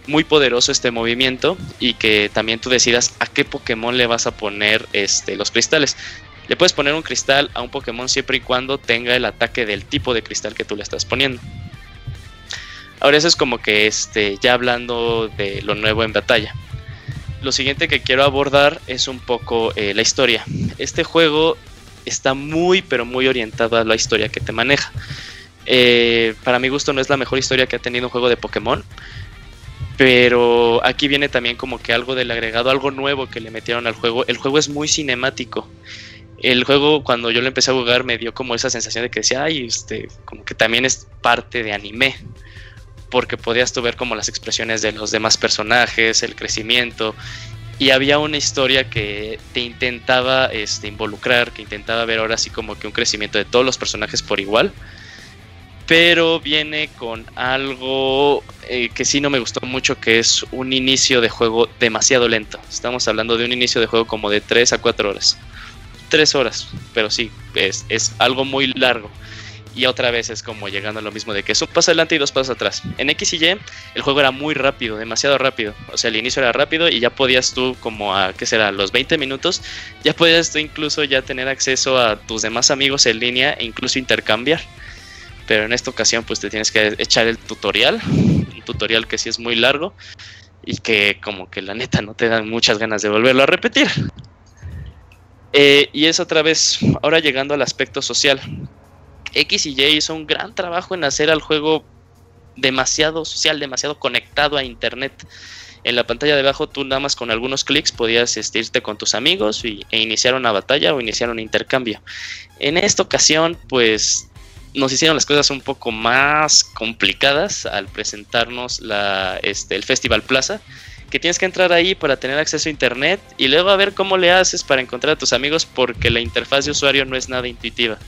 muy poderoso este movimiento y que también tú decidas a qué Pokémon le vas a poner este, los cristales. Le puedes poner un cristal a un Pokémon siempre y cuando tenga el ataque del tipo de cristal que tú le estás poniendo. Ahora eso es como que este, ya hablando de lo nuevo en batalla. Lo siguiente que quiero abordar es un poco eh, la historia. Este juego está muy pero muy orientado a la historia que te maneja. Eh, para mi gusto no es la mejor historia que ha tenido un juego de Pokémon. Pero aquí viene también como que algo del agregado, algo nuevo que le metieron al juego. El juego es muy cinemático. El juego cuando yo lo empecé a jugar me dio como esa sensación de que decía, ay, este, como que también es parte de anime porque podías tú ver como las expresiones de los demás personajes, el crecimiento, y había una historia que te intentaba este, involucrar, que intentaba ver ahora sí como que un crecimiento de todos los personajes por igual, pero viene con algo eh, que sí no me gustó mucho, que es un inicio de juego demasiado lento. Estamos hablando de un inicio de juego como de 3 a 4 horas. 3 horas, pero sí, es, es algo muy largo y otra vez es como llegando a lo mismo de que es un paso adelante y dos pasos atrás. En X y Y el juego era muy rápido, demasiado rápido. O sea, el inicio era rápido y ya podías tú como a, ¿qué será? Los 20 minutos, ya podías tú incluso ya tener acceso a tus demás amigos en línea e incluso intercambiar. Pero en esta ocasión pues te tienes que echar el tutorial, un tutorial que sí es muy largo y que como que la neta no te dan muchas ganas de volverlo a repetir. Eh, y es otra vez, ahora llegando al aspecto social, X y Y hizo un gran trabajo en hacer al juego demasiado social, demasiado conectado a internet. En la pantalla de abajo tú nada más con algunos clics podías este, irte con tus amigos y, e iniciar una batalla o iniciar un intercambio. En esta ocasión pues nos hicieron las cosas un poco más complicadas al presentarnos la, este, el Festival Plaza, que tienes que entrar ahí para tener acceso a internet y luego a ver cómo le haces para encontrar a tus amigos porque la interfaz de usuario no es nada intuitiva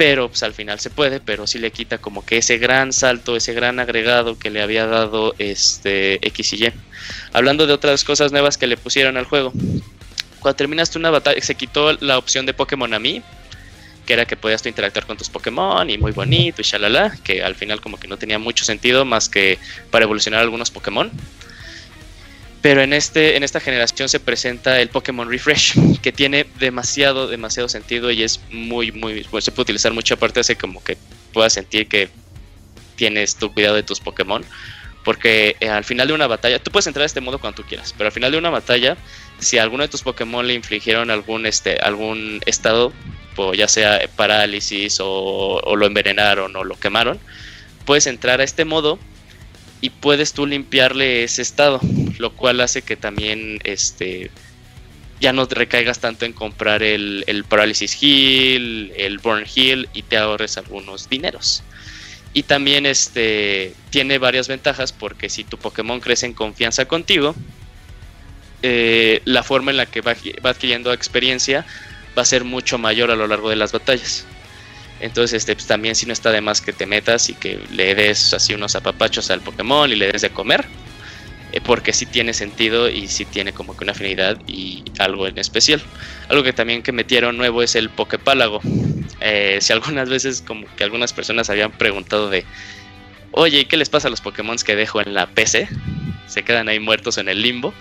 pero pues al final se puede, pero sí le quita como que ese gran salto, ese gran agregado que le había dado este X y Y. Hablando de otras cosas nuevas que le pusieron al juego, Cuando terminaste una batalla, se quitó la opción de Pokémon a mí, que era que podías tú interactuar con tus Pokémon y muy bonito y shalala, que al final como que no tenía mucho sentido más que para evolucionar algunos Pokémon. Pero en, este, en esta generación se presenta el Pokémon Refresh, que tiene demasiado, demasiado sentido y es muy, muy, pues se puede utilizar mucho, aparte hace como que puedas sentir que tienes tu cuidado de tus Pokémon. Porque eh, al final de una batalla, tú puedes entrar a este modo cuando tú quieras, pero al final de una batalla, si alguno de tus Pokémon le infligieron algún, este, algún estado, pues ya sea parálisis o, o lo envenenaron o lo quemaron, puedes entrar a este modo y puedes tú limpiarle ese estado, lo cual hace que también este ya no te recaigas tanto en comprar el, el Paralysis Heal, el Burn Heal y te ahorres algunos dineros. Y también este tiene varias ventajas porque si tu Pokémon crece en confianza contigo, eh, la forma en la que va, va, adquiriendo experiencia va a ser mucho mayor a lo largo de las batallas. Entonces, este, pues, también si no está de más que te metas y que le des así unos apapachos al Pokémon y le des de comer, eh, porque sí tiene sentido y sí tiene como que una afinidad y algo en especial. Algo que también que metieron nuevo es el Poképálago. Eh, si algunas veces como que algunas personas habían preguntado de, oye, ¿qué les pasa a los Pokémon que dejo en la PC? Se quedan ahí muertos en el limbo.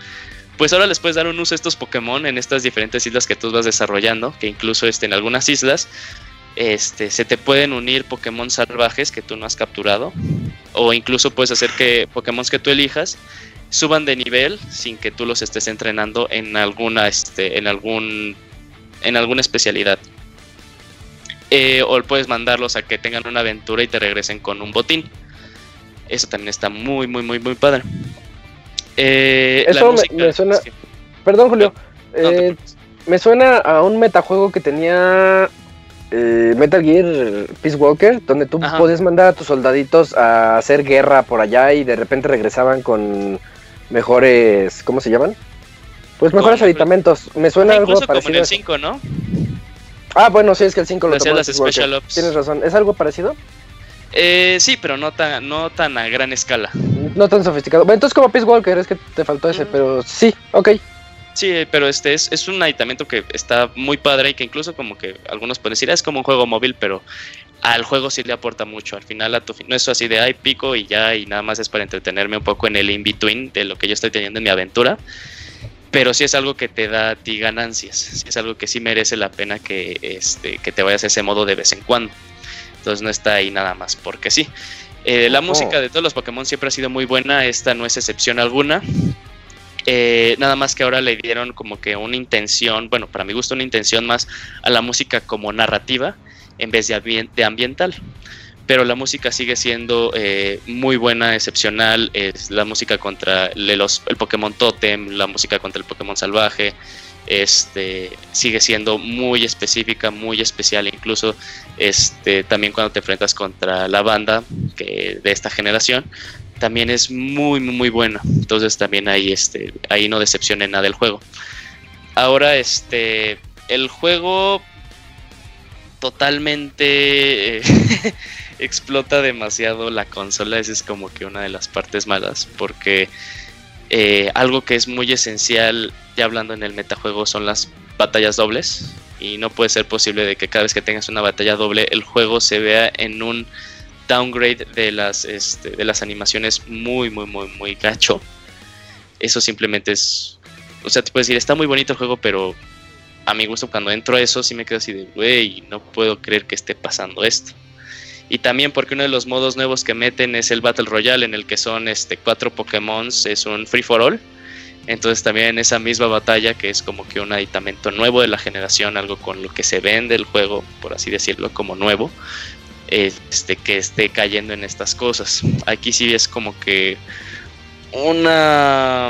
Pues ahora les puedes dar un uso a estos Pokémon en estas diferentes islas que tú vas desarrollando, que incluso este, en algunas islas este, se te pueden unir Pokémon salvajes que tú no has capturado, o incluso puedes hacer que Pokémon que tú elijas suban de nivel sin que tú los estés entrenando en alguna, este, en algún, en alguna especialidad. Eh, o puedes mandarlos a que tengan una aventura y te regresen con un botín. Eso también está muy, muy, muy, muy padre. Eh, Eso me, me, suena. Perdón, Julio. No, eh, me suena a un metajuego que tenía eh, Metal Gear Peace Walker, donde tú Ajá. podías mandar a tus soldaditos a hacer guerra por allá y de repente regresaban con mejores. ¿Cómo se llaman? Pues mejores aditamentos. Me suena Ajá, algo parecido. Como en el 5, ¿no? Ah, bueno, sí, es que el 5 lo tomó las Special Ops. Tienes razón. ¿Es algo parecido? Eh, sí, pero no tan, no tan a gran escala. No tan sofisticado. Bueno, entonces como Peace Walker, es que te faltó ese, mm. pero sí, ok. Sí, pero este es, es, un aditamento que está muy padre y que incluso como que algunos pueden decir, ah, es como un juego móvil, pero al juego sí le aporta mucho. Al final a tu, no es así de, ay, pico y ya, y nada más es para entretenerme un poco en el in-between de lo que yo estoy teniendo en mi aventura. Pero sí es algo que te da a ti ganancias, sí es algo que sí merece la pena que, este, que te vayas a ese modo de vez en cuando. Entonces no está ahí nada más porque sí. Eh, la oh. música de todos los Pokémon siempre ha sido muy buena, esta no es excepción alguna. Eh, nada más que ahora le dieron como que una intención, bueno, para mi gusto una intención más a la música como narrativa en vez de, ambient de ambiental. Pero la música sigue siendo eh, muy buena, excepcional. Es la música contra el Pokémon Totem, la música contra el Pokémon Salvaje. Este sigue siendo muy específica, muy especial. Incluso este, también cuando te enfrentas contra la banda que, de esta generación, también es muy, muy, muy buena. Entonces también ahí, este, ahí no decepcione nada el juego. Ahora, este, el juego totalmente eh, explota demasiado la consola. Esa es como que una de las partes malas. Porque eh, algo que es muy esencial, ya hablando en el metajuego, son las batallas dobles. Y no puede ser posible de que cada vez que tengas una batalla doble, el juego se vea en un downgrade de las, este, de las animaciones muy, muy, muy, muy gacho. Eso simplemente es. O sea, te puedes decir, está muy bonito el juego, pero a mi gusto, cuando entro a eso, sí me quedo así de, güey, no puedo creer que esté pasando esto. Y también porque uno de los modos nuevos que meten es el Battle Royale, en el que son este, cuatro Pokémon, es un free for all. Entonces también en esa misma batalla, que es como que un aditamento nuevo de la generación, algo con lo que se vende el juego, por así decirlo, como nuevo, este, que esté cayendo en estas cosas. Aquí sí es como que una...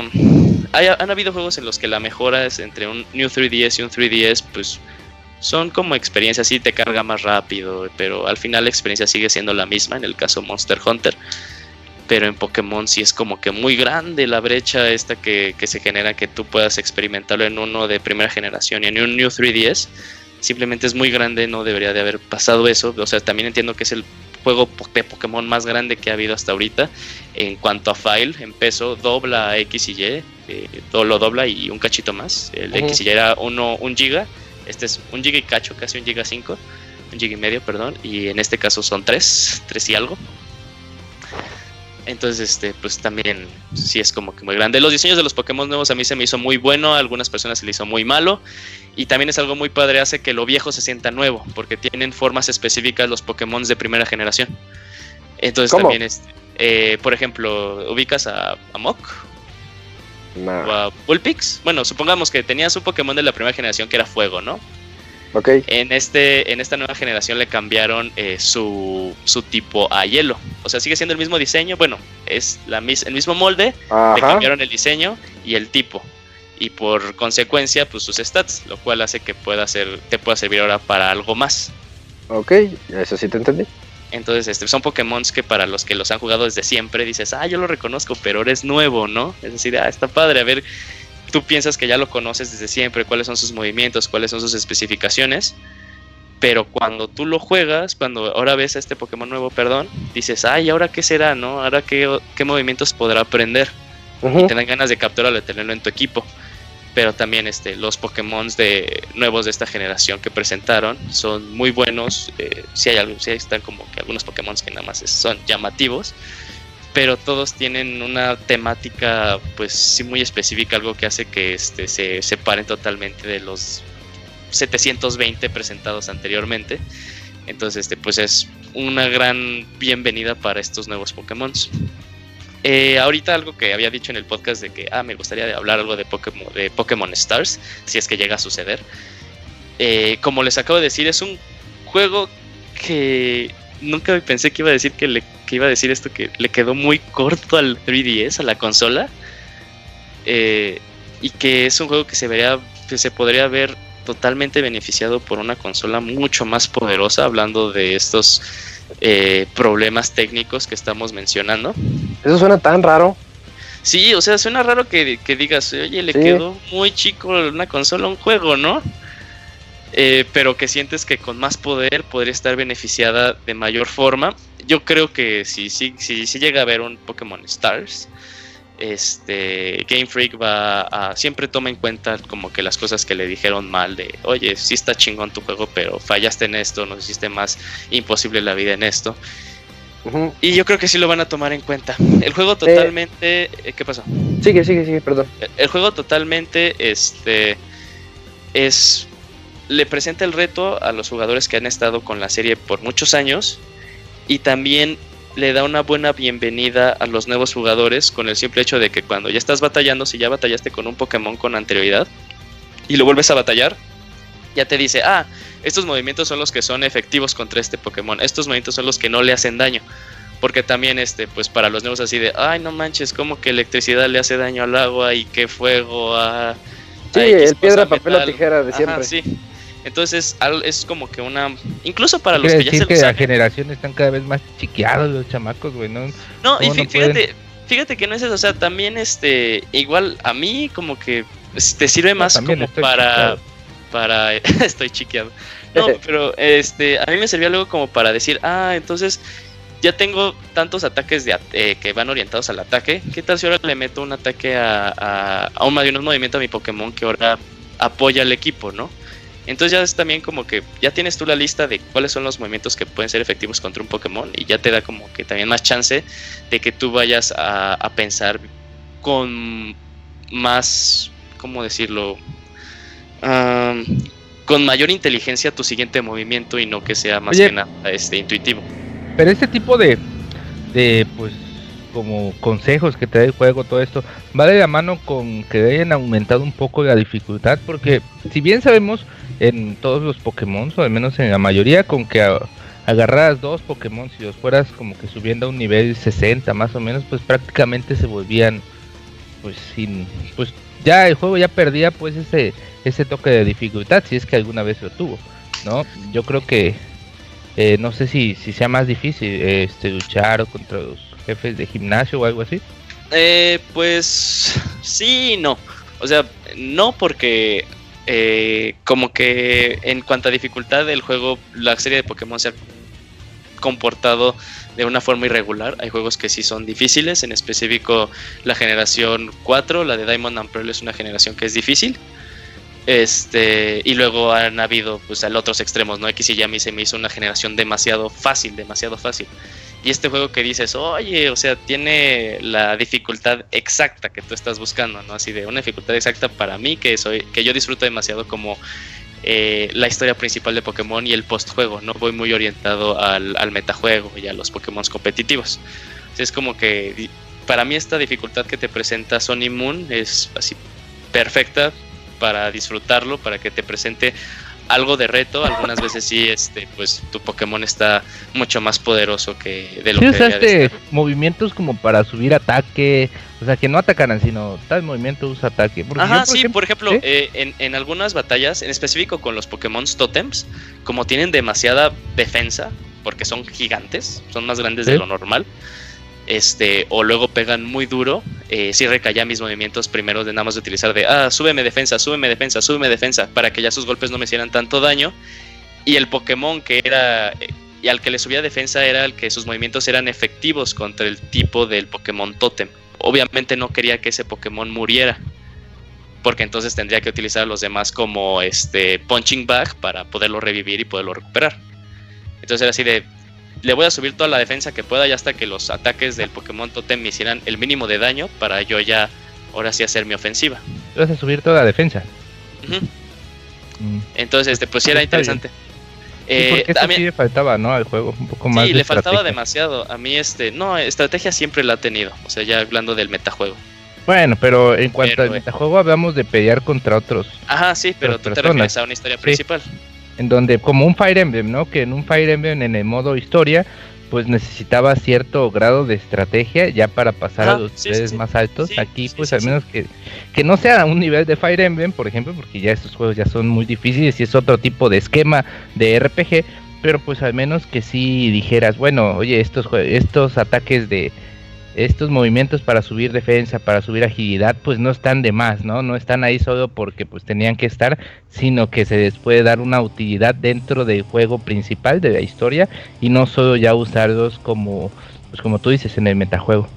Hay, han habido juegos en los que la mejora es entre un New 3DS y un 3DS, pues son como experiencias, sí te carga más rápido, pero al final la experiencia sigue siendo la misma, en el caso Monster Hunter. Pero en Pokémon sí es como que muy grande la brecha esta que, que se genera que tú puedas experimentarlo en uno de primera generación y en un New 3DS simplemente es muy grande, no debería de haber pasado eso. O sea, también entiendo que es el juego de Pokémon más grande que ha habido hasta ahorita en cuanto a file, en peso, dobla X y Y, eh, todo lo dobla y un cachito más. El Ujú. X ya era uno, un giga, este es un giga y cacho, casi un giga 5, un giga y medio, perdón, y en este caso son tres, tres y algo. Entonces, este, pues también sí es como que muy grande. Los diseños de los Pokémon nuevos a mí se me hizo muy bueno, a algunas personas se le hizo muy malo. Y también es algo muy padre, hace que lo viejo se sienta nuevo, porque tienen formas específicas los Pokémon de primera generación. Entonces ¿Cómo? también, este, eh, por ejemplo, ubicas a, a Mok Nah, o a Bullpix. Bueno, supongamos que tenías un Pokémon de la primera generación que era fuego, ¿no? Ok. En, este, en esta nueva generación le cambiaron eh, su, su tipo a hielo. O sea, sigue siendo el mismo diseño. Bueno, es la, mis- el mismo molde, le cambiaron el diseño y el tipo. Y por consecuencia, pues sus stats, lo cual hace que pueda ser, te pueda servir ahora para algo más. Ok, eso sí te entendí. Entonces, este, son Pokémon que para los que los han jugado desde siempre dices, ah, yo lo reconozco, pero eres nuevo, ¿no? Es decir, ah, está padre, a ver, tú piensas que ya lo conoces desde siempre, cuáles son sus movimientos, cuáles son sus especificaciones, pero cuando tú lo juegas, cuando ahora ves a este Pokémon nuevo, perdón, dices, ay, ¿ahora qué será, no? ¿Ahora qué, qué movimientos podrá aprender? Ujú. y te dan ganas de capturarlo y tenerlo en tu equipo. Pero también este, los Pokémon de, nuevos de esta generación que presentaron son muy buenos. eh, sí, hay algo, sí están como que algunos Pokémon que nada más son llamativos. Pero todos tienen una temática pues muy específica, algo que hace que este, se separen totalmente de los 720 presentados anteriormente. Entonces, este, pues es una gran bienvenida para estos nuevos Pokémon. Eh, ahorita algo que había dicho en el podcast de que ah, me gustaría hablar algo de Pokémon, de Pokémon Stars, si es que llega a suceder. Eh, como les acabo de decir, es un juego que nunca pensé que iba a decir que, le, que iba a decir esto, que le quedó muy corto al 3DS, a la consola. Eh, y que es un juego que se vería, que se podría ver totalmente beneficiado por una consola mucho más poderosa, hablando de estos eh, problemas técnicos que estamos mencionando. Eso suena tan raro. Sí, o sea, suena raro que, que digas, oye, le Sí. quedó muy chico una consola a un juego, ¿no? Eh, pero que sientes que con más poder podría estar beneficiada de mayor forma. Yo creo que si, si, si, si llega a haber un Pokémon Stars, este Game Freak va a siempre toma en cuenta como que las cosas que le dijeron mal de, oye, sí está chingón tu juego, pero fallaste en esto, nos hiciste más imposible la vida en esto. Y yo creo que sí lo van a tomar en cuenta. El juego totalmente, eh, ¿qué pasó? Sigue, sigue, sigue, perdón. El juego totalmente este es le presenta el reto a los jugadores que han estado con la serie por muchos años y también le da una buena bienvenida a los nuevos jugadores con el simple hecho de que cuando ya estás batallando, si ya batallaste con un Pokémon con anterioridad y lo vuelves a batallar, ya te dice, ah, estos movimientos son los que son efectivos contra este Pokémon, estos movimientos son los que no le hacen daño. Porque también, este, pues para los nuevos así de, ay, no manches, como que electricidad le hace daño al agua y que fuego a... Sí, a el piedra, papel o metal". tijera de Ajá, siempre. sí. Entonces es como que una... Incluso para los que ya se que la saben. generación están cada vez más chiqueados los chamacos, güey, ¿no? No, y ¿Cómo fí- no fíjate, fíjate que no es eso, o sea, también este, igual a mí como que pues, te sirve más como para, chiqueado. para, estoy chiqueado. No, pero este, a mí me servía luego como para decir, ah, entonces ya tengo tantos ataques de, eh, que van orientados al ataque, ¿qué tal si ahora le meto un ataque a, a, a un, un movimiento a mi Pokémon que ahora apoya al equipo, ¿no? Entonces ya es también como que ya tienes tú la lista de cuáles son los movimientos que pueden ser efectivos contra un Pokémon y ya te da como que también más chance de que tú vayas a, a pensar con más, ¿cómo decirlo? Con mayor inteligencia tu siguiente movimiento y no que sea más Oye. que nada este, intuitivo. Pero este tipo de, de, pues, como consejos que te da el juego, todo esto, va de la mano con que hayan aumentado un poco la dificultad, porque si bien sabemos en todos los Pokémon, o al menos en la mayoría, con que agarraras dos Pokémon y los fueras como que subiendo a un nivel 60 más o menos, pues prácticamente se volvían, pues, sin, pues, ya el juego ya perdía pues ese, ese toque de dificultad, si es que alguna vez lo tuvo, ¿no? Yo creo que eh, no sé si, si sea más difícil eh, este, luchar contra los jefes de gimnasio o algo así. Eh, pues sí no. O sea, no porque eh, como que en cuanto a dificultad del juego, la serie de Pokémon se ha comportado de una forma irregular. Hay juegos que sí son difíciles, en específico la generación 4, la de Diamond and Pearl es una generación que es difícil. Este, y luego han habido pues al otros extremos, ¿no? X y ya a mí se me hizo una generación demasiado fácil, demasiado fácil. Y este juego que dices, oye, o sea, tiene la dificultad exacta que tú estás buscando, ¿no? Así de una dificultad exacta para mí, que soy, que yo disfruto demasiado como eh, la historia principal de Pokémon y el postjuego, ¿no? Voy muy orientado al, al metajuego y a los Pokémon competitivos. es como que para mí esta dificultad que te presenta Sony Moon es así perfecta para disfrutarlo, para que te presente algo de reto, algunas veces sí, este, pues tu Pokémon está mucho más poderoso que de lo ¿Sí que usaste movimientos como para subir ataque, o sea, que no atacaran, sino tal movimiento usa ataque. Porque Ajá, sí, por ejemplo, eh, en, en, algunas batallas, en específico con los Pokémon Totems, como tienen demasiada defensa, porque son gigantes, son más grandes de lo normal, este, o luego pegan muy duro, eh, sí recaía mis movimientos primero de nada más de utilizar de, ah, súbeme defensa, súbeme defensa, súbeme defensa, para que ya sus golpes no me hicieran tanto daño. Y el Pokémon que era, eh, y al que le subía defensa era el que sus movimientos eran efectivos contra el tipo del Pokémon Totem. Obviamente no quería que ese Pokémon muriera, porque entonces tendría que utilizar a los demás como este punching bag para poderlo revivir y poderlo recuperar. Entonces era así de, le voy a subir toda la defensa que pueda ya hasta que los ataques del Pokémon Totem me hicieran el mínimo de daño para yo ya ahora sí hacer mi ofensiva. Vas a subir toda la defensa. Mm. Entonces, este, pues sí era interesante. Eh, a mí le faltaba, ¿no? Al juego, un poco más. Sí, le faltaba demasiado. A mí, este, no, estrategia siempre la ha tenido. O sea, ya hablando del metajuego. Bueno, pero en cuanto al eh, metajuego hablamos de pelear contra otros. Ajá, sí, pero tú te refieres a una historia principal en donde como un Fire Emblem, ¿no? Que en un Fire Emblem en el modo historia, pues necesitaba cierto grado de estrategia ya para pasar a los niveles más altos. Aquí, pues al menos que, que no sea un nivel de Fire Emblem, por ejemplo, porque ya estos juegos ya son muy difíciles y es otro tipo de esquema de RPG, pero pues al menos que sí dijeras, bueno, oye, estos, estos ataques de estos movimientos para subir defensa, para subir agilidad, pues no están de más, ¿no? No están ahí solo porque pues tenían que estar, sino que se les puede dar una utilidad dentro del juego principal de la historia y no solo ya usarlos como, pues como tú dices, en el metajuego.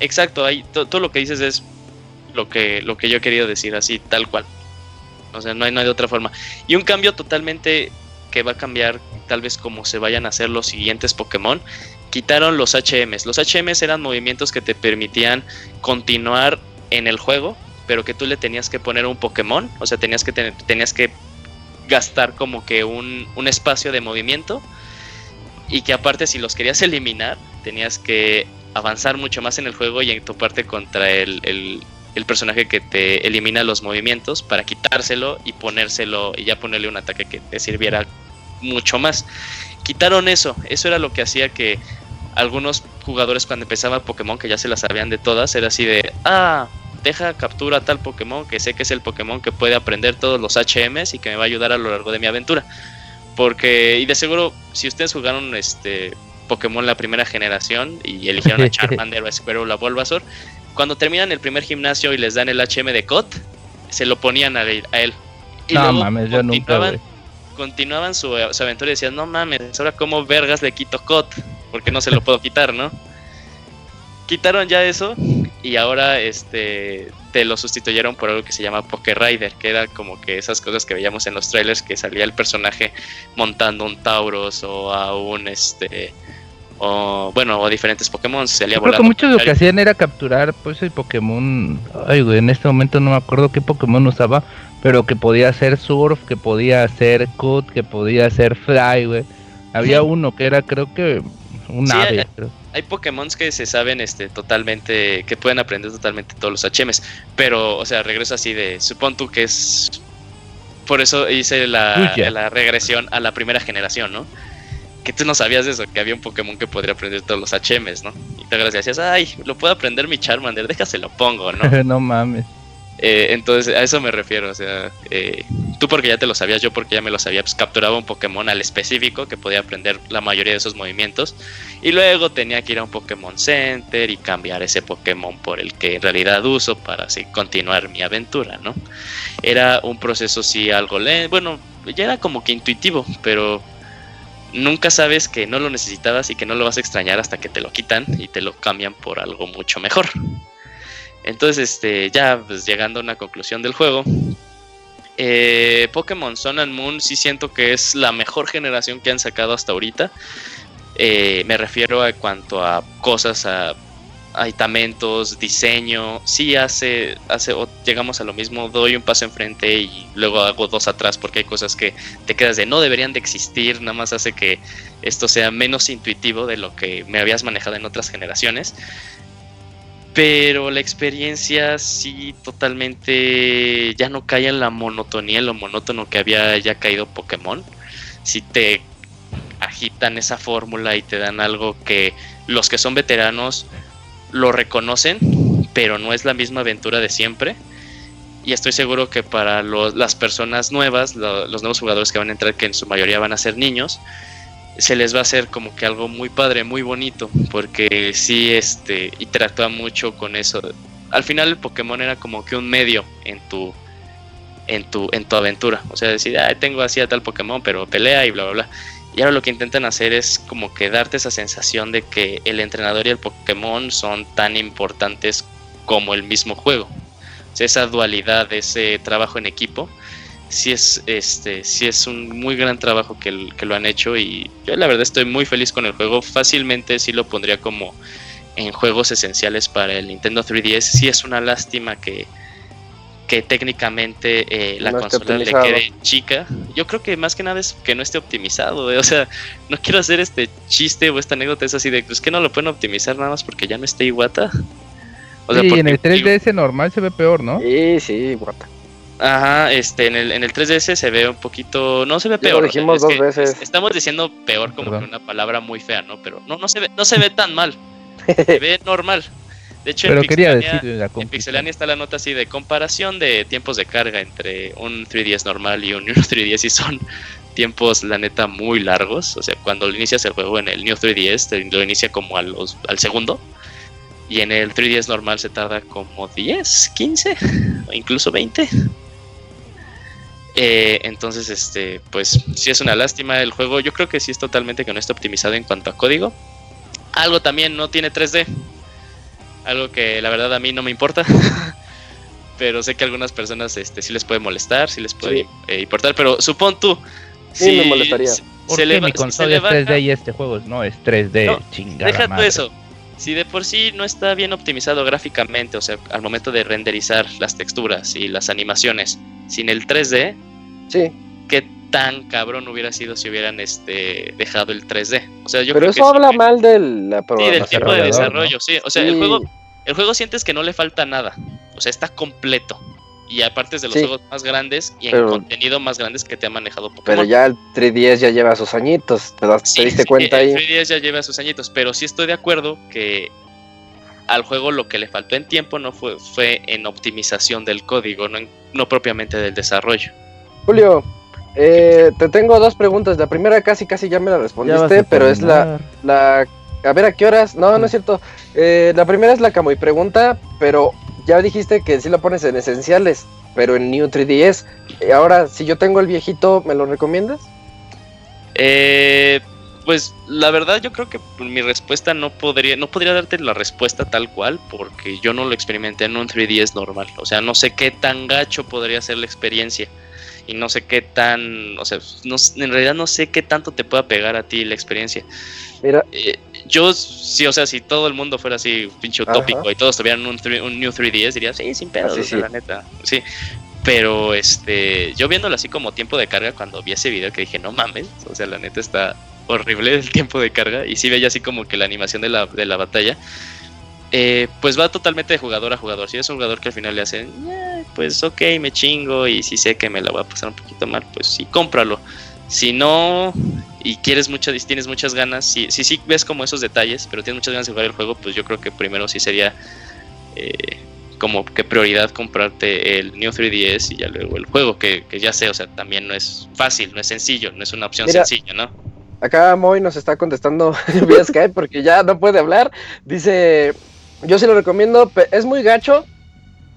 Exacto, ahí todo lo que dices es lo que, lo que yo he querido decir, así tal cual. O sea, no hay, no hay de otra forma. Y un cambio totalmente que va a cambiar tal vez como se vayan a hacer los siguientes Pokémon quitaron los HMs. Los HMs eran movimientos que te permitían continuar en el juego, pero que tú le tenías que poner un Pokémon, o sea, tenías que, tener, tenías que gastar como que un, espacio de movimiento y que aparte si los querías eliminar, tenías que avanzar mucho más en el juego y en tu parte contra el, el, personaje que te elimina los movimientos para quitárselo y ponérselo y ya ponerle un ataque que te sirviera mucho más. Quitaron eso, eso era lo que hacía que algunos jugadores cuando empezaba Pokémon, que ya se las sabían de todas, era así de, ah, deja captura tal Pokémon que sé que es el Pokémon que puede aprender todos los HMs y que me va a ayudar a lo largo de mi aventura. Porque, y de seguro, si ustedes jugaron este Pokémon la primera generación y eligieron a Charmander o a Squirtle o a Bulbasaur, cuando terminan el primer gimnasio y les dan el HM de Cot, se lo ponían a, él. Y no mames, yo nunca, continuaban su, su, aventura y decían, no mames, ahora cómo vergas le quito Cot porque no se lo puedo quitar, ¿no? Quitaron ya eso y ahora este te lo sustituyeron por algo que se llama Poké Rider, que era como que esas cosas que veíamos en los trailers que salía el personaje montando un Tauros o a un este o bueno, o diferentes Pokémon, salía Creo que muchos lo que hacían era capturar pues el Pokémon, ay güey, en este momento no me acuerdo qué Pokémon usaba, pero que podía ser Surf, que podía ser Cut, que podía ser Fly, güey. Había uno que era creo que un ave. Hay, Pokémon que se saben este totalmente, que pueden aprender totalmente todos los HMs, pero, o sea, regreso así de, supón tú que es... Por eso hice la, la regresión a la primera generación, ¿no? que tú no sabías eso, que había un Pokémon que podría aprender todos los HMs, ¿no? Y te decías, ay, lo puedo aprender mi Charmander, déjase lo pongo, ¿no? no mames. Eh, entonces, a eso me refiero. O sea, eh, tú porque ya te lo sabías, yo porque ya me lo sabía, pues capturaba un Pokémon al específico que podía aprender la mayoría de esos movimientos. Y luego tenía que ir a un Pokémon Center y cambiar ese Pokémon por el que en realidad uso para así continuar mi aventura, ¿no? Era un proceso, sí, algo lento. Bueno, ya era como que intuitivo, pero nunca sabes que no lo necesitabas y que no lo vas a extrañar hasta que te lo quitan y te lo cambian por algo mucho mejor. Entonces, este, ya pues, llegando a una conclusión del juego, eh, Pokémon Sun and Moon sí siento que es la mejor generación que han sacado hasta ahorita. Eh, me refiero a cuanto a cosas, a aditamentos, diseño. Sí hace, hace llegamos a lo mismo, doy un paso enfrente y luego hago dos atrás porque hay cosas que te quedas de no deberían de existir, nada más hace que esto sea menos intuitivo de lo que me habías manejado en otras generaciones. Pero la experiencia sí totalmente ya no cae en la monotonía, en lo monótono que había ya caído Pokémon. Si te agitan esa fórmula y te dan algo que los que son veteranos lo reconocen, pero no es la misma aventura de siempre. Y estoy seguro que para las personas nuevas, los nuevos jugadores que van a entrar, que en su mayoría van a ser niños, se les va a hacer como que algo muy padre, muy bonito, porque sí este, interactúa mucho con eso. Al final el Pokémon era como que un medio en tu, en tu, en tu aventura. O sea, decir, ah, tengo así a tal Pokémon, pero pelea y bla, bla, bla. Y ahora lo que intentan hacer es como que darte esa sensación de que el entrenador y el Pokémon son tan importantes como el mismo juego. O sea, esa dualidad, ese trabajo en equipo, sí es, este, sí es un muy gran trabajo que, que, lo han hecho y yo la verdad estoy muy feliz con el juego. Fácilmente sí lo pondría como en juegos esenciales para el Nintendo 3DS. Sí es una lástima que, que técnicamente eh, la consola le quede chica. Yo creo que más que nada es que no esté optimizado. O sea, no quiero hacer este chiste o esta anécdota es así de, pues que no lo pueden optimizar nada más porque ya no está iguata. O sea, sí, en el 3DS normal se ve peor, ¿no? Sí, sí, iguata. Ajá, este, en el, en el 3DS se ve un poquito, no se ve peor. Lo dijimos dos veces. Estamos diciendo peor como que una palabra muy fea, ¿no? Pero no, no se ve, no se ve tan mal. se ve normal. De hecho, Pero en, quería Pixelania, en Pixelania está la nota así de comparación de tiempos de carga entre un 3DS normal y un New 3DS y son tiempos, la neta, muy largos. O sea, cuando inicias el juego en el New 3DS, lo inicia como al segundo. Y en el 3DS normal se tarda como 10, 15 o incluso 20. Eh, entonces, este, pues sí es una lástima el juego. Yo creo que sí es totalmente que no está optimizado en cuanto a código. Algo también no tiene 3D. Algo que la verdad a mí no me importa. pero sé que a algunas personas este, sí les puede molestar, sí les puede eh, importar. Pero supón tú. Sí, me molestaría. ¿Por mi consola es 3D y este juego no es 3D? No, chingada. Deja tú eso. Si de por sí no está bien optimizado gráficamente, o sea, al momento de renderizar las texturas y las animaciones sin el 3D, sí. ¿qué tan cabrón hubiera sido si hubieran este dejado el 3D? O sea, yo Pero eso habla mal del, sí, del tiempo de desarrollo, sí. O sea, el juego el juego sientes que no le falta nada. O sea, está completo. Y aparte es de los juegos más grandes y en contenido más grandes que te ha manejado Pokémon. Pero ya el 3DS ya lleva sus añitos, ¿te, das, diste cuenta ahí? El 3DS ya lleva sus añitos, pero sí estoy de acuerdo que al juego lo que le faltó en tiempo no fue, fue en optimización del código, no, no propiamente del desarrollo. Julio, eh, te tengo dos preguntas. La primera casi casi ya me la respondiste, pero es la, la... A ver, ¿a qué horas? No, no es cierto. Eh, la primera es la Camuy pregunta, pero ya dijiste que sí lo pones en esenciales, pero en New 3DS. Eh, ahora, si yo tengo el viejito, ¿me lo recomiendas? Eh, pues la verdad yo creo que mi respuesta no podría no podría darte la respuesta tal cual porque yo no lo experimenté en un 3DS normal, o sea, no sé qué tan gacho podría ser la experiencia y no sé qué tan, o sea, en realidad no sé qué tanto te pueda pegar a ti la experiencia. Mira, eh, yo sí, o sea, si todo el mundo fuera así pinche utópico y todos tuvieran un, un, New 3DS, diría, sí, sin pedo, la neta, sí. Pero este, yo viéndolo así como tiempo de carga, cuando vi ese video que dije, no mames, o sea, la neta está horrible el tiempo de carga. Y sí veía así como que la animación de la, de la batalla. Eh, pues va totalmente de jugador a jugador. Si es un jugador que al final le hacen, eh, pues ok, me chingo y si sé que me la voy a pasar un poquito mal, pues sí, cómpralo. Si no, y quieres muchas, tienes muchas ganas, si, si sí ves como esos detalles, pero tienes muchas ganas de jugar el juego, pues yo creo que primero sí sería eh, como que prioridad comprarte el New 3DS y ya luego el juego, que, ya sé, o sea, también no es fácil, no es sencillo, no es una opción sencilla, ¿no? Acá Moy nos está contestando vía Skype porque ya no puede hablar. Dice, yo sí lo recomiendo, es muy gacho,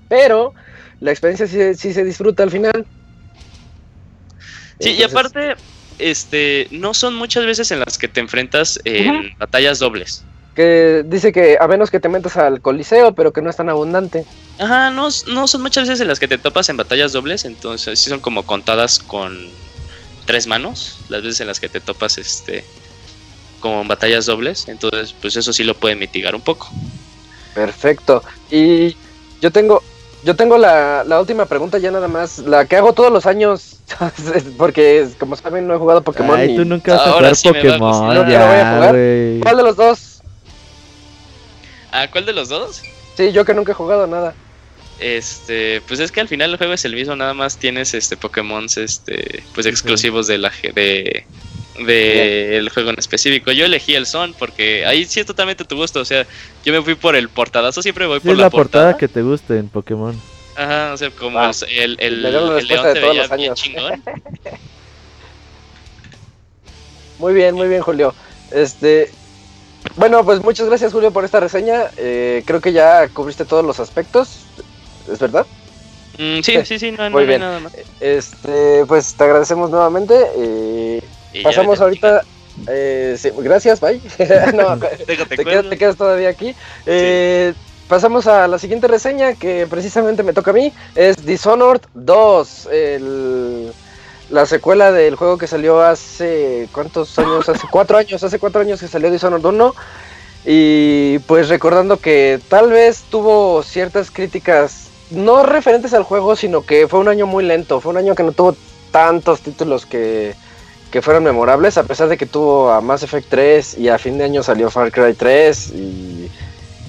pero la experiencia sí, sí se disfruta al final. Sí, y aparte, este, no son muchas veces en las que te enfrentas en batallas dobles. Que dice que a menos que te metas al coliseo, pero que no es tan abundante. Ajá, no, no son muchas veces en las que te topas en batallas dobles, entonces sí son como contadas con tres manos, las veces en las que te topas este como en batallas dobles, entonces pues eso sí lo puede mitigar un poco. Perfecto. Y yo tengo yo tengo la, la última pregunta ya nada más, la que hago todos los años, porque como saben no he jugado Pokémon. Ay, y- tú nunca vas a jugar sí Pokémon. No, ya, no voy a jugar. ¿Cuál de los dos? ¿A cuál de los dos? Sí, yo que nunca he jugado nada. Este, pues es que al final el juego es el mismo, nada más tienes este Pokémon este, pues exclusivos de la ge- de de el juego en específico. Yo elegí el Son porque ahí sí es totalmente tu gusto, o sea, yo me fui por el portadazo, siempre voy Sí, por es la, la portada que te guste en Pokémon. Ajá, o sea, como Va. el, el, el león se todos veía los bien años. chingón. Muy bien, muy bien, Julio. Este, bueno, pues muchas gracias, Julio, por esta reseña. Eh, creo que ya cubriste todos los aspectos, ¿es verdad? Mm, sí, sí, sí, no, no, Muy no hay bien. nada más. Este, pues te agradecemos nuevamente. eh, Y pasamos ahorita. eh, sí, gracias, bye. no, Déjate te, quedas, cuelgo. te quedas todavía aquí. Eh, Pasamos a la siguiente reseña que precisamente me toca a mí. Es Dishonored 2. el- la secuela del juego que salió hace... ¿Cuántos años? Hace cuatro años. Hace cuatro años que salió Dishonored 1. Y pues recordando que tal vez tuvo ciertas críticas, no referentes al juego, sino que fue un año muy lento. Fue un año que no tuvo tantos títulos que, que fueron memorables, a pesar de que tuvo a Mass Effect 3 y a fin de año salió Far Cry 3 y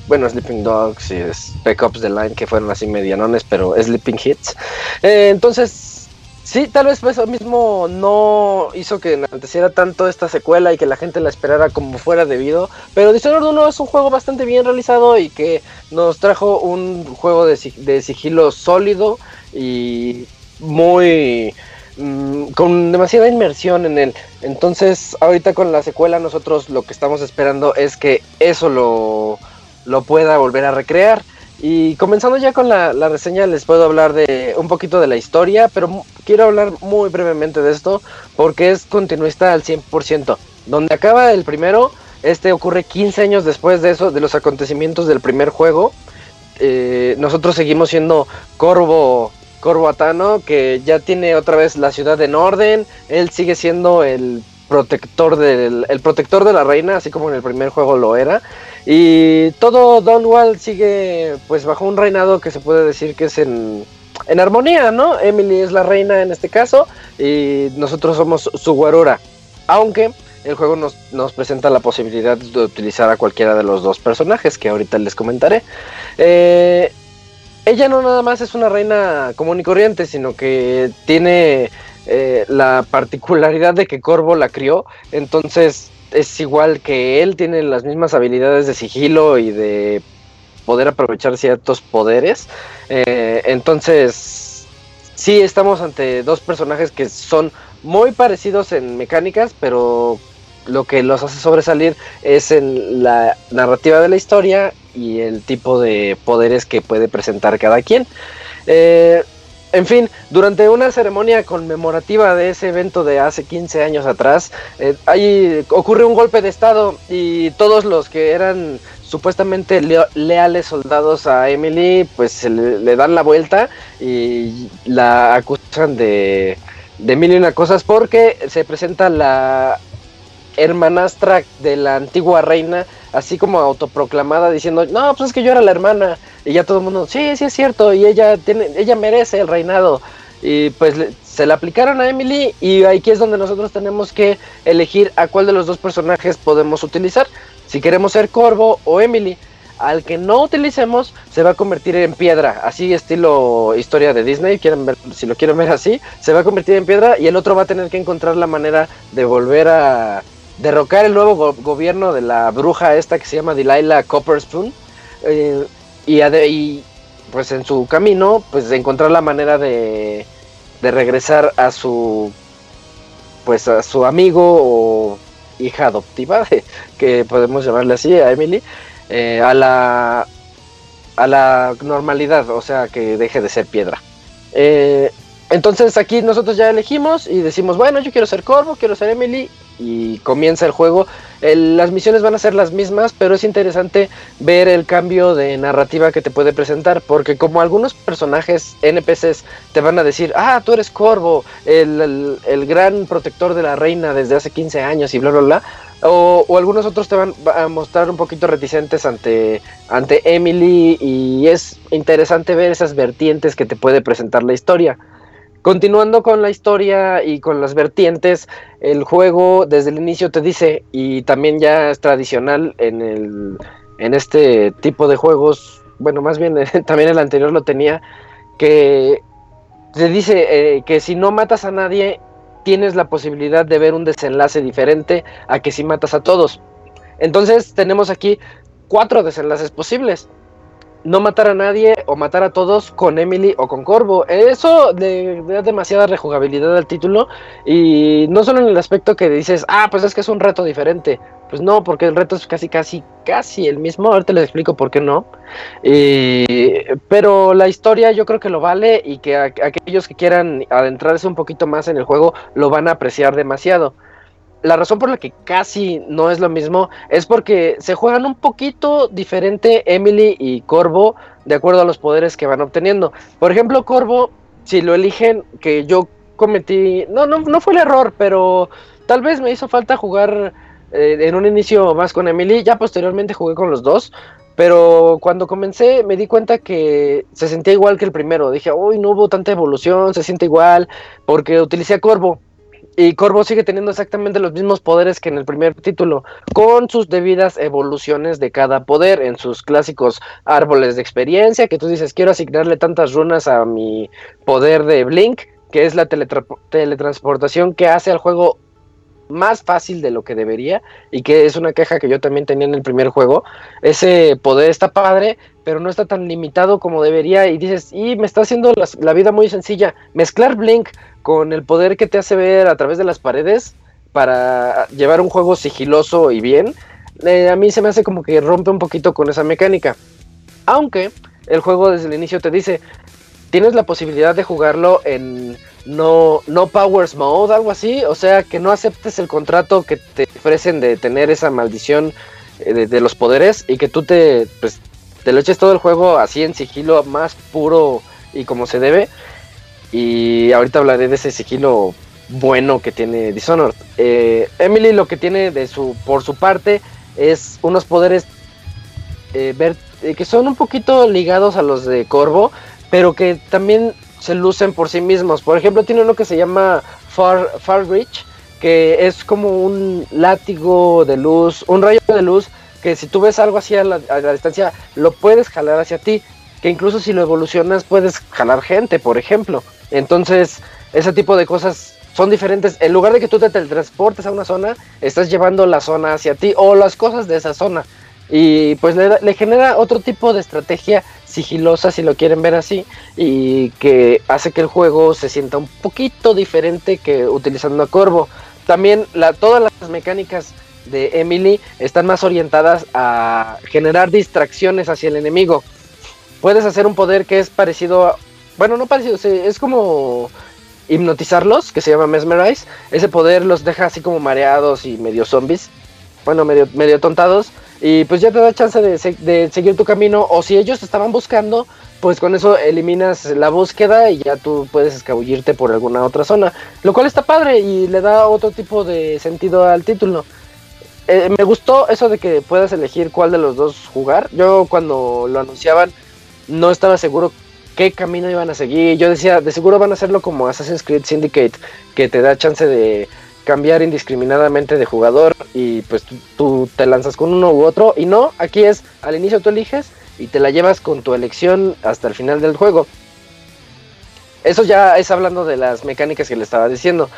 bueno, Sleeping Dogs y Spec Ops The Line que fueron así medianones, pero Sleeping Hits. Eh, entonces, sí, tal vez eso mismo no hizo que enalteciera tanto esta secuela y que la gente la esperara como fuera debido, pero Dishonored 1 es un juego bastante bien realizado y que nos trajo un juego de sigilo sólido y muy mm, con demasiada inmersión en él. Entonces, ahorita con la secuela nosotros lo que estamos esperando es que eso lo, lo pueda volver a recrear. Y comenzando ya con la, reseña, les puedo hablar de un poquito de la historia, pero quiero hablar muy brevemente de esto porque es continuista al 100%. Donde acaba el primero, este ocurre 15 años después de eso, de los acontecimientos del primer juego. Eh, nosotros seguimos siendo Corvo, Corvo Atano, que ya tiene otra vez la ciudad en orden. Él sigue siendo el protector del el protector de la reina, así como en el primer juego lo era. Y todo Donwall sigue pues bajo un reinado que se puede decir que es en, en armonía, ¿no? Emily es la reina en este caso y nosotros somos su guarura. Aunque el juego nos, nos presenta la posibilidad de utilizar a cualquiera de los dos personajes que ahorita les comentaré. Eh, ella no nada más es una reina común y corriente, sino que tiene eh, la particularidad de que Corvo la crió, entonces es igual que él, tiene las mismas habilidades de sigilo y de poder aprovechar ciertos poderes. Eh, entonces, sí estamos ante dos personajes que son muy parecidos en mecánicas, pero lo que los hace sobresalir es en la narrativa de la historia y el tipo de poderes que puede presentar cada quien. Eh, en fin, durante una ceremonia conmemorativa de ese evento de hace 15 años atrás, eh, ahí ocurre un golpe de estado y todos los que eran supuestamente leales soldados a Emily, pues se le, le dan la vuelta y la acusan de, de mil y una cosas porque se presenta la hermanastra de la antigua reina, así como autoproclamada, diciendo, no, pues es que yo era la hermana, y ya todo el mundo, sí, sí es cierto, y ella tiene, ella merece el reinado, y pues se la aplicaron a Emily, y aquí es donde nosotros tenemos que elegir a cuál de los dos personajes podemos utilizar, si queremos ser Corvo o Emily, al que no utilicemos se va a convertir en piedra, así estilo historia de Disney, si lo quieren ver así, se va a convertir en piedra y el otro va a tener que encontrar la manera de volver a derrocar el nuevo go- gobierno de la bruja esta que se llama Delilah Copperspoon eh, y, pues en su camino pues encontrar la manera de, de regresar a su pues a su amigo o hija adoptiva que podemos llamarle así a Emily eh, a la a la normalidad o sea que deje de ser piedra. Eh, Entonces aquí nosotros ya elegimos y decimos, bueno, yo quiero ser Corvo, quiero ser Emily y comienza el juego. las misiones van a ser las mismas, pero es interesante ver el cambio de narrativa que te puede presentar, porque como algunos personajes NPCs te van a decir, ah, tú eres Corvo, el, el gran protector de la reina desde hace 15 años y bla, bla, bla. O, o, algunos otros te van a mostrar un poquito reticentes ante, ante Emily y es interesante ver esas vertientes que te puede presentar la historia. Continuando con la historia y con las vertientes, el juego desde el inicio te dice, y también ya es tradicional en, el, en este tipo de juegos, bueno, más bien también el anterior lo tenía, que te dice eh, que si no matas a nadie, tienes la posibilidad de ver un desenlace diferente a que si matas a todos. Entonces tenemos aquí cuatro desenlaces posibles no matar a nadie o matar a todos con Emily o con Corvo. Eso le da demasiada rejugabilidad al título y no solo en el aspecto que dices, ah, pues es que es un reto diferente. Pues no, porque el reto es casi, casi, casi el mismo. Ahorita les explico por qué no. pero la historia yo creo que lo vale y que aquellos que quieran adentrarse un poquito más en el juego lo van a apreciar demasiado la razón por la que casi no es lo mismo es porque se juegan un poquito diferente Emily y Corvo de acuerdo a los poderes que van obteniendo. Por ejemplo, Corvo, si lo eligen, que yo cometí, no, no, no fue el error, pero tal vez me hizo falta jugar eh, en un inicio más con Emily, ya posteriormente jugué con los dos. Pero cuando comencé me di cuenta que se sentía igual que el primero. Dije, uy, no hubo tanta evolución, se siente igual, porque utilicé a Corvo. Y Corvo sigue teniendo exactamente los mismos poderes que en el primer título, con sus debidas evoluciones de cada poder en sus clásicos árboles de experiencia, que tú dices, quiero asignarle tantas runas a mi poder de Blink, que es la teletransportación que hace al juego más fácil de lo que debería y que es una queja que yo también tenía en el primer juego. Ese poder está padre, pero no está tan limitado como debería y dices, y me está haciendo la vida muy sencilla. Mezclar Blink con el poder que te hace ver a través de las paredes para llevar un juego sigiloso y bien, eh, a mí se me hace como que rompe un poquito con esa mecánica. Aunque el juego desde el inicio te dice, tienes la posibilidad de jugarlo en no, no powers mode, algo así, o sea, que no aceptes el contrato que te ofrecen de tener esa maldición eh, de, los poderes y que tú te, pues, te lo eches todo el juego así en sigilo más puro y como se debe. Y ahorita hablaré de ese sigilo bueno que tiene Dishonored. Eh, Emily lo que tiene de su, por su parte es unos poderes eh, eh, que son un poquito ligados a los de Corvo, pero que también se lucen por sí mismos. Por ejemplo, tiene uno que se llama Far, Far Reach, que es como un látigo de luz, un rayo de luz, que si tú ves algo así a la, a la distancia, lo puedes jalar hacia ti. Incluso si lo evolucionas, puedes jalar gente, por ejemplo. Entonces, ese tipo de cosas son diferentes. En lugar de que tú te teletransportes a una zona, estás llevando la zona hacia ti o las cosas de esa zona. Y pues le, genera otro tipo de estrategia sigilosa, si lo quieren ver así, y que hace que el juego se sienta un poquito diferente que utilizando a Corvo. También la, todas las mecánicas de Emily están más orientadas a generar distracciones hacia el enemigo. Puedes hacer un poder que es parecido a, bueno, no parecido, es como hipnotizarlos, que se llama Mesmerize. Ese poder los deja así como mareados y medio zombies. Bueno, medio, medio tontados. Y pues ya te da chance de, de, seguir tu camino. O si ellos te estaban buscando, pues con eso eliminas la búsqueda y ya tú puedes escabullirte por alguna otra zona. Lo cual está padre y le da otro tipo de sentido al título. Eh, me gustó eso de que puedas elegir cuál de los dos jugar. Yo cuando lo anunciaban no estaba seguro qué camino iban a seguir. Yo decía, de seguro van a hacerlo como Assassin's Creed Syndicate, que te da chance de cambiar indiscriminadamente de jugador y pues tú, te lanzas con uno u otro. Y no, aquí es al inicio tú eliges y te la llevas con tu elección hasta el final del juego. Eso ya es hablando de las mecánicas que le estaba diciendo.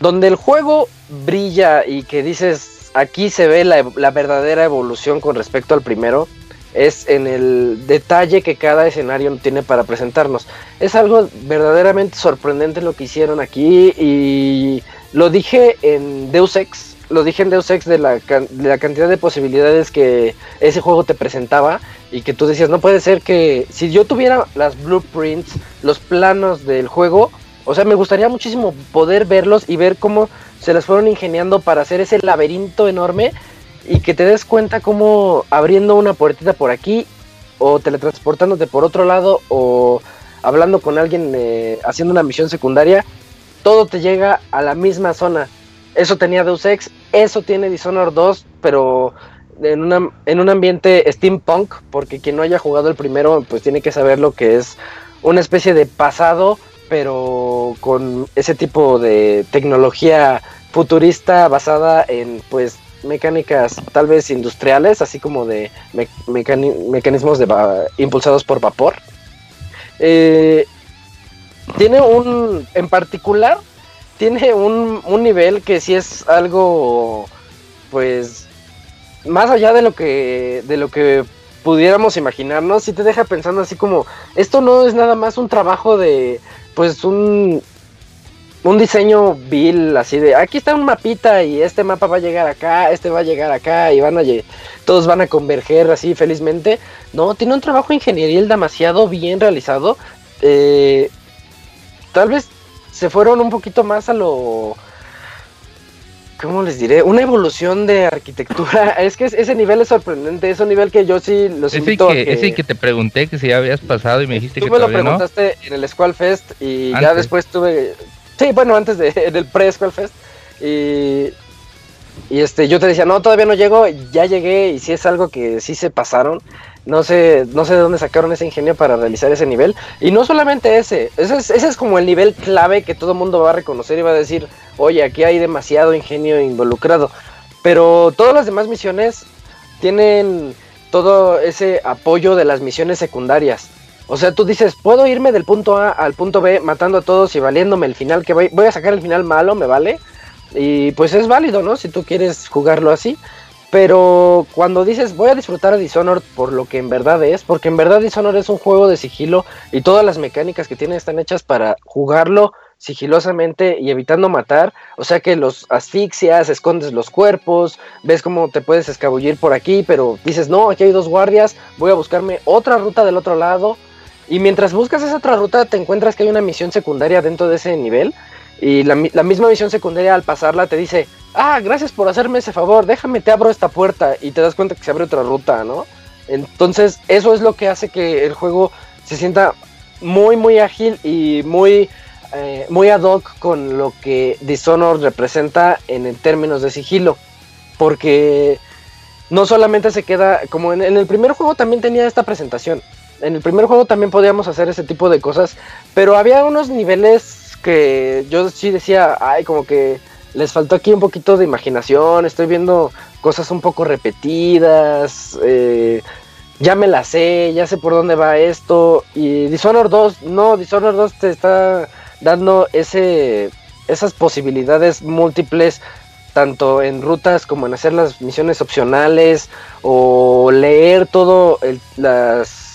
Donde el juego brilla y que dices, aquí se ve la, la verdadera evolución con respecto al primero, es en el detalle que cada escenario tiene para presentarnos. Es algo verdaderamente sorprendente lo que hicieron aquí y lo dije en Deus Ex, lo dije en Deus Ex de la, de la cantidad de posibilidades que ese juego te presentaba y que tú decías, no puede ser que si yo tuviera las blueprints, los planos del juego, o sea, me gustaría muchísimo poder verlos y ver cómo se las fueron ingeniando para hacer ese laberinto enorme y que te des cuenta cómo abriendo una puertita por aquí o teletransportándote por otro lado o hablando con alguien eh, haciendo una misión secundaria, todo te llega a la misma zona. Eso tenía Deus Ex, eso tiene Dishonored 2, pero en, una, en un ambiente steampunk, porque quien no haya jugado el primero, pues tiene que saber lo que es una especie de pasado, pero con ese tipo de tecnología futurista basada en pues mecánicas tal vez industriales, así como de mecanismos de impulsados por vapor. Eh, tiene un, en particular, tiene un, un nivel que sí es algo, pues, más allá de lo que, de lo que pudiéramos imaginarnos, si te deja pensando así como, esto no es nada más un trabajo de, pues, un, un diseño vil, así de, aquí está un mapita y este mapa va a llegar acá, este va a llegar acá y van a, todos van a converger así felizmente. No, tiene un trabajo ingenieril demasiado bien realizado. Eh, tal vez se fueron un poquito más a lo ¿cómo les diré? Una evolución de arquitectura. Es que ese nivel es sorprendente. Es un nivel que yo sí los ese invito que, a que... Ese que te pregunté que si ya habías pasado y me dijiste Tú que me lo preguntaste en el Squall Fest y ya después tuve... Sí, bueno, antes de, del pre-Squall Fest. Y, y este, yo te decía, no, todavía no llego, ya llegué y sí es algo que sí se pasaron. No sé, no sé de dónde sacaron ese ingenio para realizar ese nivel. Y no solamente ese, ese es, ese es como el nivel clave que todo el mundo va a reconocer y va a decir, oye, aquí hay demasiado ingenio involucrado. Pero todas las demás misiones tienen todo ese apoyo de las misiones secundarias. O sea, tú dices, puedo irme del punto A al punto B matando a todos y valiéndome el final, que voy, voy a sacar el final malo, me vale. Y pues es válido, ¿no? Si tú quieres jugarlo así. Pero cuando dices voy a disfrutar a Dishonored por lo que en verdad es, porque en verdad Dishonored es un juego de sigilo y todas las mecánicas que tiene están hechas para jugarlo sigilosamente y evitando matar, o sea que los asfixias, escondes los cuerpos, ves cómo te puedes escabullir por aquí, pero dices, no, aquí hay dos guardias, voy a buscarme otra ruta del otro lado, y mientras buscas esa otra ruta te encuentras que hay una misión secundaria dentro de ese nivel, y la, misma misión secundaria al pasarla te dice, ah, gracias por hacerme ese favor, déjame, te abro esta puerta y te das cuenta que se abre otra ruta, ¿no? Entonces, eso es lo que hace que el juego se sienta muy, muy ágil y muy, eh, muy ad hoc con lo que Dishonored representa en, términos de sigilo. Porque no solamente se queda, como en, el primer juego también tenía esta presentación. En el primer juego también podíamos hacer ese tipo de cosas, pero había unos niveles que yo sí decía, ay, como que les faltó aquí un poquito de imaginación, estoy viendo cosas un poco repetidas, eh, ya me la sé, ya sé por dónde va esto, y Dishonored 2, no, Dishonored 2 te está dando ese, esas posibilidades múltiples, tanto en rutas como en hacer las misiones opcionales, o leer todo las...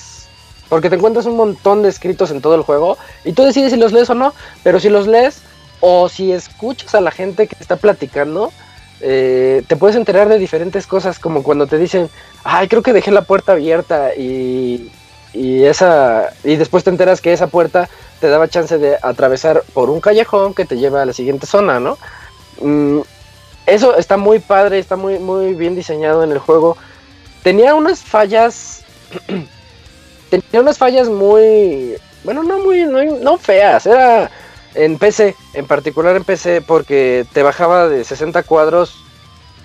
Porque te encuentras un montón de escritos en todo el juego y tú decides si los lees o no, pero si los lees o si escuchas a la gente que está platicando, eh, te puedes enterar de diferentes cosas, como cuando te dicen, ay, creo que dejé la puerta abierta y, y, esa, y después te enteras que esa puerta te daba chance de atravesar por un callejón que te lleva a la siguiente zona, ¿no? Mm, eso está muy padre, está muy, muy bien diseñado en el juego. Tenía unas fallas, tenía unas fallas muy, bueno, no muy, no, feas, era en PC, en particular en PC, porque te bajaba de 60 cuadros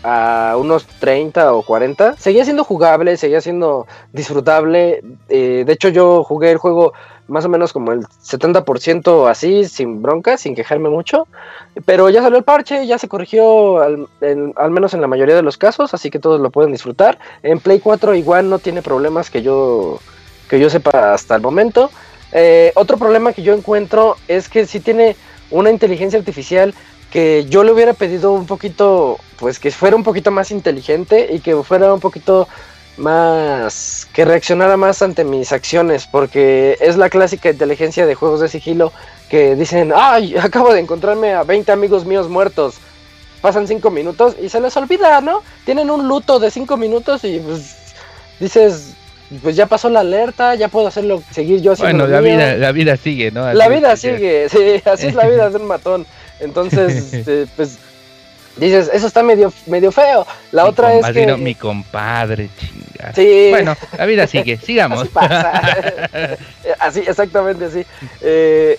a unos 30 o 40. Seguía siendo jugable, seguía siendo disfrutable. Eh, de hecho, yo jugué el juego más o menos como el 70% así, sin bronca, sin quejarme mucho. Pero ya salió el parche, ya se corrigió al, al, menos en la mayoría de los casos, así que todos lo pueden disfrutar. En Play 4 igual no tiene problemas que yo, que yo sepa hasta el momento. Eh, otro problema que yo encuentro es que si tiene una inteligencia artificial que yo le hubiera pedido un poquito, pues que fuera un poquito más inteligente y que fuera un poquito más, que reaccionara más ante mis acciones, porque es la clásica inteligencia de juegos de sigilo que dicen, ay, acabo de encontrarme a 20 amigos míos muertos. pasan cinco minutos y se les olvida, ¿no? Tienen un luto de cinco minutos y pues dices, pues ya pasó la alerta, ya puedo hacerlo, seguir yo haciendo Bueno, la mío. vida, la vida sigue, ¿no? La vida sigue, sí, así es la vida de un matón. Entonces, este, pues dices, eso está medio, medio feo. La Mi otra es que mi compadre, chinga. Sí. Bueno, la vida sigue, sigamos. Así pasa. así, exactamente así. Eh,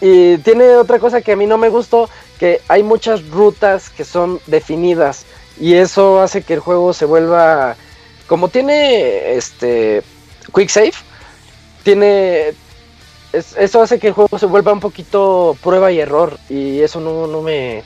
y tiene otra cosa que a mí no me gustó, que hay muchas rutas que son definidas y eso hace que el juego se vuelva, como tiene este quick save, tiene es- eso hace que el juego se vuelva un poquito prueba y error y eso no, no me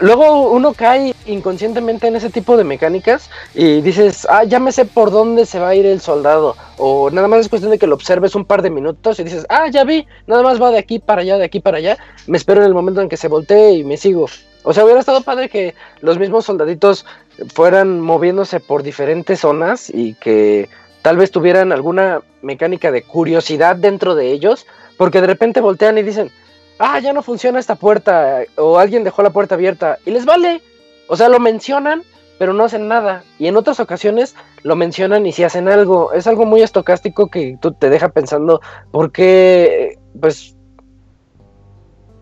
Luego uno cae inconscientemente en ese tipo de mecánicas y dices, ah, ya me sé por dónde se va a ir el soldado. O nada más es cuestión de que lo observes un par de minutos y dices, ah, ya vi, nada más va de aquí para allá, de aquí para allá. Me espero en el momento en que se voltee y me sigo. O sea, hubiera estado padre que los mismos soldaditos fueran moviéndose por diferentes zonas y que tal vez tuvieran alguna mecánica de curiosidad dentro de ellos, porque de repente voltean y dicen, ah, ya no funciona esta puerta, o alguien dejó la puerta abierta, y les vale. O sea, lo mencionan, pero no hacen nada. Y en otras ocasiones lo mencionan y si hacen algo. Es algo muy estocástico que tú te deja pensando por qué, pues,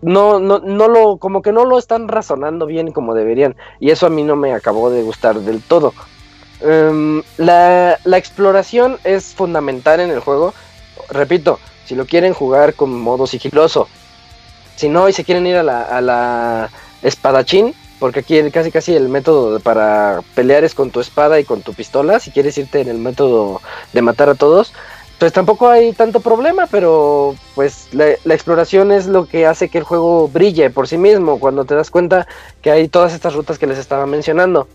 no, no, no lo, como que no lo están razonando bien como deberían. Y eso a mí no me acabó de gustar del todo. Em, la, la exploración es fundamental en el juego. Repito, si lo quieren jugar con modo sigiloso, si no y se quieren ir a la, a la espadachín, porque aquí casi casi el método para pelear es con tu espada y con tu pistola, si quieres irte en el método de matar a todos, pues tampoco hay tanto problema, pero pues la, exploración es lo que hace que el juego brille por sí mismo, cuando te das cuenta que hay todas estas rutas que les estaba mencionando.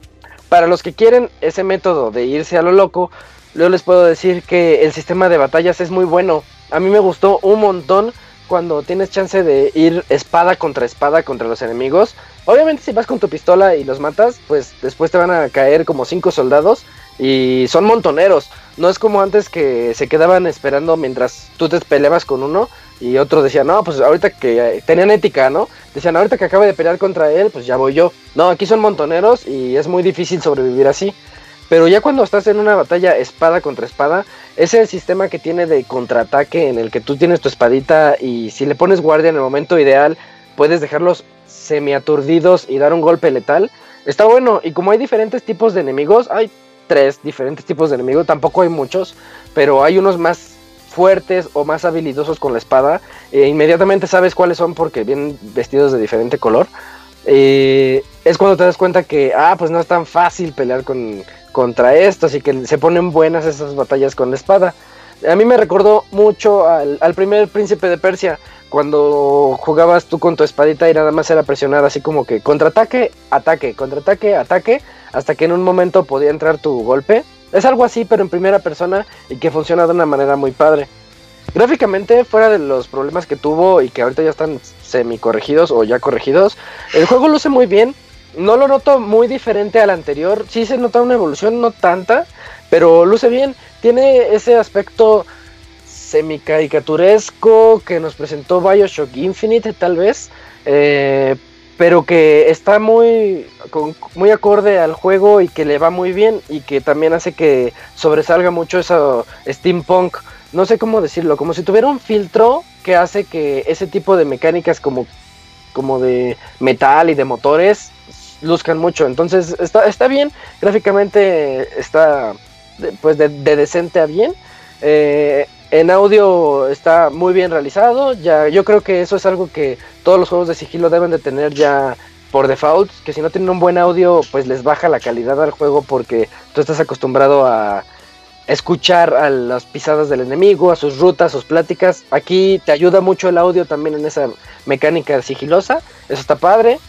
Para los que quieren ese método de irse a lo loco, yo les puedo decir que el sistema de batallas es muy bueno. A mí me gustó un montón cuando tienes chance de ir espada contra espada contra los enemigos. Obviamente si vas con tu pistola y los matas, pues después te van a caer como cinco soldados y son montoneros. No es como antes que se quedaban esperando mientras tú te peleabas con uno y otro decía, no, pues ahorita que eh, tenían ética, ¿no? Decían, ahorita que acabe de pelear contra él, pues ya voy yo. No, aquí son montoneros y es muy difícil sobrevivir así. Pero ya cuando estás en una batalla espada contra espada, ese sistema que tiene de contraataque en el que tú tienes tu espadita y si le pones guardia en el momento ideal, puedes dejarlos semiaturdidos y dar un golpe letal. Está bueno, y como hay diferentes tipos de enemigos, hay tres diferentes tipos de enemigos, tampoco hay muchos, pero hay unos más fuertes o más habilidosos con la espada, e inmediatamente sabes cuáles son porque vienen vestidos de diferente color. Es cuando te das cuenta que, ah, pues no es tan fácil pelear con, contra estos y que se ponen buenas esas batallas con la espada. A mí me recordó mucho al, al primer príncipe de Persia, cuando jugabas tú con tu espadita y nada más era presionar así como que contraataque, ataque, contraataque, ataque, hasta que en un momento podía entrar tu golpe. Es algo así, pero en primera persona y que funciona de una manera muy padre. Gráficamente, fuera de los problemas que tuvo y que ahorita ya están semi corregidos o ya corregidos, el juego luce muy bien. No lo noto muy diferente al anterior. Sí se nota una evolución, no tanta, pero luce bien. Tiene ese aspecto semi caricaturesco que nos presentó Bioshock Infinite, tal vez. eh, pero que está muy, muy acorde al juego y que le va muy bien y que también hace que sobresalga mucho eso steampunk no sé cómo decirlo, como si tuviera un filtro que hace que ese tipo de mecánicas como, como de metal y de motores luzcan mucho. Entonces está, está bien, gráficamente está pues de, de decente a bien. Eh, en audio está muy bien realizado. Ya, yo creo que eso es algo que todos los juegos de sigilo deben de tener ya por default. Que si no tienen un buen audio, pues les baja la calidad al juego porque tú estás acostumbrado a escuchar a las pisadas del enemigo, a sus rutas, sus pláticas. Aquí te ayuda mucho el audio también en esa mecánica sigilosa. Eso está padre.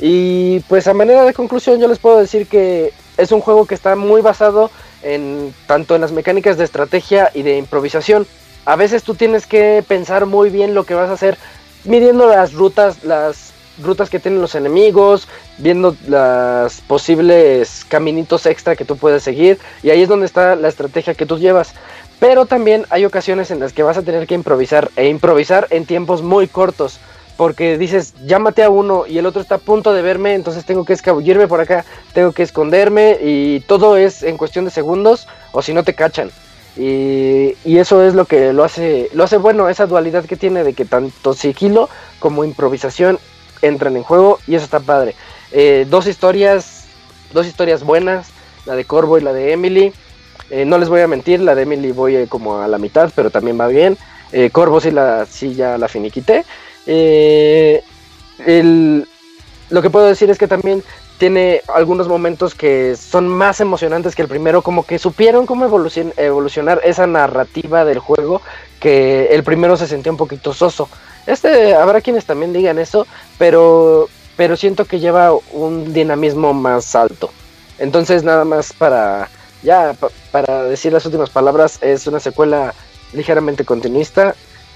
Y pues a manera de conclusión yo les puedo decir que es un juego que está muy basado en tanto en las mecánicas de estrategia y de improvisación. A veces tú tienes que pensar muy bien lo que vas a hacer, midiendo las rutas, las rutas que tienen los enemigos, viendo las posibles caminitos extra que tú puedes seguir y ahí es donde está la estrategia que tú llevas. Pero también hay ocasiones en las que vas a tener que improvisar e improvisar en tiempos muy cortos, porque dices, maté a uno y el otro está a punto de verme, entonces tengo que escabullirme por acá, tengo que esconderme y todo es en cuestión de segundos o si no te cachan. Y, y, eso es lo que lo hace, lo hace bueno, esa dualidad que tiene de que tanto sigilo como improvisación entran en juego y eso está padre. Eh, dos historias, dos historias buenas, la de Corvo y la de Emily. Eh, no les voy a mentir, la de Emily voy eh, como a la mitad, pero también va bien. Corvo sí, la, sí ya la finiquité. El, lo que puedo decir es que también tiene algunos momentos que son más emocionantes que el primero, como que supieron cómo evolucionar esa narrativa del juego, que el primero se sentía un poquito soso. Este, habrá quienes también digan eso, pero, pero siento que lleva un dinamismo más alto. Entonces, nada más para, ya, para decir las últimas palabras, es una secuela ligeramente continuista,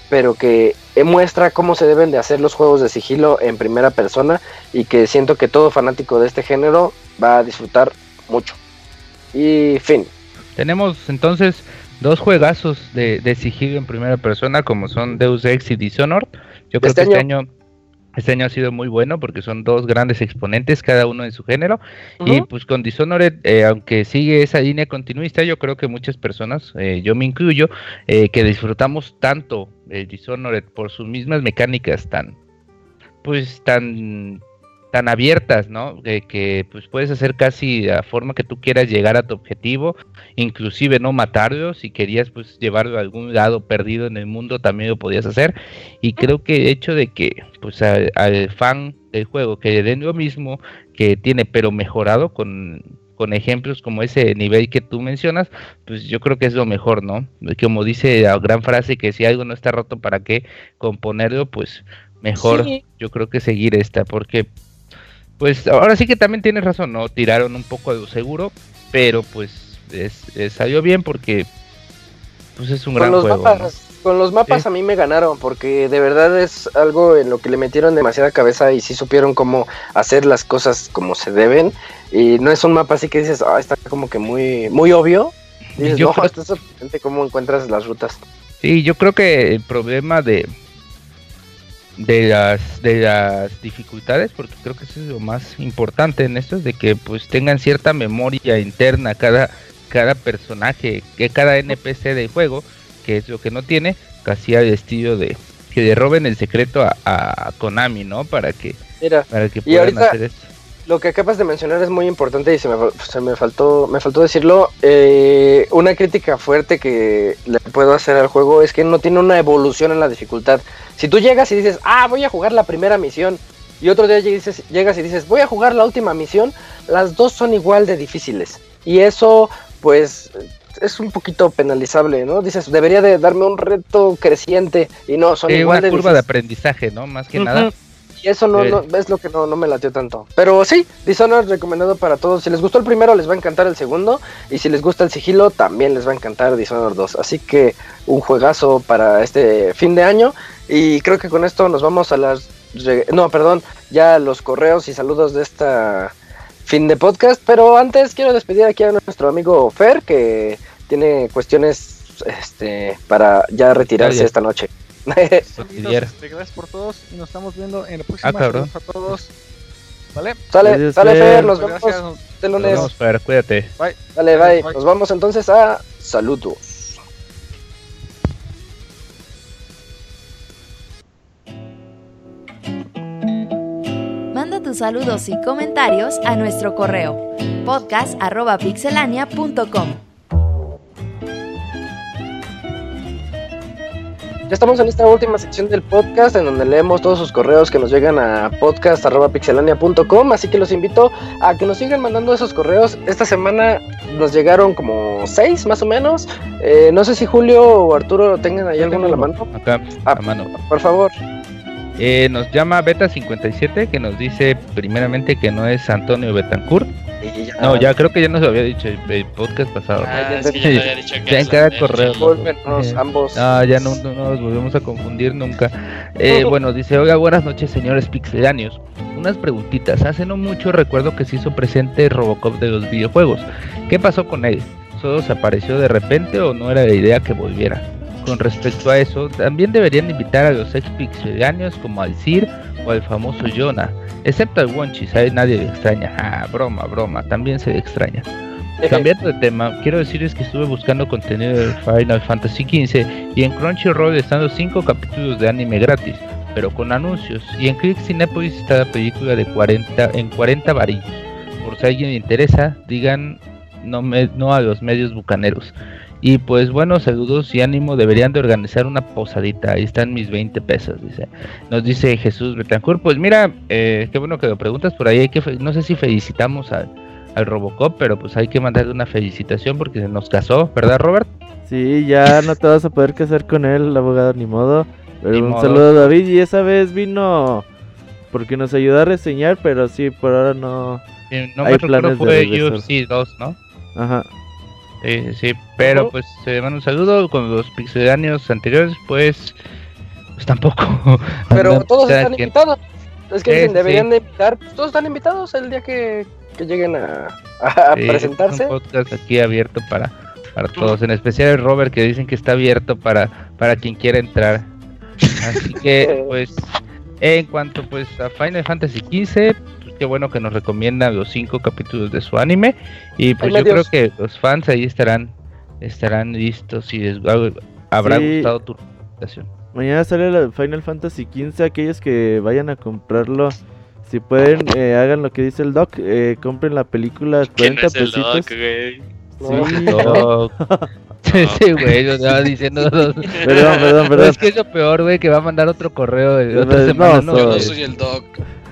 pero que muestra cómo se deben de hacer los juegos de sigilo en primera persona y que siento que todo fanático de este género va a disfrutar mucho. Y fin. Tenemos entonces dos juegazos de, de, sigilo en primera persona como son Deus Ex y Dishonored. Yo creo este que este año este año ha sido muy bueno porque son dos grandes exponentes, cada uno en su género. Y pues con Dishonored, eh, aunque sigue esa línea continuista, yo creo que muchas personas, eh, yo me incluyo, eh, que disfrutamos tanto el Dishonored por sus mismas mecánicas tan, pues tan tan abiertas, ¿no? que pues puedes hacer casi la forma que tú quieras llegar a tu objetivo, inclusive no matarlo, si querías pues llevarlo a algún lado perdido en el mundo también lo podías hacer y creo que el hecho de que pues al, fan del juego que le den lo mismo que tiene pero mejorado con con ejemplos como ese nivel que tú mencionas, pues yo creo que es lo mejor, ¿no? Como dice la gran frase que si algo no está roto, ¿para qué componerlo? Pues mejor yo creo que seguir esta, porque pues ahora sí que también tienes razón, ¿no? Tiraron un poco de seguro, pero pues salió bien porque pues es un gran juego. Con los mapas a mí me ganaron porque de verdad es algo en lo que le metieron demasiada cabeza y sí supieron cómo hacer las cosas como se deben y no es un mapa así que dices, ah, está como que muy muy obvio. dices, no, esto es sorprendente cómo encuentras las rutas. Sí, yo creo que el problema de de las de las dificultades porque creo que eso es lo más importante en esto es de que pues tengan cierta memoria interna cada cada personaje que cada NPC del juego que es lo que no tiene casi al estilo de que le roben el secreto a, Konami no para que para que puedan hacer eso lo que acabas de mencionar es muy importante y se me, se me faltó me faltó decirlo. Eh, una crítica fuerte que le puedo hacer al juego es que no tiene una evolución en la dificultad. Si tú llegas y dices, ah, voy a jugar la primera misión, y otro día llegas, llegas y dices, voy a jugar la última misión, las dos son igual de difíciles. Y eso, pues, es un poquito penalizable, ¿no? Dices, debería de darme un reto creciente y no, son igual una curva de aprendizaje, ¿no? Más que nada. Y eso no, es lo que no, me latió tanto. Pero sí, Dishonored recomendado para todos. Si les gustó el primero, les va a encantar el segundo. Y si les gusta el sigilo, también les va a encantar Dishonored 2. Así que un juegazo para este fin de año. Y creo que con esto nos vamos a las... No, perdón, ya los correos y saludos de esta fin de podcast. Pero antes quiero despedir aquí a nuestro amigo Fer, que tiene cuestiones este, para ya retirarse esta noche. Este, gracias por todos y nos estamos viendo en la próxima. Ah, a todos. ¿Vale? Sale, sale Fer, nos vemos el lunes. Nos vemos, Fer, cuídate. Bye. Dale, bye. Nos vamos entonces a saludos. Manda tus saludos y comentarios a nuestro correo podcast.pixelania.com. Ya estamos en esta última sección del podcast en donde leemos todos sus correos que nos llegan a podcast.pixelania.com, así que los invito a que nos sigan mandando esos correos. Esta semana nos llegaron como seis más o menos. Eh, no sé si Julio o Arturo tengan ahí alguno a la mano. Acá, a ah, mano. Por favor. Eh, nos llama Beta57 que nos dice primeramente que no es Antonio Betancourt no, ya creo que ya nos había dicho el, podcast pasado. Ah, es que ya, había dicho que ya en cada correo. ambos. Ah, ya no, nos volvemos a confundir nunca. Eh, bueno, dice, oiga, buenas noches, señores pixelanios. Unas preguntitas. Hace no mucho recuerdo que se hizo presente Robocop de los videojuegos. ¿Qué pasó con él? ¿Solo se apareció de repente o no era la idea que volviera? Con respecto a eso, también deberían invitar a los ex como al Sir o al famoso Jonah, excepto al Wonchis, a nadie le extraña. Ah, broma, broma, también se le extraña. Cambiando de tema, quiero decirles que estuve buscando contenido de Final Fantasy XV y en Crunchyroll están los 5 capítulos de anime gratis, pero con anuncios. Y en Click Cinepolis está la película de 40 en 40 varillos. Por si a alguien le interesa, digan no, me, no a los medios bucaneros. Y pues bueno, saludos y ánimo, deberían de organizar una posadita, ahí están mis 20 pesos, dice. Nos dice Jesús Betancourt, pues mira, eh, qué bueno que lo preguntas, por ahí hay que, no sé si felicitamos al, al Robocop, pero pues hay que mandarle una felicitación porque se nos casó, ¿verdad Robert? Sí, ya no te vas a poder casar con él, abogado, ni modo. Pero Ni un modo. saludo a David y esa vez vino porque nos ayudó a reseñar, pero sí, por ahora no. Eh, no Hay me planes de fue. UFC 2, ¿no? Ajá. Sí, sí, pero pues se manda un saludo con los pixeláneos anteriores, pues, pues tampoco. Pero todos están quien- invitados. Es que dicen, deberían de invitar. pues, todos están invitados el día que, que lleguen a, a Sí, presentarse. Es un podcast aquí abierto para, para todos, en especial el Robert que dicen que está abierto para, para quien quiera entrar. Así que, pues, en cuanto pues a Final Fantasy XV, qué bueno que nos recomiendan los cinco capítulos de su anime. Y pues yo creo que los fans ahí estarán, estarán listos y les ha- habrá Sí. gustado tu recomendación. Mañana sale la Final Fantasy XV. Aquellos que vayan a comprarlo, si pueden, eh, hagan lo que dice el doc. Eh, compren la película Que no 40 es el pesitos. Doc, güey. Sí, No. Ese güey nos estaba diciendo. Perdón, perdón, Pero perdón. es que es lo peor, güey, que va a mandar otro correo de No, otra no, semana. no, No, Yo no Soy. soy el doc.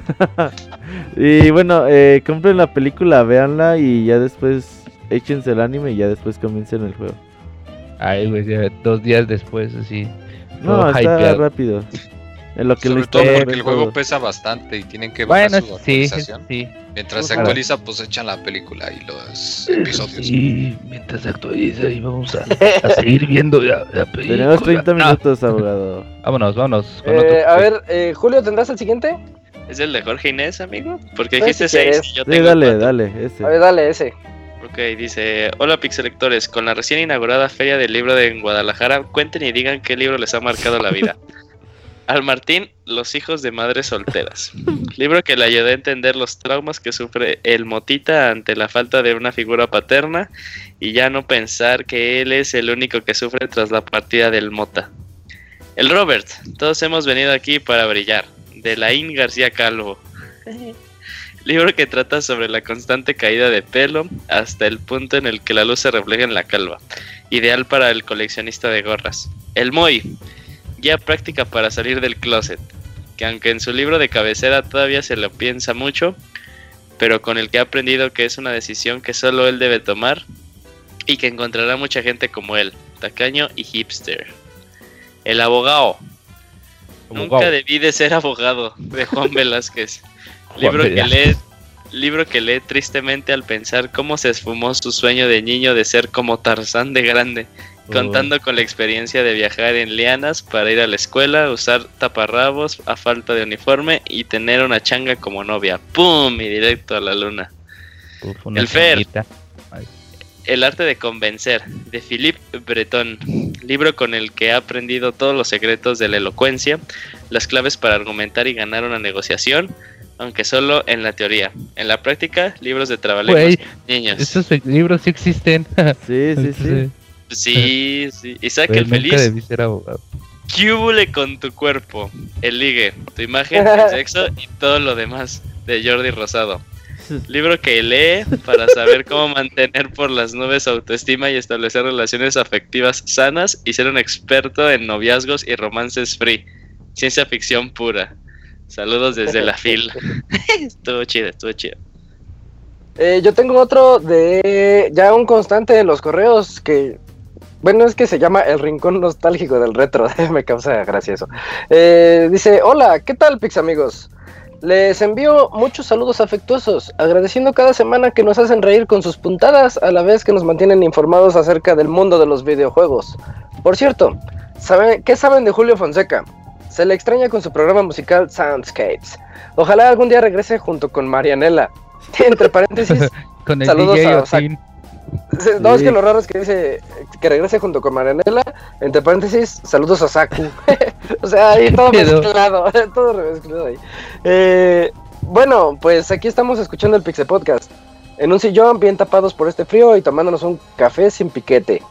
Y bueno, eh, compren la película, véanla y ya después échense el anime y ya después comiencen el juego. Ay, güey, ya dos días después, así. No, está hypeado. rápido. En lo que Sobre la todo porque el juego todo. pesa bastante y tienen que bajar Bueno, su sí, actualización. sí. Mientras se Claro. actualiza, pues echan la película y los episodios. Sí, mientras se actualiza y vamos a, a seguir viendo la, la película. Tenemos 30 No, minutos, abogado. vámonos, vámonos. con Eh, otro- a ver, eh, Julio, ¿tendrás el siguiente? ¿Es el de Jorge Inés, amigo? Porque Pues, dijiste si seis quieres. y yo Sí, tengo dale, cuatro. dale, ese. A ver, dale ese. Ok, dice, hola pixelectores, con la recién inaugurada Feria del Libro de en Guadalajara, cuenten y digan qué libro les ha marcado la vida. Al Martín, Los hijos de madres solteras. Libro que le ayudó a entender los traumas que sufre el Motita ante la falta de una figura paterna y ya no pensar que él es el único que sufre tras la partida del Mota. El Robert, todos hemos venido aquí para brillar. De Laín García Calvo. Libro que trata sobre la constante caída de pelo hasta el punto en el que la luz se refleja en la calva. Ideal para el coleccionista de gorras. El Moy, guía práctica para salir del closet. Que aunque en su libro de cabecera todavía se lo piensa mucho, pero con el que ha aprendido que es una decisión que solo él debe tomar y que encontrará mucha gente como él, tacaño y hipster. El abogado. Nunca debí de ser abogado, de Juan Velázquez. Juan libro que lee, libro que lee tristemente al pensar cómo se esfumó su sueño de niño de ser como Tarzán de grande, contando con la experiencia de viajar en lianas para ir a la escuela, usar taparrabos a falta de uniforme y tener una changa como novia. ¡Pum! Y directo a la luna. Uf, una el Fer. changuita. El arte de convencer, de Philippe Breton, libro con el que ha aprendido todos los secretos de la elocuencia, las claves para argumentar y ganar una negociación, aunque solo en la teoría. En la práctica, libros de trabajo Güey, niños. Estos libros sí existen. Sí, sí, sí. Sí, sí. Isaac Güey, el nunca feliz. debí ser abogado. Cúbule con tu cuerpo, el ligue, tu imagen, el sexo y todo lo demás de Jordi Rosado. Libro que lee para saber cómo mantener por las nubes autoestima y establecer relaciones afectivas sanas y ser un experto en noviazgos y romances free. Ciencia ficción pura. Saludos desde la fil. estuvo chido, estuvo chido. Eh, yo tengo otro de ya un constante de los correos que, bueno, es que se llama El Rincón Nostálgico del Retro. Me causa gracia eso. Eh, dice, hola, ¿qué tal, Pix amigos? Les envío muchos saludos afectuosos, agradeciendo cada semana que nos hacen reír con sus puntadas, a la vez que nos mantienen informados acerca del mundo de los videojuegos. Por cierto, ¿saben, ¿qué saben de Julio Fonseca? Se le extraña con su programa musical Soundscapes. Ojalá algún día regrese junto con Marianela. Entre paréntesis, Con el Saludos DJ a. No, es que lo raro es que dice que regrese junto con Marianela. Entre paréntesis, saludos a Saku. o sea, ahí todo mezclado. todo mezclado ahí. Eh, bueno, pues aquí estamos escuchando el Pixel Podcast. En un sillón, bien tapados por este frío y tomándonos un café sin piquete.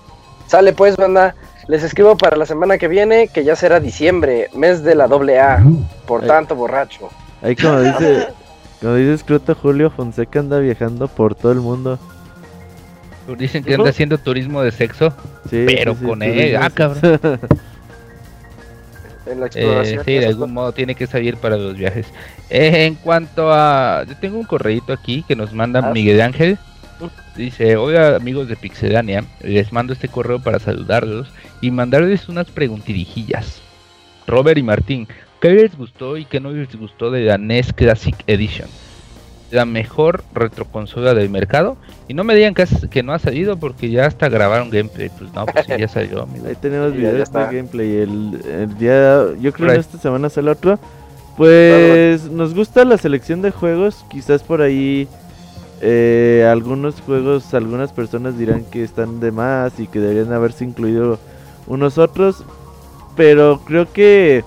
Sale pues, banda. Les escribo para la semana que viene, que ya será diciembre, mes de la doble A. Por tanto, borracho. Ahí como dice, como dice Scruto, Julio Fonseca anda viajando por todo el mundo. Dicen que anda haciendo turismo de sexo. Sí, Pero sí, con él, ah, cabrón. En la Eh, exploración. sí, de algún modo tiene que salir para los viajes. Eh, en cuanto a... Yo tengo un correíto aquí que nos manda Ah. Miguel Ángel. Dice, hola amigos de Pixedania, les mando este correo para saludarlos y mandarles unas preguntirijillas. Robert y Martín, ¿qué les gustó y qué no les gustó de la NES Classic Edition? La mejor retroconsola del mercado. Y no me digan que, has- que no ha salido porque ya hasta grabaron gameplay. Pues no, pues sí, ya salió, amigo. Ahí tenemos Sí, videos de gameplay. El, el día, yo creo Right. que esta semana sale otro. Pues nos gusta la selección de juegos. Quizás por ahí eh, algunos juegos, algunas personas dirán que están de más y que deberían haberse incluido unos otros. Pero creo que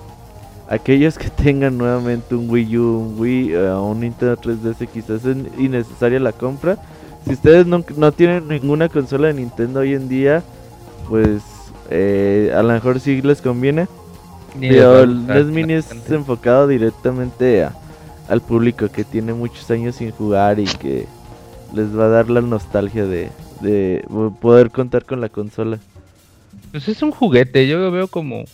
aquellos que tengan nuevamente un Wii U, un Wii o un Nintendo 3DS, quizás es innecesaria la compra. Si ustedes no, no tienen ninguna consola de Nintendo hoy en día, pues eh, a lo mejor sí les conviene. Ni Pero el NES Mini es enfocado directamente a- al público que tiene muchos años sin jugar y que les va a dar la nostalgia de, de poder contar con la consola. Pues es un juguete, yo lo veo como...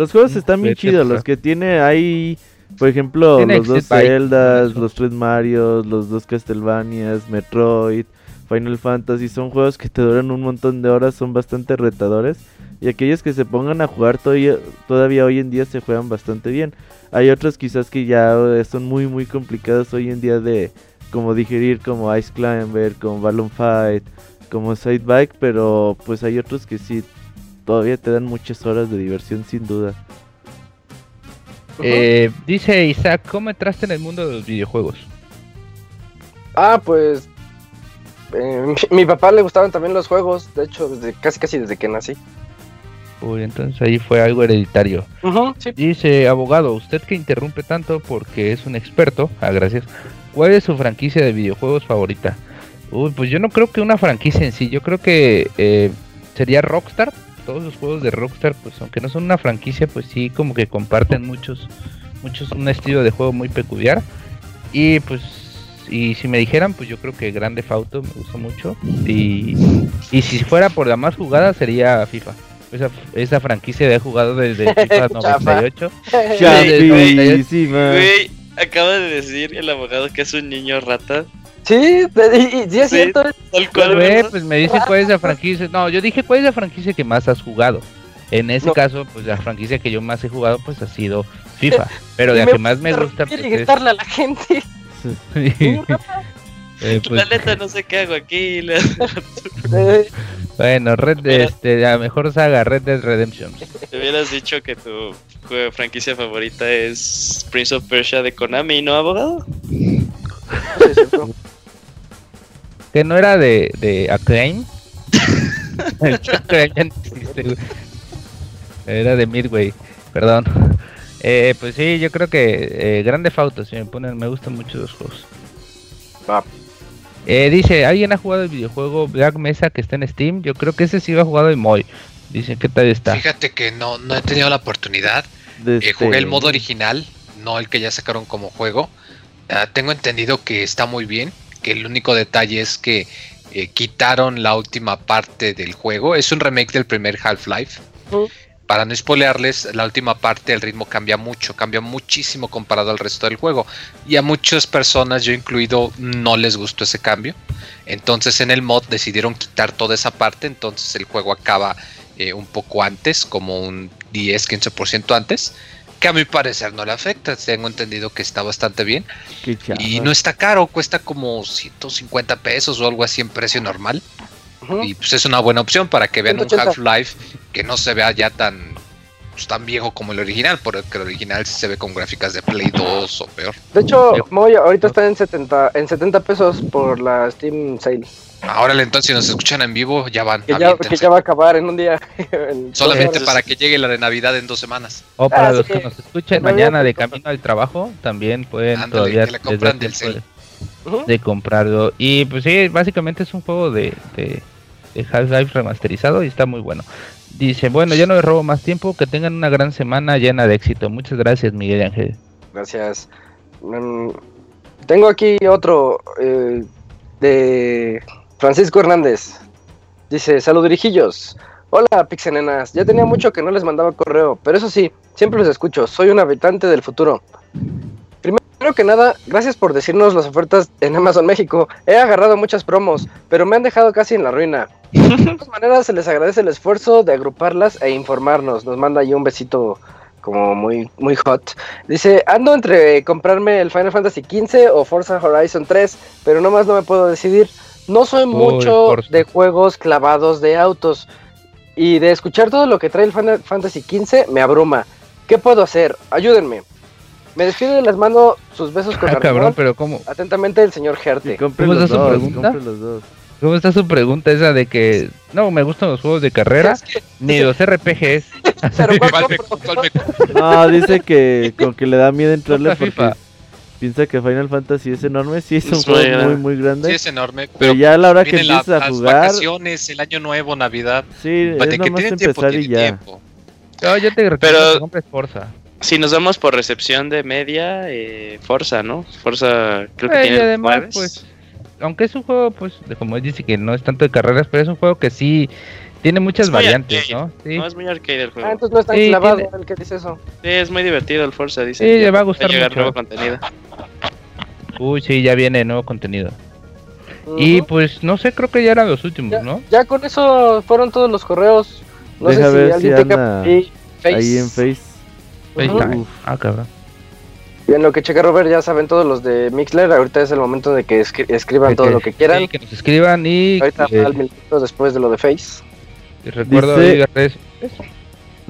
Los juegos están bien chidos, los que tiene hay, por ejemplo, Tiene los dos Zeldas, los tres Marios, los dos Castlevanias, Metroid, Final Fantasy, son juegos que te duran un montón de horas, son bastante retadores. Y aquellos que se pongan a jugar todavía, todavía hoy en día se juegan bastante bien. Hay otros quizás que ya son muy muy complicados hoy en día de como digerir como Ice Climber, como Balloon Fight, como Side Bike, pero pues hay otros que sí todavía te dan muchas horas de diversión sin duda. Eh, dice Isaac, ¿cómo entraste en el mundo de los videojuegos? Ah, pues. eh, mi, mi papá le gustaban también los juegos. De hecho, desde, casi casi desde que nací. Uy, entonces ahí fue algo hereditario. sí. Dice, abogado, usted que interrumpe tanto porque es un experto, ah, gracias. ¿Cuál es su franquicia de videojuegos favorita? Uy, pues yo no creo que una franquicia en sí, yo creo que eh, sería Rockstar. Todos los juegos de Rockstar, pues aunque no son una franquicia, pues sí como que comparten muchos, muchos, un estilo de juego muy peculiar. Y pues, y si me dijeran, pues yo creo que Grande Auto me gustó mucho. Y, y si fuera por la más jugada, sería FIFA. Esa, esa franquicia he jugado desde FIFA Chafa. 98. Chapísima. Güey, acaba de decir el abogado que es un niño rata. Sí, de- y, y sí es Sí. cierto. Tal cual, pues me dicen cuál es la franquicia. No, yo dije cuál es la franquicia que más has jugado. En ese No. caso, pues la franquicia que yo más he jugado, pues ha sido FIFA. Pero Y la que más me gusta reír pues y gritarle a la gente. es... Eh, pues, La neta no sé qué hago aquí. la- bueno, Red, este, la mejor saga, Red Dead Redemption. Te hubieras dicho que tu juego franquicia favorita es Prince of Persia de Konami, ¿no, abogado? Que no era de, de Acclaim. Acclaim ya no existe, güey. Era de Midway, perdón. Eh, pues sí, yo creo que eh, Grande Auto, si me ponen, me gustan mucho los juegos. Eh, dice, ¿alguien ha jugado el videojuego Black Mesa que está en Steam? Yo creo que ese sí lo ha jugado Moy. Dice, ¿qué tal está? Fíjate que no, no he tenido la oportunidad. De Eh, jugué el este- modo original, no el que ya sacaron como juego. Ah, tengo entendido que está muy bien, que el único detalle es que eh, quitaron la última parte del juego. Es un remake del primer Half-Life. Para no spoilearles, la última parte el ritmo cambia mucho, cambia muchísimo comparado al resto del juego. Y a muchas personas, yo incluido, no les gustó ese cambio. Entonces en el mod decidieron quitar toda esa parte, entonces el juego acaba eh, un poco antes, como un 10-15% antes, que a mi parecer no le afecta. Tengo entendido que está bastante bien. Y no está caro, cuesta como 150 pesos o algo así en precio normal. Y pues es una buena opción para que vean un 180. Half-Life que no se vea ya tan, pues, tan viejo como el original, porque el original sí se ve con gráficas de Play 2 o peor. De hecho, Moy ahorita está en 70, en 70 pesos por la Steam Sale. Ahora entonces si nos escuchan en vivo, ya van. Que ya, que ya va a acabar en un día. En Solamente para que llegue la de Navidad en dos semanas. O para Ah, los sí. que nos escuchen mañana de camino al trabajo, también pueden Ándale, todavía que la les compran da del tiempo cel. de, comprarlo. Y pues sí, básicamente es un juego de, de, de Half-Life remasterizado y está muy bueno. Dice, bueno, ya no les robo más tiempo, que tengan una gran semana llena de éxito. Muchas gracias, Miguel Ángel. Gracias. Mm, tengo aquí otro eh, de Francisco Hernández. Dice, salud dirijillos. Hola, pixenenas. Ya tenía mucho que no les mandaba correo, pero eso sí, siempre los escucho. Soy un habitante del futuro. Primero que nada, gracias por decirnos las ofertas en Amazon México. He agarrado muchas promos, pero me han dejado casi en la ruina. De todas maneras, se les agradece el esfuerzo de agruparlas e informarnos. Nos manda ahí un besito como muy, muy hot. Dice, ando entre comprarme el Final Fantasy XV o Forza Horizon 3, pero nomás no me puedo decidir. No soy Uy, mucho de juegos clavados de autos. Y de escuchar todo lo que trae el Final Fantasy XV me abruma. ¿Qué puedo hacer? Ayúdenme. Me despido y les mando sus besos con Ah, cabrón, pero ¿cómo, Atentamente el señor Gerte. ¿Cómo los está su dos, pregunta? los dos. ¿Cómo está su pregunta esa de que no me gustan los juegos de carrera Es que- ni los RPGs? pero ¿cuál ¿Cuál me- compro? cuál me- No, dice que con que le da miedo entrarle porque FIFA. Piensa que Final Fantasy es enorme. Sí, es un Es juego muy, muy grande. Sí, es enorme. pero Pero ya a la hora que la- empiezas a las jugar, vacaciones, el año nuevo, Navidad. sí, De es que nomás tienen tiempo, empezar y ya. tiempo. No, yo te recomiendo Pero- que compres Forza. Si nos vamos por recepción de media, eh, Forza, ¿no? Forza, creo que Eh, y tiene además, pues, aunque es un juego, pues, como él dice que no es tanto de carreras, pero es un juego que sí tiene muchas Es variantes, arcade. ¿no? Sí, No es muy arcade el juego. Ah, entonces no es tan Sí, clavado tiene- el que dice eso. Sí, es muy divertido el Forza, dice. Sí, le va a gustar llegar mucho. nuevo contenido. Uy, sí, ya viene nuevo contenido. Y pues, no sé, creo que ya eran los últimos, ya, ¿no? ya con eso fueron todos los correos. No Deja sé si ver si alguien tenga anda ahí Face. Ahí en Face. Uf. Ah, cabrón. Y en lo que checa Robert, ya saben todos los de Mixler. Ahorita es el momento de que escri- escriban todo lo que quieran. Sí, que nos escriban y, Ahorita eh, al minuto después de lo de Face. y recuerdo Dice- redes-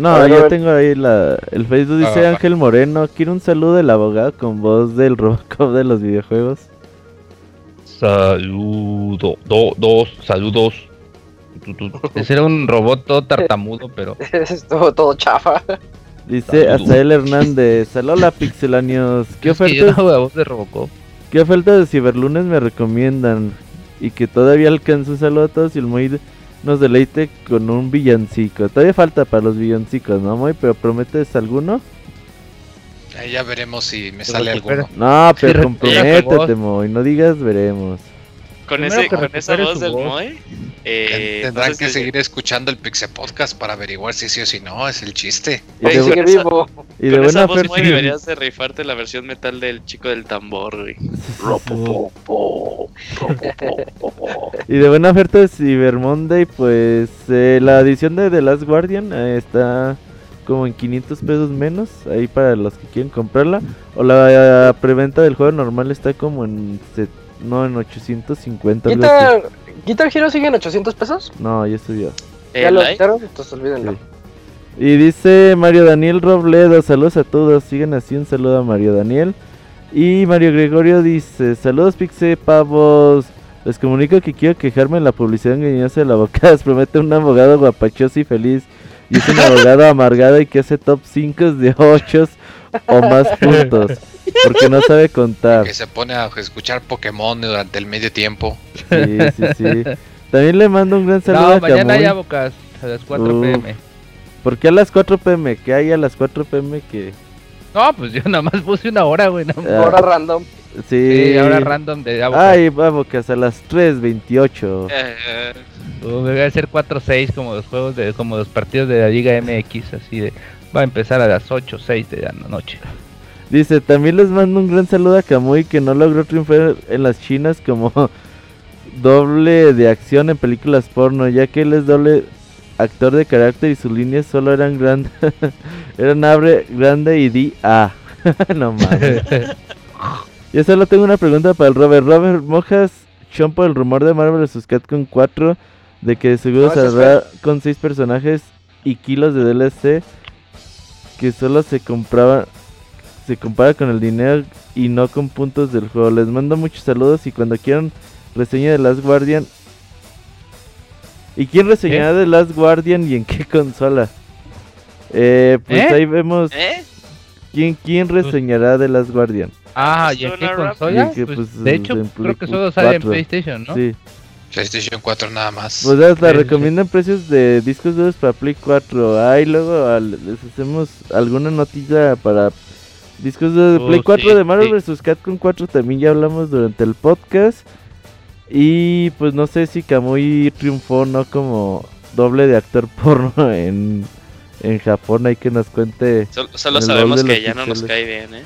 No, ver, yo tengo ahí la, el Facebook. Dice Ah. Ángel Moreno. Quiero un saludo del abogado con voz del Robocop de los videojuegos. Saludo, do- dos, saludos. Tu, tu, tu. Ese era un robot todo tartamudo, pero es todo, todo chafa. Dice. Azael Hernández. Hola Pixelanios. ¿Qué ofertas, no hago la voz de Robocop. ¿Qué ofertas de Ciberlunes me recomiendan? Y que todavía alcanzo un saludo a todos y el Moy nos deleite con un villancico. Todavía falta para los villancicos, ¿no, Moy? Pero prometes alguno. Ahí ya veremos si me sale alguno. No, pero comprométete, voz. Moy. No digas veremos. Con, ese, con esa voz del voz. Moy, eh, Tendrán que seguir escuchando el Pixel Podcast para averiguar si sí o si no, es el chiste. Y de, sigue con esa- vivo. y de con esa buena voz, Moy, oferta. deberías de rifarte la versión metal del chico del tambor, güey. Y de buena oferta de Cyber Monday, pues eh, la edición de The Last Guardian eh, está como en 500 pesos menos, ahí para los que quieren comprarla. O la, eh, preventa del juego normal está como en, no, en 850. algo así. Guitar, Guitar Hero sigue en 800 pesos. No, ya subió. Ya ¿El lo quitaron, entonces olvídenlo. Sí. Y dice Mario Daniel Robledo, saludos a todos, sigan así, un saludo a Mario Daniel. Y Mario Gregorio dice, saludos Pixe Pavos, les comunico que quiero quejarme de la publicidad engañosa de la boca, promete un abogado guapachoso y feliz. Y es un abogado amargado y que hace top 5 de 8 o más puntos, porque no sabe contar. Que se pone a escuchar Pokémon durante el medio tiempo. Sí, sí, sí. También le mando un gran saludo No, a mañana Camuy. ya bocas a las 4 Uf. pm. ¿Por qué a las 4 pm? ¿Qué hay a las 4 pm que...? No, pues yo nada más puse una hora, güey. mames. Ah, Ahora random. Sí, Sí, ahora random de Abocas. Ay, vamos, que hasta las 3.28. Eh, Uh, a hacer 4-6 como los juegos de como los partidos de la Liga MX, así de va a empezar a las 8 6 de la noche. Dice, también les mando un gran saludo a Kamui que no logró triunfar en las chinas como doble de acción en películas porno, ya que él es doble actor de carácter y sus líneas solo eran grandes, eran abre, grande y di a. no mames. Yo solo tengo una pregunta para el Robert. Robert, ¿mojas chompo el rumor de Marvel vs. Capcom 4 de que seguro No, es saldrá con 6 personajes y kilos de DLC que solo se compraba se compara con el dinero y no con puntos del juego. Les mando muchos saludos y cuando quieran reseña de Last Guardian. ¿Y quién reseñará de Last Guardian y en qué consola? Eh, pues ¿Eh? ahí vemos ¿Eh? quién quién reseñará de Last Guardian. Ah, ¿y en qué Suena rap. consola? Y en qué, Pues, pues, de hecho, creo que solo sale en 4. PlayStation, ¿no? Sí. PlayStation 4 nada más. Pues ya hasta Sí, sí, sí. recomiendan precios de discos duros para Play 4. Ahí luego al- les hacemos alguna notilla para discos duros de Oh, Play 4 sí, de Marvel sí. vs. Capcom 4. También ya hablamos durante el podcast. Y pues no sé si Kamui triunfó no como doble de actor porno en, en Japón. Hay que nos cuente. Solo, solo sabemos que ya no nos cae bien, ¿eh?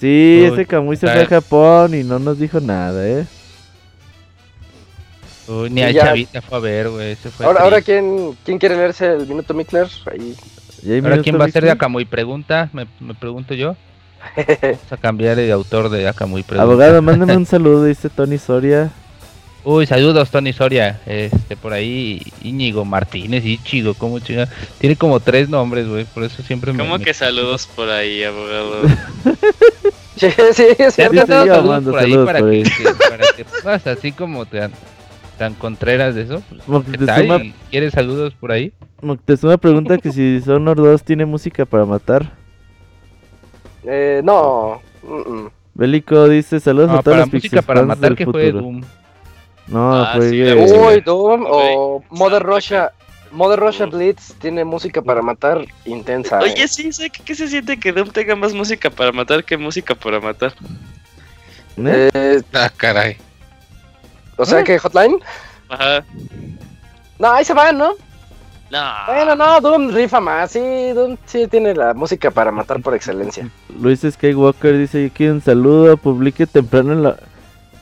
Sí, Uy, ese Kamui se fue a Japón y no nos dijo nada, ¿eh? Uy, ni a Chavita fue a ver, güey. Ahora, ahora. ¿quién, ¿quién quiere leerse el minuto Mikler? Ahí. ¿Y hay Ahora, minuto, ¿quién va a ser de? Akamui? Pregunta, me, me pregunto yo. Vamos a cambiar de autor de Akamui. Pregunta. Abogado, mándame un saludo, dice Tony Soria. Uy, saludos, Tony Soria. Este, por ahí, Íñigo Martínez, Ichigo, ¿cómo chinga? Tiene como tres nombres, güey, por eso siempre me... ¿Cómo me- que saludos por ahí, abogado? Sí, sí, es Te han cierto. Sí, mandado sí, saludos mando por ahí saludos para por que, ahí. que- para que así como tan, tan contreras de eso. pues. Moctezuma, ¿Y ¿Quieres saludos por ahí? Moctezuma pregunta que si Dishonored 2 tiene música para matar. Eh, no. mm, mm. Bélico dice saludos No, a todos para los música para matar del que fue futuro. Doom. No, Ah, fue sí, de- música. Uy, Doom o. Mother. Russia. Mother Russia. Blitz tiene música para matar intensa. eh. Oye, sí, ¿sabes qué, qué se siente que Doom tenga más música para matar que música para matar? ¿Eh? Eh, Ah, caray. o sea que Hotline. Ajá. No, ahí se van, ¿no? No. Bueno, no, Doom rifa más. Sí, Doom sí tiene la música para matar por excelencia. Luis Skywalker dice yo quiero un saludo, publique temprano en la...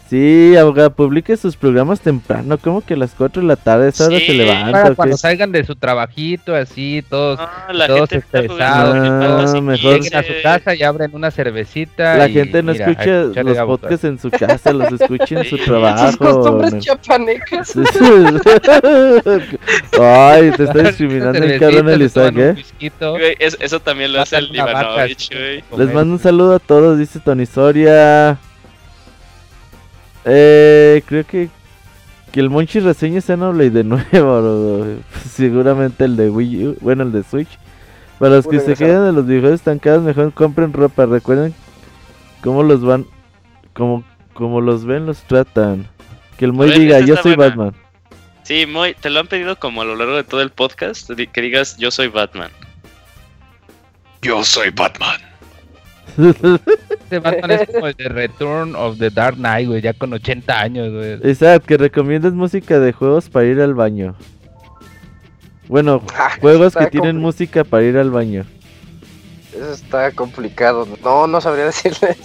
Sí, abogado, publique sus programas temprano, como que a las 4 de la tarde, esa hora Sí. se levanta. Para ¿o cuando qué? salgan de su trabajito, así, todos No, la todos gente está estresados, jugando Final ah, mejor- lleguen a su casa y abren una cervecita. La y gente no mira, escucha los podcasts en su casa, los escucha en su trabajo. Sus costumbres en el- chapanecas. Ay, te está discriminando cervecita, cabrón el Isaac, ¿eh? whisquito, Güey, es- eso también lo hace el Ivanovich, güey. Les mando un saludo a todos, dice Tony Soria. Eh, creo que que el Monchi reseña Xenoblade de nuevo, bro. seguramente el de Wii U, bueno, el de Switch. Para los que se quedan de los videojuegos estancados, mejor compren ropa. Recuerden cómo los van, como, como los ven, los tratan. Que el Moy ver, diga, yo soy buena. Batman. Sí, muy, te lo han pedido como a lo largo de todo el podcast, que digas yo soy Batman. Yo soy Batman. Este Batman es como el de Return of the Dark Knight, güey, ya con 80 años, güey. Exacto, que recomiendas música de juegos para ir al baño. Bueno, Ah, juegos que tienen música para ir al baño. Eso está complicado. No, no sabría decirles.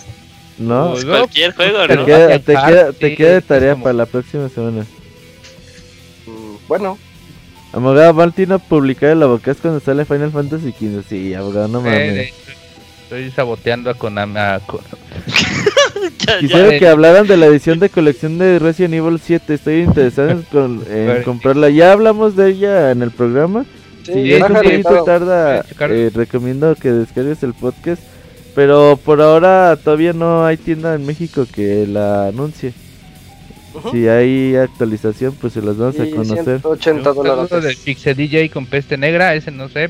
¿No? Uy, Pues cualquier juego, Te ¿no? queda, te queda, te queda de tarea como- para la próxima semana. Mm, Bueno, Abogado Valtino publicar el abocás cuando sale Final Fantasy XV. Sí, abogado, no Eh, mames. hecho, Estoy saboteando a Konami. a Ya. Quisiera ya. que hablaran de la edición de colección de Resident Evil 7. Estoy interesado en, con- en Bueno. comprarla. Ya hablamos de ella en el programa. sí, Si es un poquito tarda, checar. eh, recomiendo que descargues el podcast. Pero por ahora todavía no hay tienda en México que la anuncie. Si hay actualización, pues se las vamos a conocer. 180 Un saludo del dólares. Pixel DJ con peste negra, ese no sé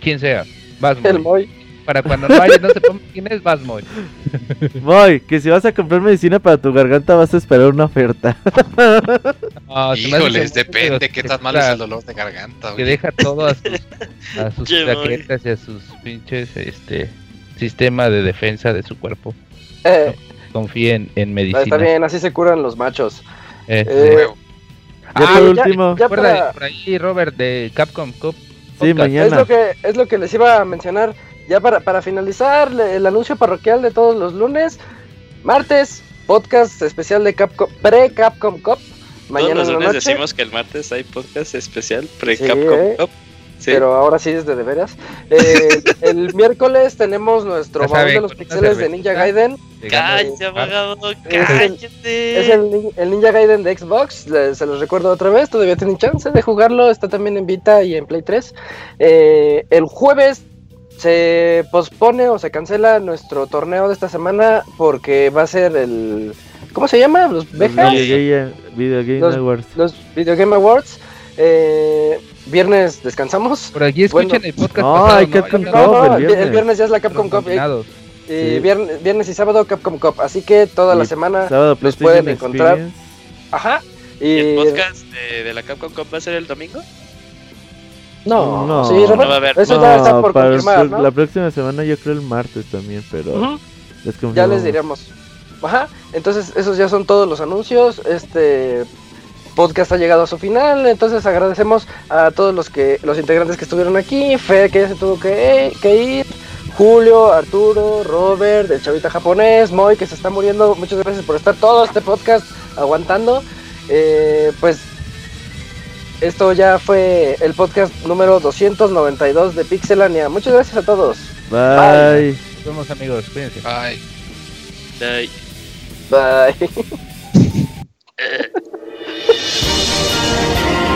quién sea. Vas, El Moy. Para cuando no haya, no sepamos quién es, vas, Moy. Moy, que si vas a comprar medicina para tu garganta vas a esperar una oferta. Hace Híjoles, que- depende qué que tan malo es el dolor de garganta. Que güey. deja todo a sus, a sus plaquetas y a sus pinches este sistema de defensa de su cuerpo. Eh, Confíen en medicina. está bien, así se curan los machos. Eh, Eh. Ya Ah, por ya- último, ya recuerda para- por ahí Robert de Capcom Cup. sí, podcast. Es mañana. lo que es lo que les iba a mencionar. Ya para, para finalizar, le- el anuncio parroquial de todos los lunes. Martes, podcast especial de Capcom, pre-Capcom Cup. Mañana Todos los lunes noche. decimos que el martes hay podcast especial pre Sí, Capcom ¿eh? Cup. Sí. Pero ahora sí es de de veras. Eh, el miércoles tenemos nuestro Ya baúl de los pixeles de Ninja. Gaiden. Cállate, el- cállate. Es el, nin- el Ninja Gaiden de Xbox. le- se los recuerdo otra vez. Todavía tienen chance de jugarlo. Está también en Vita y en Play 3. Eh, el jueves se pospone o se cancela nuestro torneo de esta semana porque va a ser el. ¿Cómo se llama? Los Los Bejas. Video Game, Video Game Los- Awards. Los Video Game Awards. Eh, viernes descansamos. Por aquí escuchen Bueno. el podcast. No, pasado, hay ¿no? Capcom No, Cup no, el viernes. el viernes ya es la Capcom los Cup. eh, Sí. viernes, viernes y sábado Capcom Cup. Así que toda la semana. Sábado pueden encontrar. Experience. Ajá. ¿Y Y, el podcast de, de la Capcom Cup va a ser el domingo? No, No. sí, No Robert, va a haber. Eso ya está por para confirmar, ¿no? La próxima semana yo creo el martes también, pero les Ya les diremos. Ajá, entonces esos ya son todos los anuncios. Este podcast ha llegado a su final, entonces agradecemos a todos los que los integrantes que estuvieron aquí, Fe que ya se tuvo que, que ir, Julio, Arturo, Robert, el chavita japonés, Moy que se está muriendo. Muchas gracias por estar todo este podcast aguantando. Eh, pues esto ya fue el podcast número 292 de Pixelania. Muchas gracias a todos. Bye. Nos vemos amigos, cuídense. Ay. Ay. Bye.